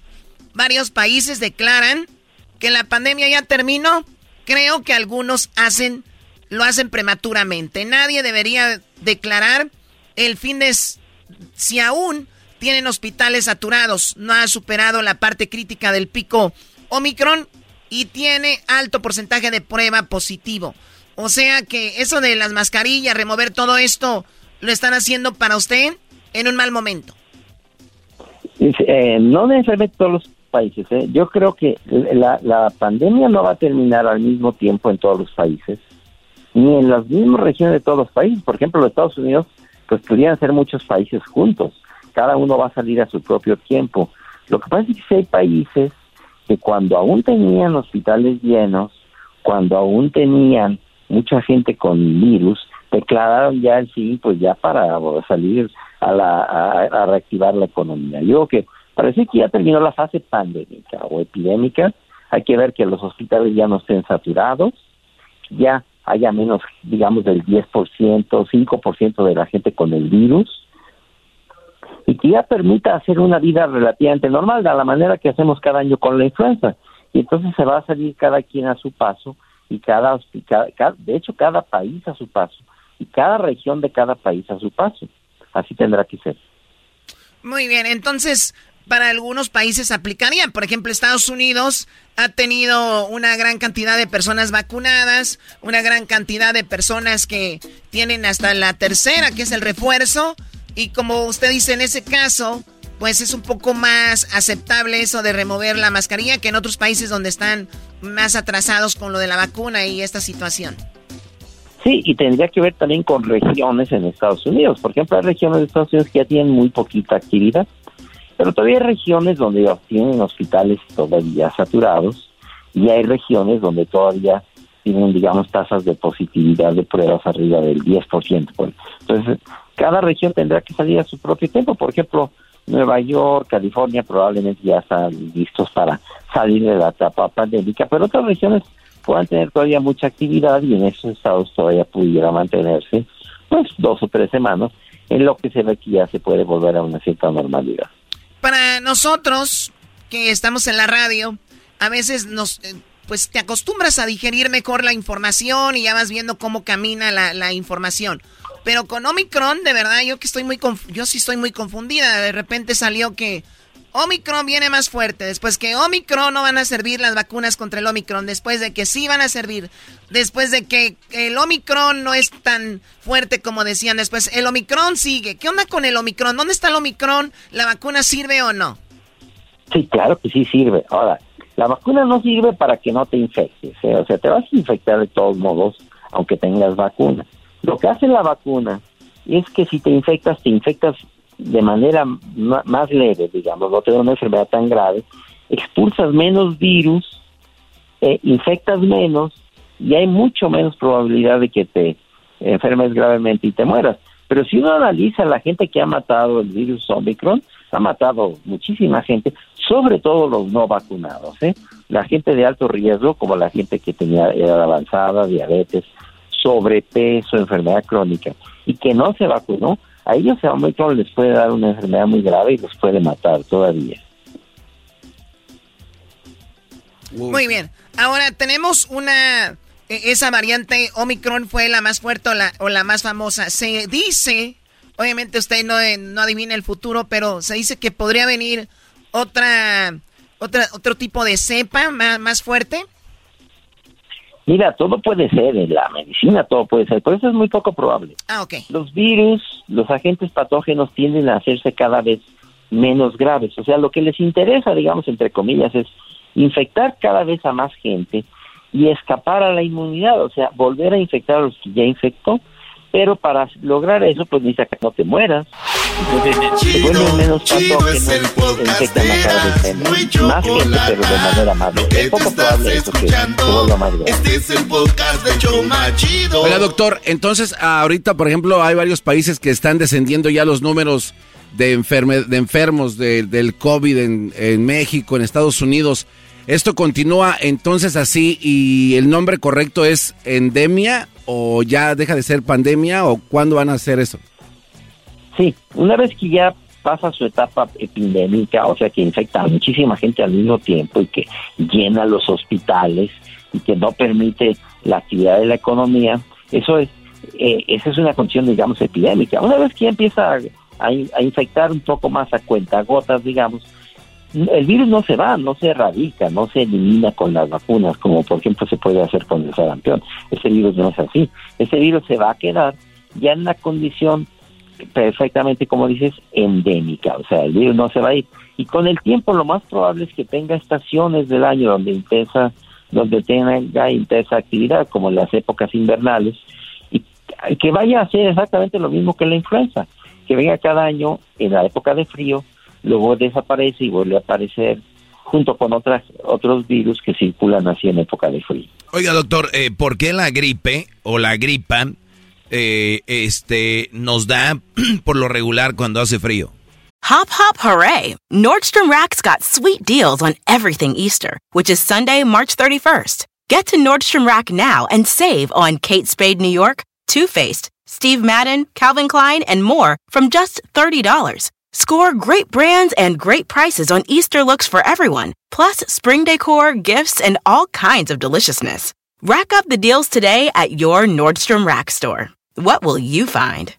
varios países declaran que la pandemia ya terminó. Creo que algunos hacen, lo hacen prematuramente. Nadie debería declarar el fin de... Si aún tienen hospitales saturados, no ha superado la parte crítica del pico Omicron y tiene alto porcentaje de prueba positivo. O sea que eso de las mascarillas, remover todo esto, lo están haciendo para usted en un mal momento. Eh, no necesariamente todos los países. ¿eh? Yo creo que la, la pandemia no va a terminar al mismo tiempo en todos los países, ni en las mismas regiones de todos los países. Por ejemplo, los Estados Unidos, pues podrían ser muchos países juntos. Cada uno va a salir a su propio tiempo. Lo que pasa es que hay países que cuando aún tenían hospitales llenos, cuando aún tenían mucha gente con virus, declararon ya el sí, pues ya para salir a, la, a, reactivar la economía. Yo creo que parece que ya terminó la fase pandémica o epidémica. Hay que ver que los hospitales ya no estén saturados, ya haya menos, digamos, del 10%, 5% de la gente con el virus, y que ya permita hacer una vida relativamente normal, de la manera que hacemos cada año con la influenza. Y entonces se va a salir cada quien a su paso y cada, cada, de hecho cada país a su paso y cada región de cada país a su paso. Así tendrá que ser. Muy bien, entonces para algunos países aplicarían. Por ejemplo, Estados Unidos ha tenido una gran cantidad de personas vacunadas, una gran cantidad de personas que tienen hasta la tercera, que es el refuerzo. Y como usted dice, en ese caso, pues es un poco más aceptable eso de remover la mascarilla que en otros países donde están más atrasados con lo de la vacuna y esta situación. Sí, y tendría que ver también con regiones en Estados Unidos. Por ejemplo, hay regiones de Estados Unidos que ya tienen muy poquita actividad, pero todavía hay regiones donde tienen hospitales todavía saturados y hay regiones donde todavía tienen, digamos, tasas de positividad de pruebas arriba del 10%. Entonces, cada región tendrá que salir a su propio tiempo. Por ejemplo, Nueva York, California probablemente ya están listos para salir de la etapa pandémica, pero otras regiones puedan tener todavía mucha actividad y en esos estados todavía pudiera mantenerse pues dos o tres semanas en lo que se ve que ya se puede volver a una cierta normalidad. Para nosotros que estamos en la radio, a veces nos pues te acostumbras a digerir mejor la información y ya vas viendo cómo camina la, la información. Pero con Omicron, de verdad, yo que estoy muy yo sí estoy muy confundida. De repente salió que Omicron viene más fuerte. Después que Omicron no van a servir las vacunas contra el Omicron. Después de que sí van a servir. Después de que el Omicron no es tan fuerte como decían. Después el Omicron sigue. ¿Qué onda con el Omicron? ¿Dónde está el Omicron? ¿La vacuna sirve o no? Sí, claro que sí sirve. Ahora, la vacuna no sirve para que no te infectes. ¿eh? O sea, te vas a infectar de todos modos, aunque tengas vacuna. Lo que hace la vacuna es que si te infectas, te infectas de manera más leve, digamos, no te una enfermedad tan grave, expulsas menos virus, eh, infectas menos y hay mucho menos probabilidad de que te enfermes gravemente y te mueras. Pero si uno analiza la gente que ha matado el virus Omicron, ha matado muchísima gente, sobre todo los no vacunados, ¿eh? la gente de alto riesgo, como la gente que tenía edad avanzada, diabetes, sobrepeso, enfermedad crónica, y que no se vacunó, a ellos a Omicron les puede dar una enfermedad muy grave y los puede matar todavía. Muy bien. Ahora tenemos una e, esa variante Omicron fue la más fuerte o la, o la más famosa. Se dice, obviamente usted no, no adivina el futuro, pero se dice que podría venir otra, otra otro tipo de cepa más, más fuerte. Mira, todo puede ser, en la medicina todo puede ser, pero eso es muy poco probable. Ah, ok. Los virus, los agentes patógenos tienden a hacerse cada vez menos graves. O sea, lo que les interesa, digamos, entre comillas, es infectar cada vez a más gente y escapar a la inmunidad, o sea, volver a infectar a los que ya infectó pero para lograr eso, pues necesita que no te mueras. Entonces, menos chido es el podcast de muy más gente, pero de manera más Lo que es poco probable escuchando, que este es el podcast de Choma Chido. Hola, doctor. Entonces, ahorita, por ejemplo, hay varios países que están descendiendo ya los números de, enferme, de enfermos de, del COVID en, en México, en Estados Unidos. ¿Esto continúa entonces así y el nombre correcto es endemia o ya deja de ser pandemia o cuándo van a hacer eso? Sí, una vez que ya pasa su etapa epidémica, o sea que infecta a muchísima gente al mismo tiempo y que llena los hospitales y que no permite la actividad de la economía, eso es, eh, esa es una condición, digamos, epidémica. Una vez que ya empieza a, a infectar un poco más a cuenta gotas, digamos, el virus no se va, no se erradica, no se elimina con las vacunas, como por ejemplo se puede hacer con el sarampión. Ese virus no es así. Ese virus se va a quedar ya en la condición perfectamente, como dices, endémica. O sea, el virus no se va a ir. Y con el tiempo lo más probable es que tenga estaciones del año donde intensa, donde tenga intensa actividad, como en las épocas invernales, y que vaya a hacer exactamente lo mismo que la influenza, que venga cada año en la época de frío luego desaparece y vuelve a aparecer junto con otras otros virus que circulan así en época de frío. Oiga, doctor, eh, ¿por qué la gripe o la gripa eh, este, nos da por lo regular cuando hace frío? Hop, hop, hooray! Nordstrom Rack's got sweet deals on everything Easter, which is Sunday, March 31st. Get to Nordstrom Rack now and save on Kate Spade New York, Too Faced, Steve Madden, Calvin Klein, and more from just $30. Score great brands and great prices on Easter looks for everyone, plus spring decor, gifts, and all kinds of deliciousness. Rack up the deals today at your Nordstrom Rack store. What will you find?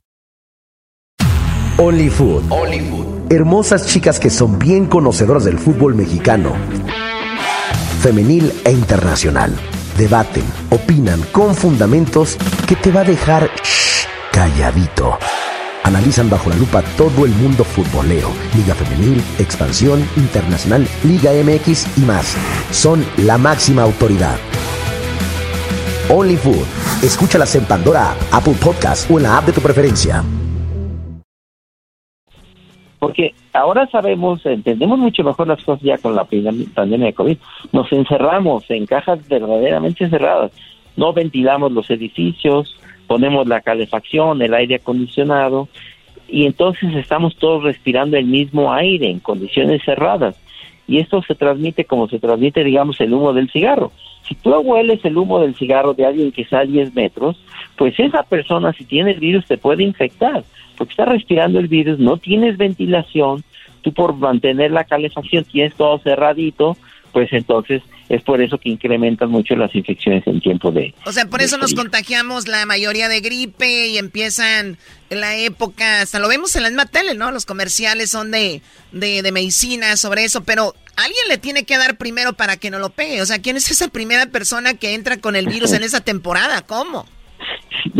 Only Food. Only Food. Hermosas chicas que son bien conocedoras del fútbol mexicano, femenil e internacional. Debaten, opinan con fundamentos que te va a dejar shh, calladito. Analizan bajo la lupa todo el mundo futbolero, Liga Femenil, Expansión, Internacional, Liga MX y más. Son la máxima autoridad. Only Food. Escúchalas en Pandora, Apple Podcast o en la app de tu preferencia. Porque ahora sabemos, entendemos mucho mejor las cosas ya con la pandemia de COVID. Nos encerramos en cajas verdaderamente cerradas. No ventilamos los edificios, ponemos la calefacción, el aire acondicionado, y entonces estamos todos respirando el mismo aire en condiciones cerradas. Y esto se transmite como se transmite, digamos, el humo del cigarro. Si tú hueles el humo del cigarro de alguien que está a 10 metros, pues esa persona, si tiene el virus, te puede infectar, porque está respirando el virus, no tienes ventilación, tú por mantener la calefacción tienes todo cerradito, pues entonces es por eso que incrementan mucho las infecciones en tiempo de... O sea, por eso nos contagiamos la mayoría de gripe y empiezan la época, hasta lo vemos en la misma tele, ¿no? Los comerciales son de, de, de medicina sobre eso, pero alguien le tiene que dar primero para que no lo pegue. O sea, ¿quién es esa primera persona que entra con el virus en esa temporada? ¿Cómo?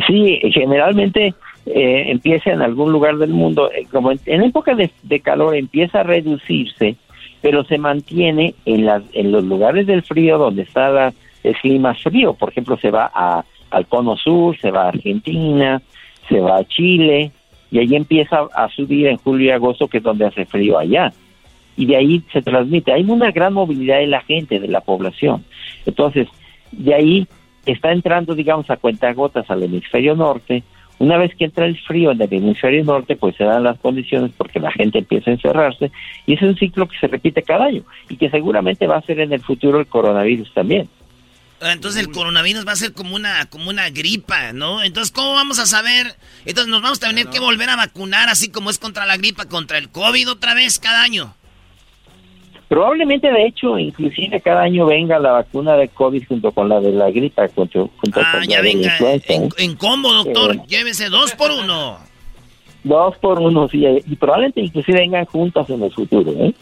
Sí, generalmente eh, empieza en algún lugar del mundo, eh, como en, en época de, de calor empieza a reducirse, pero se mantiene en, las, en los lugares del frío donde está el clima frío. Por ejemplo, se va a, al cono sur, se va a Argentina, se va a Chile, y ahí empieza a subir en julio y agosto, que es donde hace frío allá. Y de ahí se transmite. Hay una gran movilidad de la gente, de la población. Entonces, de ahí está entrando, digamos, a cuentagotas al hemisferio norte. Una vez que entra el frío en el hemisferio norte, pues se dan las condiciones porque la gente empieza a encerrarse y es un ciclo que se repite cada año y que seguramente va a ser en el futuro el coronavirus también. Ah, Entonces el coronavirus va a ser como una, como una gripa, ¿no? Entonces, ¿cómo vamos a saber? Entonces nos vamos a tener que volver a vacunar así como es contra la gripa, contra el COVID otra vez cada año. Probablemente, de hecho, inclusive cada año venga la vacuna de COVID junto con la de la gripa, junto, junto Ah, con ya la venga, en, ¿eh? en combo, doctor, Eh. llévese dos por uno. Dos por uno, sí, y probablemente inclusive vengan juntas en el futuro, ¿eh?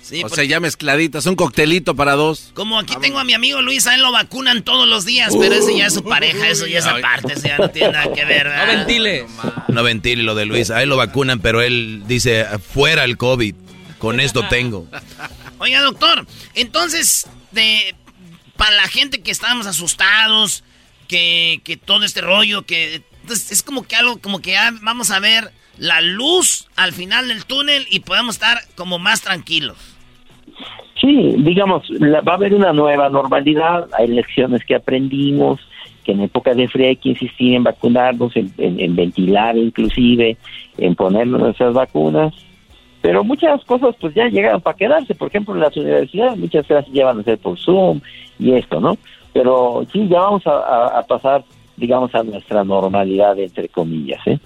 Sí, o sea, ya mezcladitas, un coctelito para dos. Como aquí tengo a mi amigo Luis, a él lo vacunan todos los días, pero ese ya es su pareja, eso ya es aparte, eso ya no tiene nada que ver. ¿verdad? No ventile lo de Luis. A él lo vacunan, pero él dice, fuera el COVID. Con esto tengo. Oiga, doctor, entonces, de, para la gente que estábamos asustados, que, que todo este rollo, que entonces, es como que algo, como que ya vamos a ver la luz al final del túnel y podemos estar como más tranquilos. Sí, digamos, la- va a haber una nueva normalidad, hay lecciones que aprendimos, que en época de frío hay que insistir en vacunarnos, en, en- en ventilar inclusive, en ponernos nuestras vacunas, pero muchas cosas pues ya llegaron para quedarse, por ejemplo en las universidades muchas clases ya van a ser por Zoom y esto, ¿no? Pero sí, ya vamos a- a pasar, digamos, a nuestra normalidad, entre comillas, ¿eh?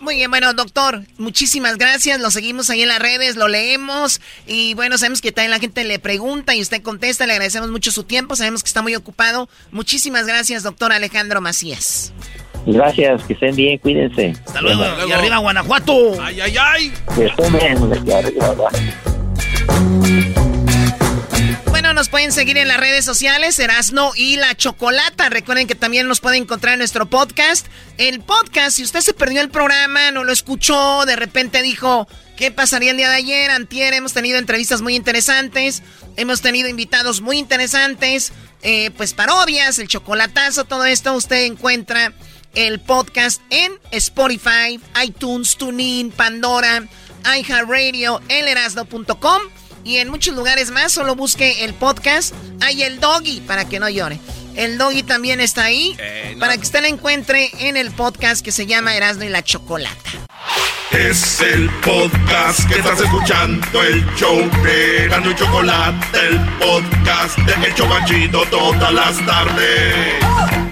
Muy bien, bueno, doctor, muchísimas gracias. Lo seguimos ahí en las redes, lo leemos. Y bueno, sabemos que también la gente le pregunta y usted contesta. Le agradecemos mucho su tiempo. Sabemos que está muy ocupado. Muchísimas gracias, doctor Alejandro Macías. Gracias, que estén bien, cuídense. Hasta luego. Y arriba Guanajuato. ¡Ay, ay, ay! Que arriba. Bueno, nos pueden seguir en las redes sociales, Erasno y La Chocolata. Recuerden que también nos pueden encontrar en nuestro podcast. El podcast, si usted se perdió el programa, no lo escuchó, de repente dijo, ¿qué pasaría el día de ayer? Antier, hemos tenido entrevistas muy interesantes, hemos tenido invitados muy interesantes, eh, pues parodias, el chocolatazo, todo esto usted encuentra el podcast en Spotify, iTunes, TuneIn, Pandora, iHeartRadio, elerasno.com y en muchos lugares más. Solo busque el podcast. Hay el doggy para que no llore. El doggy también está ahí para que usted lo encuentre en el podcast que se llama Erasno y la Chocolata. Es el podcast que estás escuchando, el show de Erasmo y Chocolate, el podcast de El Chobachito todas las tardes.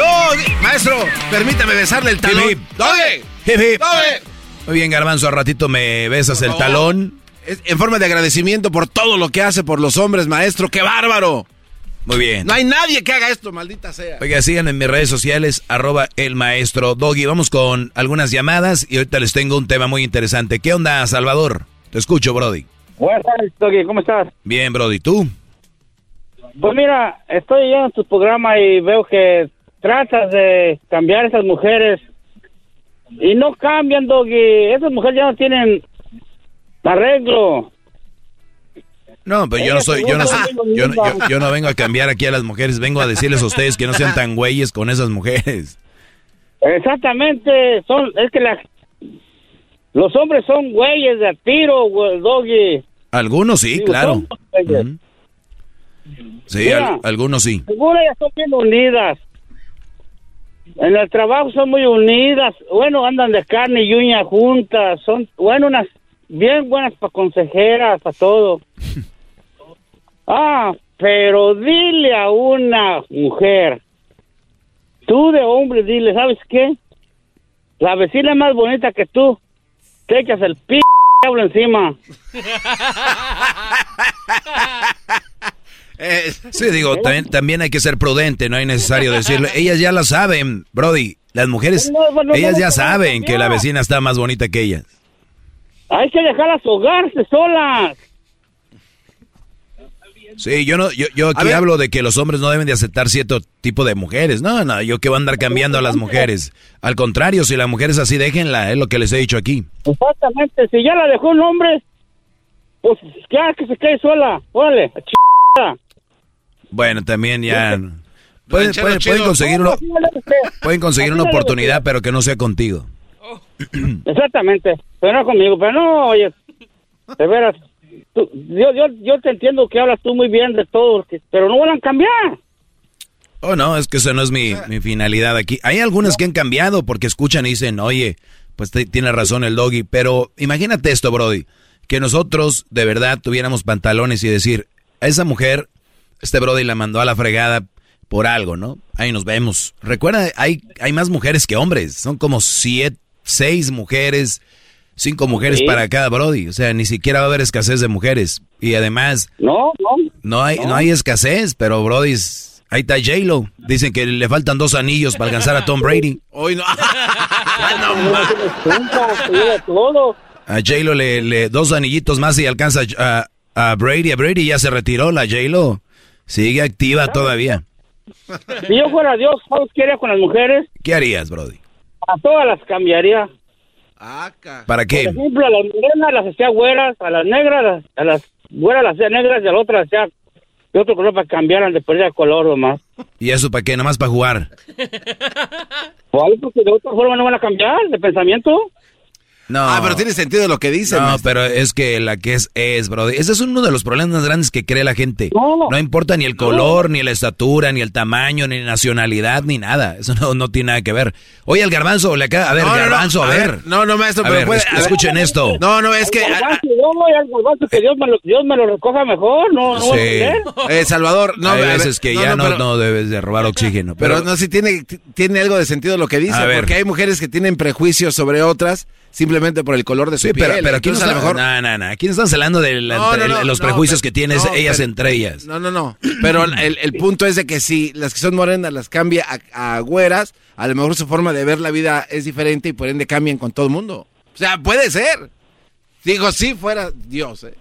¡Doggy! ¡Doggy! Maestro, permítame besarle el talón. Hip, hip. ¡Doggy! Hip, hip. ¡Doggy! Muy bien, Garbanzo, al ratito me besas el talón. En forma de agradecimiento por todo lo que hace por los hombres, maestro. ¡Qué bárbaro! Muy bien. No hay nadie que haga esto, maldita sea. Oiga, sigan en mis redes sociales, arroba el maestro Doggy. Vamos con algunas llamadas y ahorita les tengo un tema muy interesante. ¿Qué onda, Salvador? Te escucho, Brody. Buenas tardes, Doggy, ¿cómo estás? Bien, Brody, ¿tú? Pues mira, estoy oyendo tu programa y veo que tratas de cambiar a esas mujeres y no cambian, Doggy. Esas mujeres ya no tienen arreglo. No, pero yo no soy, yo no soy, yo, no- yo- yo no vengo a cambiar aquí a las mujeres, vengo a decirles a ustedes que no sean tan güeyes con esas mujeres. Exactamente, son, es que los hombres son güeyes de a tiro, Doggy. Algunos sí, Digo, claro. Sí, Mira. al- algunos sí. Seguro ellas son bien unidas. En el trabajo son muy unidas. Bueno, andan de carne y uña juntas. Son, bueno, unas bien buenas para consejeras, para todo. Ah, pero dile a una mujer, tú de hombre, dile, ¿sabes qué? La vecina es más bonita que tú. Te echas el p diablo encima. Sí, digo, también, también hay que ser prudente, no hay necesario decirle. Ellas ya la saben, Brody. Las mujeres, No, no, no, ellas ya saben que la vecina está más bonita que ellas. Hay que dejarlas ahogarse solas. Sí, yo no, yo, yo aquí hablo de que los hombres no deben de aceptar cierto tipo de mujeres. No, no, yo que voy a andar cambiando a las mujeres. Al contrario, si la mujer es así, déjenla, es lo que les he dicho aquí. Exactamente, si ya la dejó un hombre, pues ya que se quede sola. Órale, a. Bueno, también ya. Pueden, pueden- pueden conseguir, uno- pueden una oportunidad, pero que no sea contigo. Exactamente, pero no conmigo, pero no, oye, de veras, tú- yo, yo, yo te entiendo que hablas tú muy bien de todo, pero no van a cambiar. Oh, no, es que eso no es mi, mi finalidad aquí. Hay algunas que han cambiado porque escuchan y dicen, oye, pues te- tiene razón el doggy. Pero imagínate esto, Brody, que nosotros de verdad tuviéramos pantalones y decir, a esa mujer, este Brody la mandó a la fregada por algo, ¿no? Ahí nos vemos. Recuerda, hay, hay más mujeres que hombres. Son como siete, seis mujeres, cinco mujeres Sí. para cada Brody. O sea, ni siquiera va a haber escasez de mujeres. Y además, No, no. no hay, no. hay escasez, pero Brody, ahí está J-Lo. Dicen que le faltan dos anillos para alcanzar a Tom Brady. Hoy no. todo. A J-Lo le, le dos anillitos más y alcanza a, a Brady. A Brady ya se retiró la J-Lo. Sigue activa todavía. Si yo fuera Dios, ¿sabes qué haría con las mujeres? ¿Qué harías, Brody? A todas las cambiaría. ¿Para qué? Por ejemplo, a las morenas las hacía güeras, a las negras, las- a las güeras las hacía negras y a las otras las hacía de otro color para que cambiaran de pérdida de color o más. ¿Y eso para qué? Nada más para jugar. O algo porque de otra forma no van a cambiar de pensamiento. No. Ah, pero tiene sentido lo que dice. No, maestro. pero es que la que es, es, Brody. Ese es uno de los problemas más grandes que cree la gente. No, importa ni el color, ni la estatura, ni el tamaño, ni nacionalidad, ni nada. Eso no, no tiene nada que ver. Oye, el garbanzo, le acaba, a ver, No, no, no, garbanzo, a, ver. No, no, maestro, A pero ver, puede- es- a ver. escuchen esto. No, no, es que. Al garbanzo, yo voy al garbanzo, que Dios me, lo, Dios me lo recoja mejor, no, no a Sí. Eh, Salvador, no, Hay a veces que no, ya no, no, pero- no debes de robar oxígeno. Pero, Pero, no, si tiene, tiene algo de sentido lo que dice, A porque hay mujeres que tienen prejuicios sobre otras simplemente por el color de su sí, piel. pero, pero aquí no está, a lo mejor... no, no, no, aquí no están hablando de la- No, no, los no, prejuicios pero- que tienen no, ellas pero- entre ellas. No, no, no. Pero el, el punto es de que si las que son morenas las cambia a, a güeras, a lo mejor su forma de ver la vida es diferente y por ende cambian con todo el mundo. O sea, puede ser. Digo, si fuera Dios, ¿eh?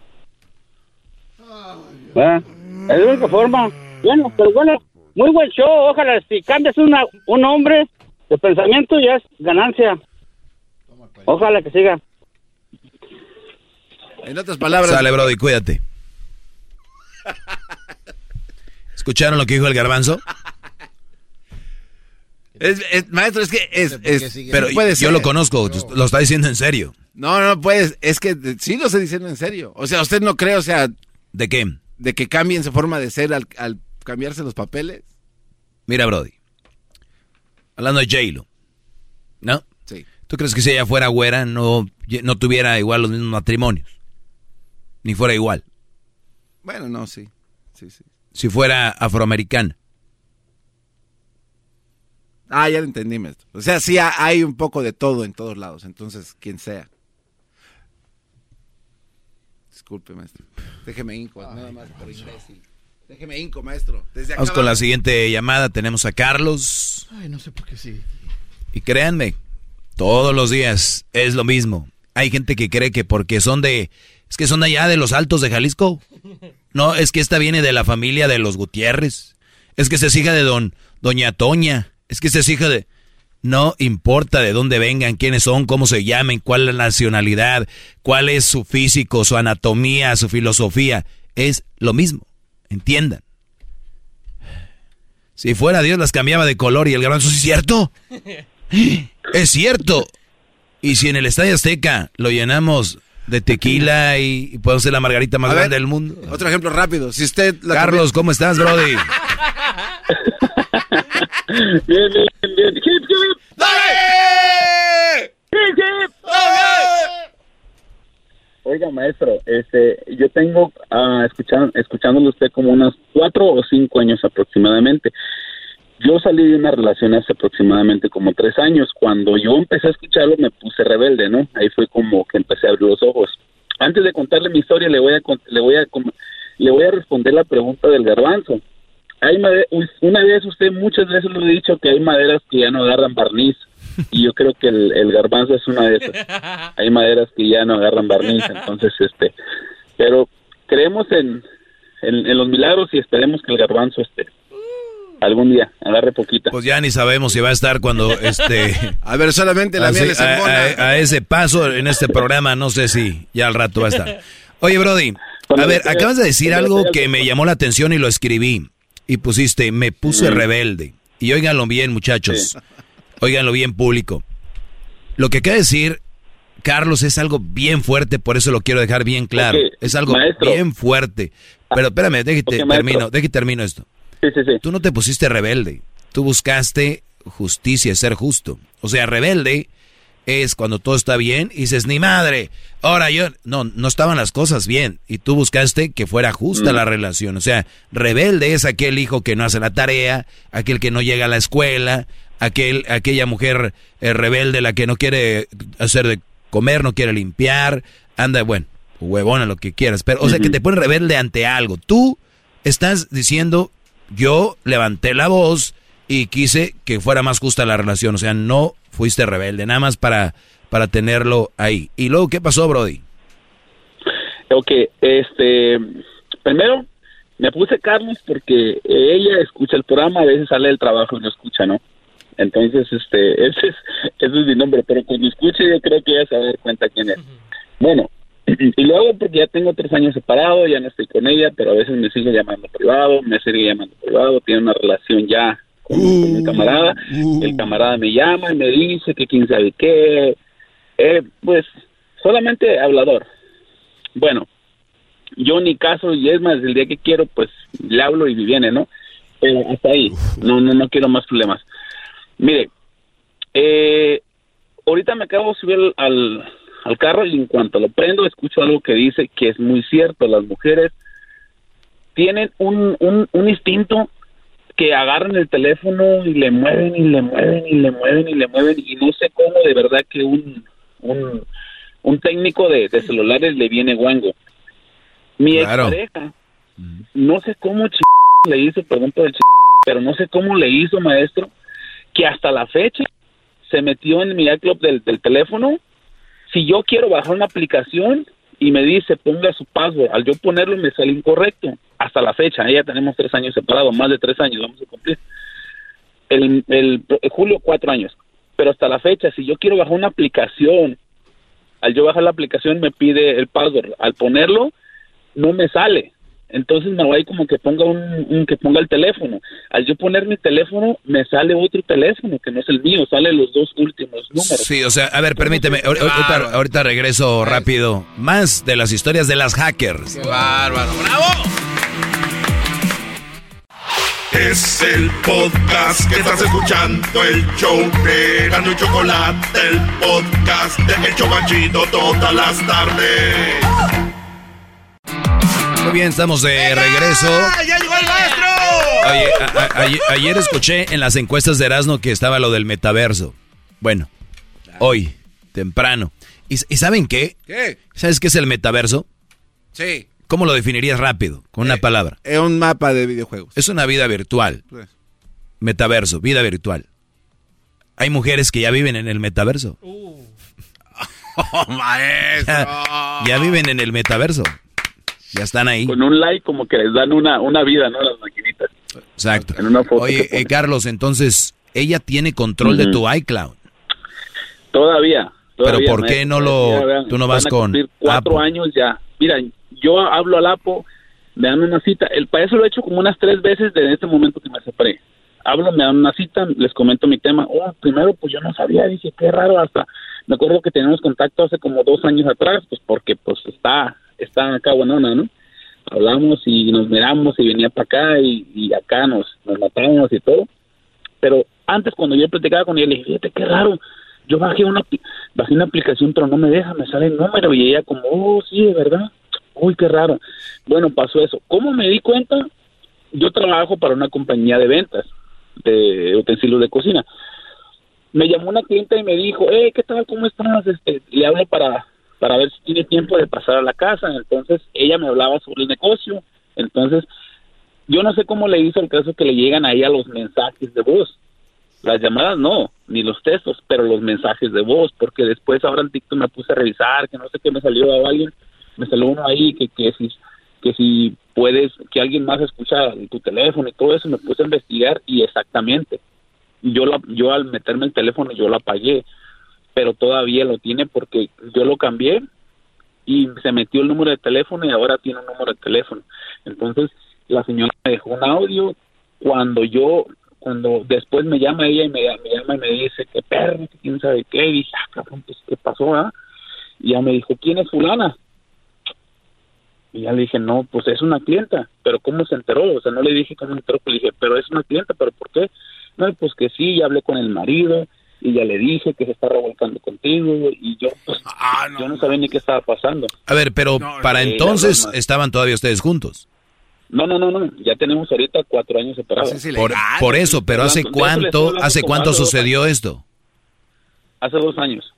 ¿verdad? Es la única forma. Bueno, pero bueno, muy buen show. Ojalá si cambias una, un hombre de pensamiento ya es ganancia. Ojalá que siga. En otras palabras. Sale, Brody, cuídate. ¿Escucharon lo que dijo el garbanzo? Es- es- maestro, es que es, es- Pero puede yo lo conozco, lo está diciendo en serio. No, no puedes. Es que sí lo estoy diciendo en serio. O sea, ¿usted no cree, o sea... ¿De qué? De que cambien su forma de ser al, al cambiarse los papeles. Mira, Brody. Hablando de J-Lo. ¿No? ¿Tú crees que si ella fuera güera no, no tuviera igual los mismos matrimonios? Ni fuera igual. Bueno, no, sí. Sí, sí. Si fuera afroamericana. Ah, ya lo entendí, maestro. O sea, sí ha- hay un poco de todo en todos lados. Entonces, quien sea. Disculpe, maestro. Déjeme inco, nada más por imbécil. Déjeme inco, maestro. Desde acá Vamos con la siguiente llamada. Tenemos a Carlos. Ay, no sé por qué sí. Y créanme, todos los días es lo mismo. Hay gente que cree que porque son de... Es que son allá de los altos de Jalisco. No, es que esta viene de la familia de los Gutiérrez. Es que esta es hija de don, doña Toña. Es que esta es hija de... No importa de dónde vengan, quiénes son, cómo se llamen, cuál es la nacionalidad, cuál es su físico, su anatomía, su filosofía. Es lo mismo. Entiendan. Si fuera Dios las cambiaba de color y el garbanzo, ¿sí es cierto? Es cierto. Y si en el Estadio Azteca lo llenamos de tequila y, y podemos ser la margarita más A ver, grande del mundo. Otro ejemplo rápido. Si usted... la Carlos, ¿cómo estás, Brody? Bien, bien, bien. Hip, hip. Hip, hip. Oiga, maestro, este, yo tengo ah, escuchando, escuchándolo usted como unos cuatro o cinco años aproximadamente. Yo salí de una relación hace aproximadamente como tres años. Cuando yo empecé a escucharlo me puse rebelde, ¿no? Ahí fue como que empecé a abrir los ojos. Antes de contarle mi historia le voy a le voy a le voy a responder la pregunta del garbanzo. Hay una vez usted muchas veces lo he dicho que hay maderas que ya no agarran barniz y yo creo que el, el garbanzo es una de esas. Hay maderas que ya no agarran barniz, entonces este, pero creemos en, en, en los milagros y esperemos que el garbanzo este algún día agarre poquita. Pues ya ni sabemos si va a estar cuando este. A ver, solamente la Así, miel es a, a- a ese paso en este programa, no sé si ya al rato va a estar. Oye, Brody, a ver, acabas de decir algo que me llamó la atención y lo escribí. Y pusiste, me puse rebelde. Y óiganlo bien, muchachos. Óiganlo bien, público. Lo que quiere decir, Carlos, es algo bien fuerte, por eso lo quiero dejar bien claro. Es algo maestro. bien fuerte. Pero espérame, déjate, termino, déjate, termino esto. Tú no te pusiste rebelde. Tú buscaste justicia, ser justo. O sea, rebelde es cuando todo está bien y dices, ni madre. Ahora yo, no, no estaban las cosas bien. Y tú buscaste que fuera justa Mm. la relación. O sea, rebelde es aquel hijo que no hace la tarea, aquel que no llega a la escuela, aquel, aquella mujer eh, rebelde la que no quiere hacer de comer, no quiere limpiar, anda, bueno, huevona, lo que quieras. Pero, o sea, que te pone rebelde ante algo. Tú estás diciendo, yo levanté la voz y quise que fuera más justa la relación. O sea, no fuiste rebelde, nada más para, para tenerlo ahí. Y luego, ¿qué pasó, Brody? Ok, este, primero me puse Carlos porque ella escucha el programa, a veces sale del trabajo y no escucha, ¿no? Entonces, este, ese es, ese es mi nombre, pero cuando escuche yo creo que ella se va a dar cuenta quién es. Bueno, y luego porque ya tengo tres años separado, ya no estoy con ella, pero a veces me sigue llamando privado, me sigue llamando privado, tiene una relación ya con, con mi camarada, el camarada me llama y me dice que quién sabe qué, eh, pues solamente hablador. Bueno, yo ni caso y es más, el día que quiero, pues le hablo y viene, ¿no? Pero hasta ahí, no, no, no quiero más problemas. Mire, eh, ahorita me acabo de subir al, al, carro y en cuanto lo prendo escucho algo que dice que es muy cierto, las mujeres tienen un, un, un instinto que agarran el teléfono y le mueven y le mueven y le mueven y le mueven y no sé cómo de verdad que un, un, un técnico de, de celulares le viene guango. Mi Claro. expareja, no sé cómo ch le hizo, perdón por el ch pero no sé cómo le hizo, maestro, que hasta la fecha se metió en mi iClub del, del teléfono. Si yo quiero bajar una aplicación y me dice ponga su password, al yo ponerlo me sale incorrecto. Hasta la fecha, ella tenemos tres años separados, más de tres años vamos a cumplir. El, el, el julio cuatro años. Pero hasta la fecha, si yo quiero bajar una aplicación, al yo bajar la aplicación me pide el password. Al ponerlo, no me sale. Entonces me voy como que ponga un, un- que ponga el teléfono. Al yo poner mi teléfono, me sale otro teléfono que no es el mío, sale los dos últimos números. Sí, o sea, a ver, permíteme, ahor- ahorita, ahorita regreso rápido. Más de las historias de las hackers. bárbaro! ¡Bravo! Es el podcast que estás escuchando, el show de Gano y Chocolate, el podcast de El Chocachito todas las tardes. Muy bien, estamos de regreso. ¡Ya llegó el maestro! Oye, a- a- ayer, ayer escuché en las encuestas de Erasmo que estaba lo del metaverso. Bueno, hoy, temprano. ¿Y, y saben qué? ¿Qué? ¿Sabes qué es el metaverso? Sí. ¿Cómo lo definirías rápido? Con una palabra. Es un mapa de videojuegos. Es una vida virtual. Pues. Metaverso, vida virtual. Hay mujeres que ya viven en el metaverso. ¡Oh, maestro! Ya, ya viven en el metaverso. Ya están ahí. Con un like como que les dan una, una vida, ¿no? Las maquinitas. Exacto. En una foto Oye, eh, Carlos, entonces, ella tiene control de tu iCloud. Todavía. Pero todavía, ¿por qué no lo- vean, tú no vas con cuatro Apple? años ya. Mira, yo hablo al Apo, me dan una cita. El para eso lo he hecho como unas tres veces desde este momento que me separé. Hablo, me dan una cita, les comento mi tema. Oh, primero, pues yo no sabía, dije, qué raro, hasta me acuerdo que teníamos contacto hace como dos años atrás, pues porque pues está, está acá buenona, ¿no? Hablamos y nos miramos y venía para acá y, acá nos, nos matábamos y todo. Pero antes cuando yo platicaba con ella, le dije, fíjate qué raro, yo bajé una, bajé una aplicación pero no me deja, me sale el número y ella como, oh, sí, de verdad. Uy, qué raro. Bueno, pasó eso. ¿Cómo me di cuenta? Yo trabajo para una compañía de ventas de utensilios de cocina. Me llamó una clienta y me dijo, hey, ¿qué tal? ¿Cómo estás? Este, le hablo para, para ver si tiene tiempo de pasar a la casa. Entonces, ella me hablaba sobre el negocio. Entonces, yo no sé cómo le hizo el caso que le llegan ahí a los mensajes de voz. Las llamadas no, ni los textos, pero los mensajes de voz, porque después ahora en TikTok me puse a revisar, que no sé qué me salió a alguien, me salió uno ahí que, que si que si puedes, que alguien más escucha tu teléfono y todo eso, me puse a investigar y exactamente. Yo la, yo al meterme el teléfono yo lo apagué, pero todavía lo tiene porque yo lo cambié y se metió el número de teléfono y ahora tiene un número de teléfono. Entonces la señora me dejó un audio cuando yo cuando después me llama ella y me, llama y me dice que perro, quién sabe qué, y dije, ah, cabrón, pues, ¿qué pasó? ah? Y ya me dijo, ¿quién es fulana? Y ya le dije, no, pues es una clienta, pero ¿cómo se enteró? O sea, no le dije cómo se enteró, pues le dije, pero es una clienta, ¿pero por qué? No, pues que sí, ya hablé con el marido y ya le dije que se está revolcando contigo y yo, pues, yo no sabía ni qué estaba pasando. A ver, pero para entonces estaban todavía ustedes juntos. No, no, no, no, ya tenemos ahorita cuatro años separados. Por, por eso, pero ¿hace cuánto, hace cuánto sucedió esto? Hace dos años.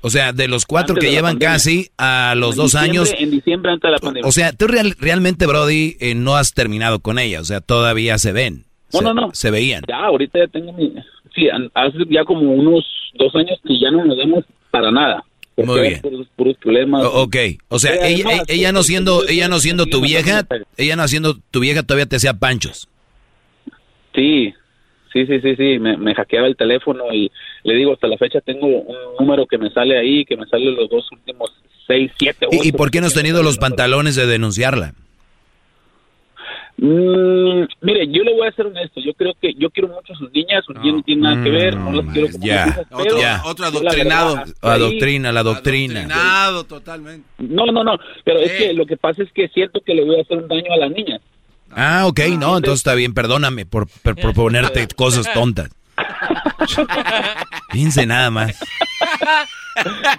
O sea, de los cuatro Antes que llevan pandemia. casi a los En dos años. En diciembre antes de la pandemia. O sea, tú real- realmente, Brody, eh, no has terminado con ella. O sea, todavía se ven. No, se, no, no. Se veían. Ya, ahorita ya tengo mi... Sí, hace ya como unos dos años que ya no nos vemos para nada. Muy bien. Puros, puros problemas. O- ok. O sea, Eh, ella, además, ella- ella no siendo, ella no siendo tu vieja, ella no siendo tu vieja todavía te hacía panchos. Sí, sí, sí, sí, sí, me, me hackeaba el teléfono y le digo, hasta la fecha tengo un número que me sale ahí, que me sale los dos últimos seis, siete, ocho. ¿Y, y por qué no has tenido los pantalones de denunciarla? Mm, mire, yo le voy a ser honesto, yo creo que yo quiero mucho a sus niñas, sus niñas no tienen nada que ver, no las quiero como Mm, ya. mis hijas, Otro, pero Ya. otro yo la adoctrinado. verdad, hasta ahí- Adoctrina, la doctrina. Adoctrinado totalmente. No, no, no, pero es que lo que pasa es que siento que le voy a hacer un daño a las niñas. Ah, ok, no, entonces está bien, perdóname por, por proponerte cosas tontas. Fíjense nada más.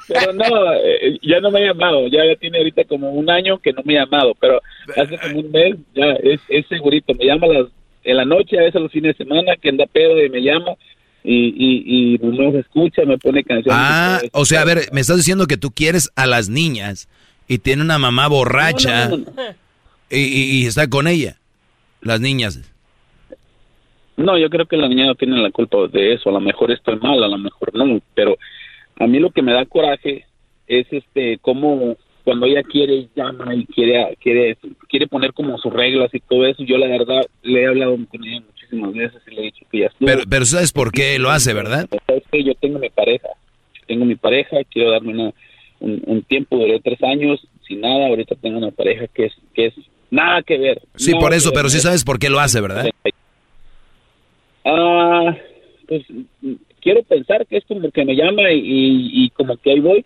Pero no, eh, ya no me ha llamado, ya, ya tiene ahorita como un año que no me ha llamado, pero hace como un mes ya es, es segurito, me llama las, en la noche, a veces los fines de semana, que anda pedo y me llama y, y, y no se escucha, me pone canciones. Ah, o sea, a ver, me estás diciendo que tú quieres a las niñas y tiene una mamá borracha No, no, no, Y, y- y está con ella, las niñas. No, yo creo que la niña no tiene la culpa de eso. A lo mejor estoy mal, a lo mejor no. Pero a mí lo que me da coraje es este cómo cuando ella quiere llama y quiere quiere quiere poner como sus reglas y todo eso. Yo la verdad le he hablado con ella muchísimas veces y le he dicho que ya estuvo. Pero, pero sabes por qué lo hace, ¿verdad? Es que yo tengo mi pareja, tengo mi pareja, quiero darme una, un, un tiempo, duré tres años sin nada, ahorita tengo una pareja que es, que es nada que ver. Sí, por eso, pero sí sabes por qué lo hace, ¿verdad? Ah, pues quiero pensar que es como que me llama y, y- y como que ahí voy.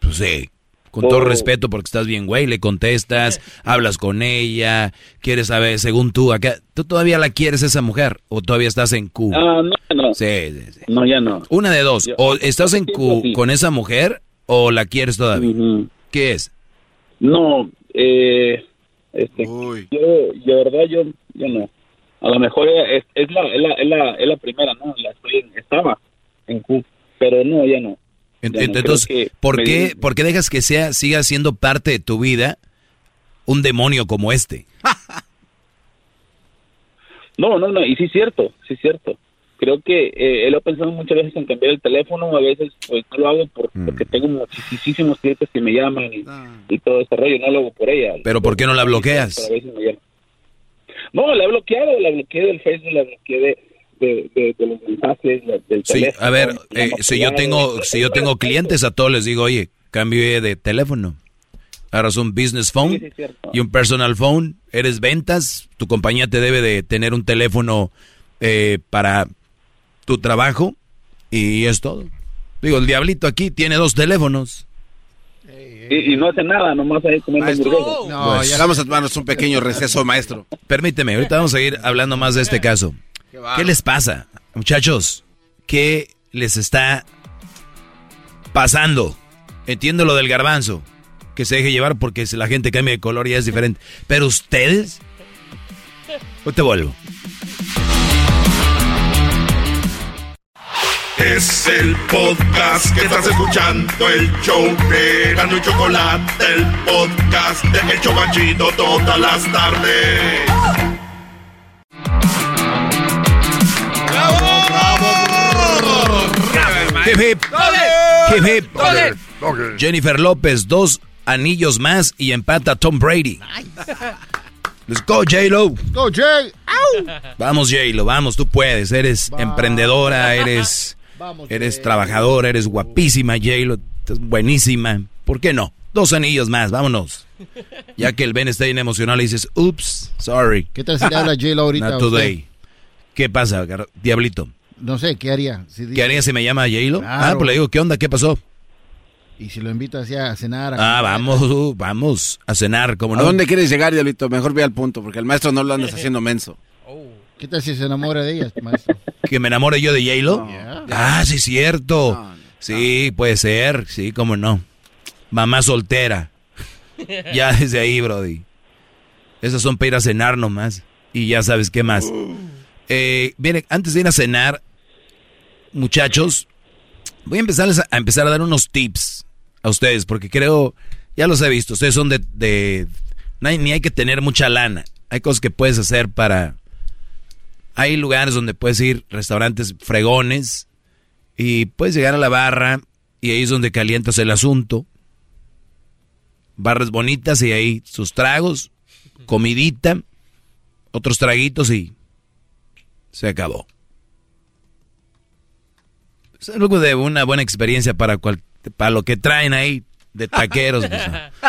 Pues sí. Con todo Oh. respeto, porque estás bien, güey, le contestas, hablas con ella, quieres saber, según tú, acá, ¿tú todavía la quieres esa mujer o todavía estás en Q? Ah, no, no. Sí, sí, sí. No, ya no. Una de dos, Yo- o estás en Q sí. con esa mujer o la quieres todavía. ¿Qué es? No, eh, este, yo, de verdad, yo, yo no. A lo mejor es, es, la, es, la, es, la, es la primera, ¿no? La estoy estaba en Q, pero no, ya no. Ya Entonces, ¿por qué, ¿por qué dejas que sea siga siendo parte de tu vida un demonio como este? No, no, no, y sí es cierto, sí es cierto. Creo que eh, él ha pensado muchas veces en cambiar el teléfono, a veces pues no lo hago por- Mm. porque tengo muchísimos clientes que me llaman y, y todo ese rollo, no lo hago por ella. Pero ¿por qué no la bloqueas? Pero a veces me llama. No, la he bloqueado, la bloqueé del Facebook, la bloqueé de, de, de- de los mensajes, del Sí, teléfono. a ver, eh, si yo tengo, si yo tengo clientes a todos les digo, oye, cambie de teléfono. Agarras un business phone sí, es y un personal phone. Eres ventas, tu compañía te debe de tener un teléfono eh, para tu trabajo y es todo. Digo, el diablito aquí tiene dos teléfonos. Y, y no hace nada, nomás ahí comiendo hamburguesas. No, Pues- ya vamos a tomarnos un pequeño receso, maestro. Permíteme, ahorita vamos a seguir hablando más de este caso. ¿Qué les pasa? Muchachos, ¿qué les está pasando? Entiendo lo del garbanzo, que se deje llevar porque si la gente cambia de color ya es diferente. Pero ustedes, hoy te vuelvo. Es el podcast que estás escuchando, el show de Gano y Chocolate, el podcast de El Chocachito todas las tardes. Hip, hip. Hip, hip. Jennifer López, dos anillos más y empata a Tom Brady. Let's go, J-Lo. Go, Jay. Vamos, J-Lo, vamos, tú puedes. Eres emprendedora, eres, eres trabajadora, eres guapísima, J-Lo. estás buenísima. ¿Por qué no? Dos anillos más, vámonos. Ya que el Ben está bien emocional y dices, ups, sorry. ¿Qué tal si le habla J-Lo ahorita Not a usted? today. ¿Qué pasa, Diablito? No sé, ¿qué haría? Si ¿Qué haría si me llama J-Lo? Claro. Ah, pues le digo, ¿qué onda? ¿Qué pasó? Y si lo invito así a cenar. a Ah, vamos, vamos a cenar, ¿cómo ¿A no? dónde quieres llegar, Diablito? Mejor ve al punto, porque el maestro no lo andas haciendo menso. ¿Qué tal si se enamora de ella, maestro? ¿Que me enamore yo de J-Lo? Ah, sí, cierto. sí, puede ser, sí, cómo no. Mamá soltera. ya desde ahí, Brody. Esas son para ir a cenar nomás. Y ya sabes qué más. Eh, miren, antes de ir a cenar, muchachos, voy a empezarles a, a empezar a dar unos tips a ustedes, porque creo, ya los he visto, ustedes son de, de no hay- ni hay que tener mucha lana. Hay cosas que puedes hacer para... Hay lugares donde puedes ir, restaurantes fregones, y puedes llegar a la barra, y ahí es donde calientas el asunto. Barras bonitas y ahí sus tragos, comidita, otros traguitos y se acabó. Es algo de una buena experiencia para, cual- para lo que traen ahí de taqueros.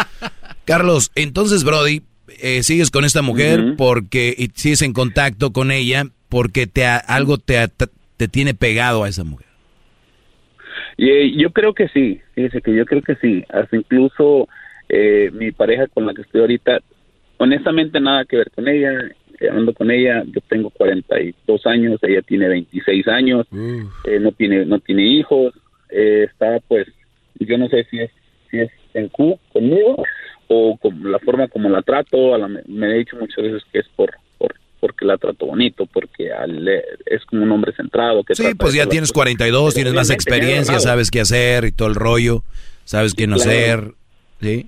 Carlos, entonces, Brody, eh, sigues con esta mujer porque y sigues en contacto con ella porque te ha- algo te, ha- te tiene pegado a esa mujer. Y eh, yo creo que sí, fíjese que yo creo que sí. Hasta incluso eh, mi pareja con la que estoy ahorita, honestamente nada que ver con ella. eh, Ando con ella, yo tengo 42 años, ella tiene 26 años, eh, no tiene no tiene hijos, eh, está pues, yo no sé si es si es en Q conmigo o con la forma como la trato. A la- me he dicho muchas veces que es por, por porque la trato bonito, porque al- es como un hombre centrado. Que Sí, pues ya tienes cosas. 42, Pero tienes más experiencia, sabes qué hacer y todo el rollo, sabes qué no Claro. hacer. ¿Sí?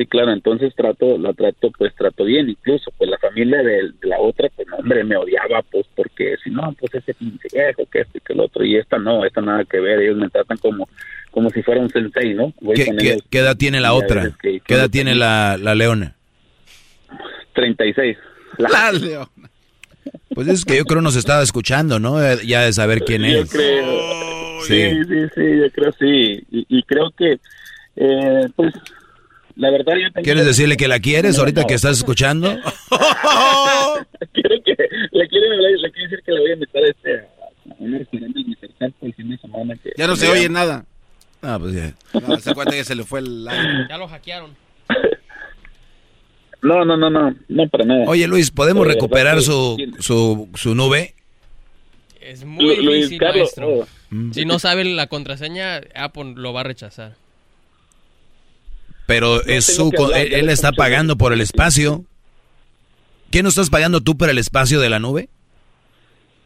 Sí, claro, entonces trato, la trato, pues trato bien, incluso, pues la familia de, de la otra, pues no, hombre, me odiaba, pues porque si no, pues ese pinche viejo, que esto y que el otro, y esta no, esta nada que ver, ellos me tratan como, como si fuera un sensei, ¿no? Voy ¿Qué, con qué- ellos, qué edad tiene la otra? que- ¿Qué edad tiene la, la leona? 36. La León. Pues es que yo creo nos estaba escuchando, ¿no? Eh, Ya de saber quién Yo es. creo, Sí. sí, sí, sí, yo creo sí, y, y creo que, eh, pues, la verdad yo tengo... ¿Quieres decirle que la quieres ahorita que estás escuchando? quiero que le quiero, le, le quiero decir que le voy a invitar a este a un restaurante mi cercano el fin de semana que Ya no se oye nada. Ah, pues ya. No, se cuenta que se le fue el aire. Ya lo hackearon. no no no no no para nada Oye, Luis, ¿podemos De recuperar verdad su, su, su nube? Es muy Lu- Luis difícil, Carlos, maestro. oh. Mm. Si no sabe la contraseña, Apple lo va a rechazar. Pero es su, hablar, él, él está pagando por el espacio. ¿Qué no estás pagando tú por el espacio de la nube?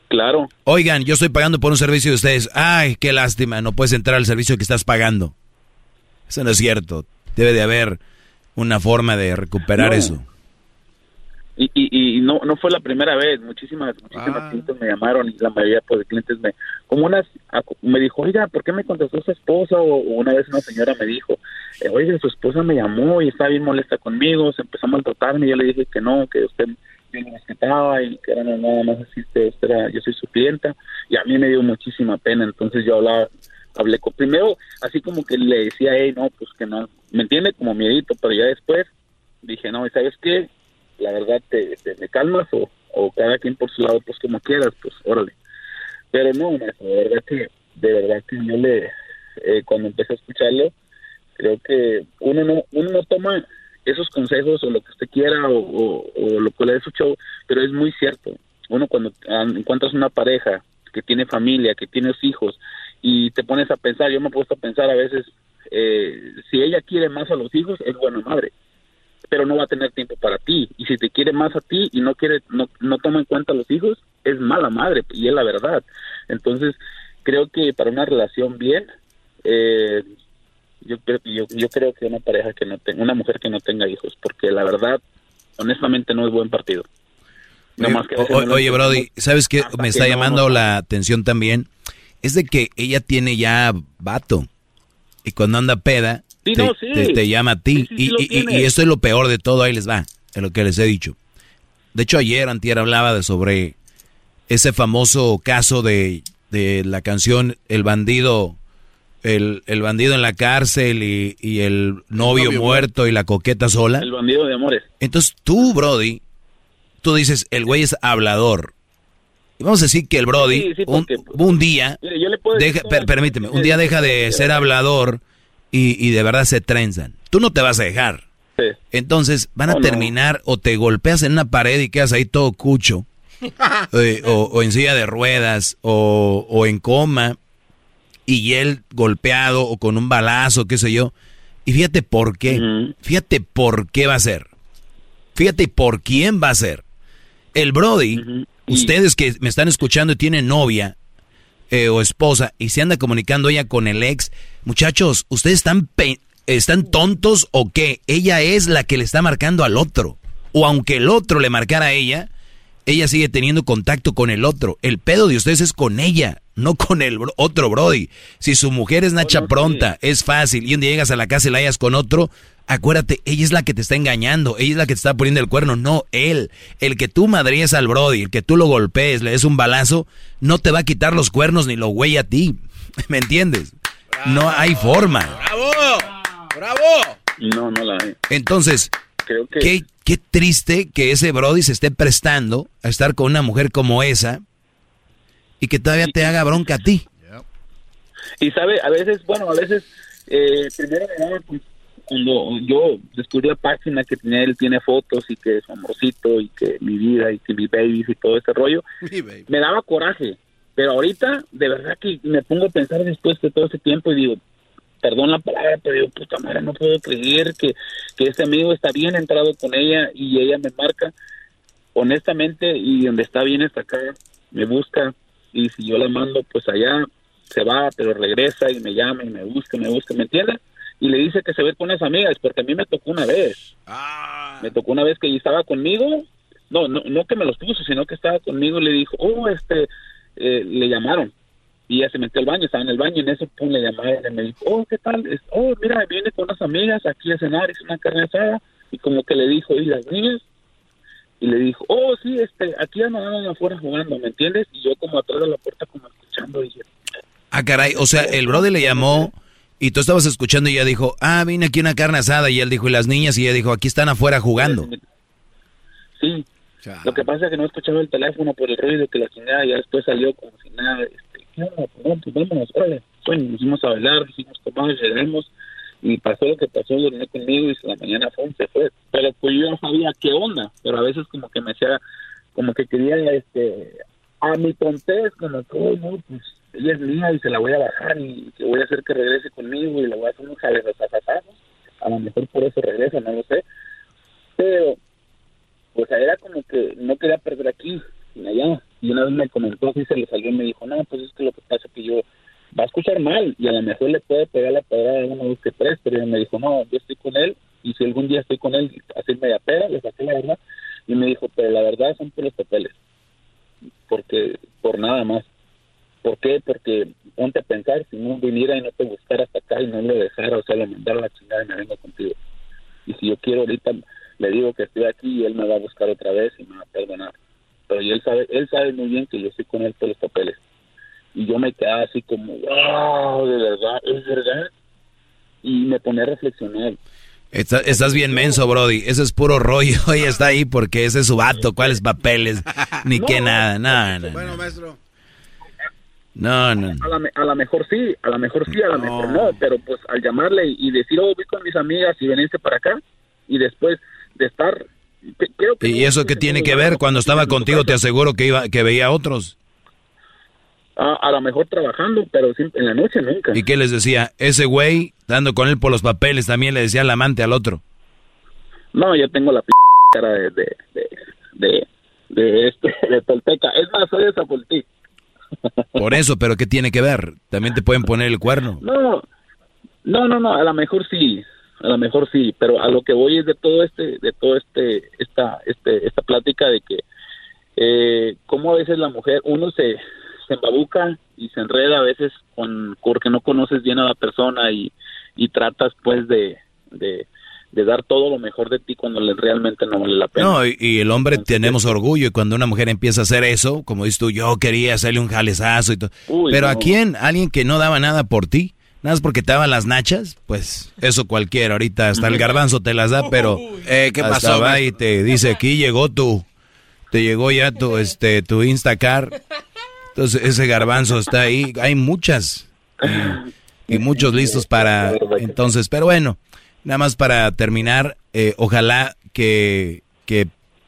Claro. Oigan, yo estoy pagando por un servicio de ustedes. Ay, qué lástima, no puedes entrar al servicio que estás pagando. Eso no es cierto. Debe de haber una forma de recuperar No. eso. Y, y, y no no fue la primera vez muchísimas muchísimas clientes me llamaron y la mayoría pues, de clientes me como unas acu- me dijo oiga por qué me contestó su esposa o, o una vez una señora me dijo eh, oiga su esposa me llamó y estaba bien molesta conmigo se empezó a maltratarme y yo le dije que no que usted yo lo respetaba y que era nada más así que usted era, yo soy su clienta y a mí me dio muchísima pena entonces yo hablaba hablé con primero así como que le decía hey no pues que no me entiende como miedito pero ya después dije no y sabes qué la verdad te, te, te calmas o, o cada quien por su lado pues como quieras pues órale pero no de verdad que de verdad que yo le eh, cuando empecé a escucharlo, creo que uno no, uno no toma esos consejos o lo que usted quiera o, lo que le dé su pero es muy cierto. Uno cuando encuentras una pareja que tiene familia, que tiene hijos, y te pones a pensar, yo me he puesto a pensar a veces, eh, si ella quiere más a los hijos, es buena madre pero no va a tener tiempo para ti. Y si te quiere más a ti y no quiere, no, no toma en cuenta a los hijos, es mala madre, y es la verdad. Entonces, creo que para una relación bien, eh, yo, creo- yo, yo creo que una pareja que no tenga, una mujer que no tenga hijos, porque la verdad, honestamente, no es buen partido. No más que O- oye, Brody, ¿sabes qué me que está no llamando la atención también? Es de que ella tiene ya vato. Y cuando anda peda, Sí, te, no, sí. te- te llama a ti. Sí, sí, sí y, y- y- tiene. y esto es lo peor de todo, ahí les va, es lo que les he dicho. De hecho, ayer Antier hablaba de sobre ese famoso caso de, de la canción El bandido, el, el bandido en la cárcel y, y el novio, novio muerto y la coqueta sola. El bandido de amores. Entonces tú, Brody, tú dices, el güey es hablador. Y vamos a decir que el Brody, Sí, sí, un, porque- un día, Mire, yo le puedo decir deja- todo per- lo- permíteme, un día deja de ser hablador y, y de verdad se trenzan. Tú no te vas a dejar. Entonces van a Oh, no. terminar o te golpeas en una pared y quedas ahí todo cucho, eh, o, o en silla de ruedas, o, o en coma, y él golpeado o con un balazo, qué sé yo. Y fíjate por qué, fíjate por qué va a ser. Fíjate por quién va a ser. El Brody, ustedes que me están escuchando y tienen novia eh, o esposa y se anda comunicando ella con el ex, muchachos, ustedes están, pe- están tontos o qué? Ella es la que le está marcando al otro. O aunque el otro le marcara a ella, ella sigue teniendo contacto con el otro. El pedo de ustedes es con ella, no con el otro Brody. Si su mujer es Nacha pronta, es fácil, y un día llegas a la casa y la hayas con otro, acuérdate, ella es la que te está engañando, ella es la que te está poniendo el cuerno, no él. El que tú madríes al Brody, el que tú lo golpees, le des un balazo, no te va a quitar los cuernos ni lo güey a ti. ¿Me entiendes? No hay forma. ¡Bravo! ¡Bravo! No, no la hay. Entonces, Creo que... qué, qué triste que ese Brody se esté prestando a estar con una mujer como esa y que todavía te haga bronca a ti. Y sabe, a veces, bueno, a veces, eh, primero pues, cuando yo descubrí la página que tenía, él tiene fotos y que es su amorcito y que mi vida y que mi babies y todo ese rollo, me daba coraje. Pero ahorita, de verdad que me pongo a pensar después de todo ese tiempo y digo, perdón la palabra, pero digo, puta madre, no puedo creer que, que este amigo está bien entrado con ella y ella me marca honestamente y donde está bien está acá, me busca y si yo la mando pues allá se va, pero regresa y me llama y me busca, me busca, ¿me entiendes? Y le dice que se ve con las amigas, porque a mí me tocó una vez. Me tocó una vez que ella estaba conmigo, no, no, no que me los puso, sino que estaba conmigo y le dijo, oh, este, eh, le llamaron. Y ella se metió al baño, estaba en el baño y en eso pum, le llamaron y me dijo, oh, ¿qué tal? Oh, mira, viene con unas amigas aquí a cenar, es una carne asada. Y como que le dijo, ¿y las niñas? y le dijo, oh, sí, este, aquí andaban afuera jugando, ¿me entiendes? Y yo como atrás de la puerta como escuchando, dije, Ah, caray, o sea, el Brody le llamó y tú estabas escuchando y ella dijo, ah, vine aquí una carne asada y él dijo, y las niñas y ella dijo, aquí están afuera jugando. sí. Lo que pasa es que no escuchaba el teléfono por el ruido que la chingada y ya después salió como si nada, este, no, pues vámonos, órale. Bueno, nos fuimos a bailar, dijimos, tomamos, llegamos y pasó lo que pasó, dormí conmigo y la mañana fue, se fue. Pero pues yo ya sabía qué onda, pero a veces como que me hacía, como que quería, este, a mi tontez, como que, "Oh, no, pues ella es mía y se la voy a bajar y que voy a hacer que regrese conmigo y le voy a hacer un jalezazazazaz. A lo mejor por eso regresa, no lo sé. Pero, pues era como que no quería perder aquí, ni allá. Y una vez me comentó, así se le salió y me dijo, no, pues es que lo que pasa es que yo va a escuchar mal y a lo mejor le puede pegar la pedrada de uno, dos, que tres, pero me dijo, no, yo estoy con él y si algún día estoy con él, así media peda, le saqué la verdad y me dijo, pero la verdad son por los papeles, porque por nada más. ¿Por qué? Porque ponte a pensar, si no viniera y no te buscara hasta acá y no lo dejara, o sea, lo mandara a la chingada y me vengo contigo. Y si yo quiero ahorita, le digo que estoy aquí y él me va a buscar otra vez y me va a perdonar. Pero y él sabe, él sabe muy bien que yo estoy con él por los papeles. Y yo me quedaba así como, wow, de verdad, es verdad. Y me pone a reflexionar. Está- estás bien menso, Brody. Ese es puro rollo. Ella está ahí porque ese es su vato. ¿Cuáles papeles? Ni No. que nada. Nada, nada. Bueno, maestro. No, no. A la, a la mejor sí, a la mejor sí, a la mejor no, pero pues al llamarle y decir, oh, voy con mis amigas y venirse para acá, y después de estar... que- creo que ¿Y eso qué tiene que ver? Cuando estaba contigo te aseguro que iba que veía a otros. a, a lo mejor trabajando, pero en la noche nunca. ¿Y qué les decía? Ese güey, dando con él por los papeles, también le decía al amante al otro. No, yo tengo la p cara de, de, de, de, de este, de Tolteca. Es más, soy de Zapoltí. Por eso, pero ¿qué tiene que ver? También te pueden poner el cuerno. No, no, no, no, a lo mejor sí, a lo mejor sí, pero a lo que voy es de todo este, de todo este, esta, este, esta plática de que, eh, cómo a veces la mujer, uno se, se embabuca y se enreda a veces con, porque no conoces bien a la persona y, y tratas pues de, de, de dar todo lo mejor de ti cuando realmente no vale la pena. No, y, y el hombre tenemos orgullo y cuando una mujer empieza a hacer eso, como dices tú, yo quería hacerle un jalezazo y todo. Pero ¿a quién? ¿Alguien que no daba nada por ti? Nada más porque te daban las nachas, pues eso cualquiera. Ahorita hasta el garbanzo te las da, pero Eh, ¿qué hasta pasó, va y te dice aquí llegó tu, te llegó ya tu, este, tu Instacar. Entonces ese garbanzo está ahí. Hay muchas y, y muchos listos para entonces. Pero bueno, nada más para terminar, eh, ojalá que, que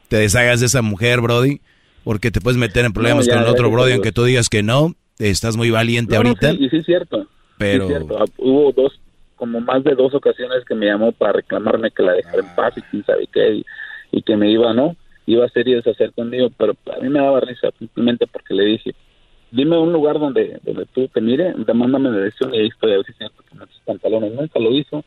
te deshagas de esa mujer, Brody, porque te puedes meter en problemas No, ya, con el otro Brody, aunque tú digas que no. Estás muy valiente No, no, ahorita. sí, sí cierto. Pero- Sí cierto. Ah, Hubo dos, como más de dos ocasiones que me llamó para reclamarme que la dejara en paz y quién sabe qué, y, y que me iba, ¿no? Iba a hacer y deshacer conmigo, pero a mí me daba risa simplemente porque le dije, dime un lugar donde donde tú te mire, te mándame la dirección y ahí estoy, a ver si es cierto que tus pantalones. Nunca lo hizo,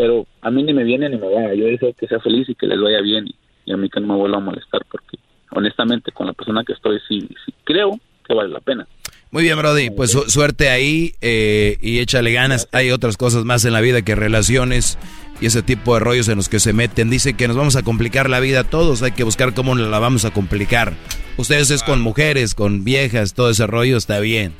pero a mí ni me viene ni me va. Yo deseo que sea feliz y que les vaya bien y, y a mí que no me vuelva a molestar porque honestamente con la persona que estoy sí, sí creo que vale la pena. Muy bien, Brody. Pues su- suerte ahí eh, y échale ganas. Hay otras cosas más en la vida que relaciones y ese tipo de rollos en los que se meten. Dice que nos vamos a complicar la vida a todos. Hay que buscar cómo la vamos a complicar. Ustedes es con mujeres, con viejas, todo ese rollo está bien.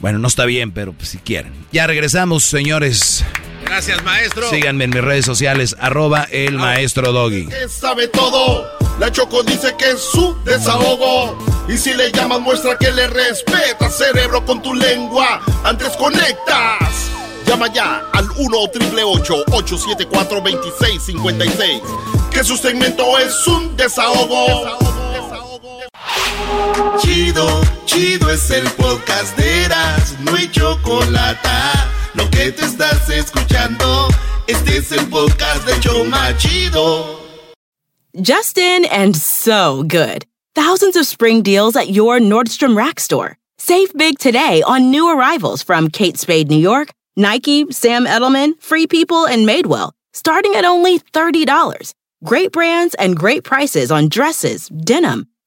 Bueno, no está bien, pero pues, si quieren. Ya regresamos, señores. Gracias, maestro. Síganme en mis redes sociales, arroba el maestro Doggy. que sabe todo. La Choco dice que es su desahogo. Y si le llamas, muestra que le respeta, cerebro, con tu lengua. Antes conectas. Llama ya al 1 874 2656 Que su segmento es un desahogo. Chido, chido es el podcast de Eras, no hay chocolate. Lo que te estás escuchando, este es el podcast de Choma Chido. Justin and so good. Thousands of spring deals at your Nordstrom Rack store. Save big today on new arrivals from Kate Spade New York, Nike, Sam Edelman, Free People, and Madewell, starting at only $30. Great brands and great prices on dresses, denim,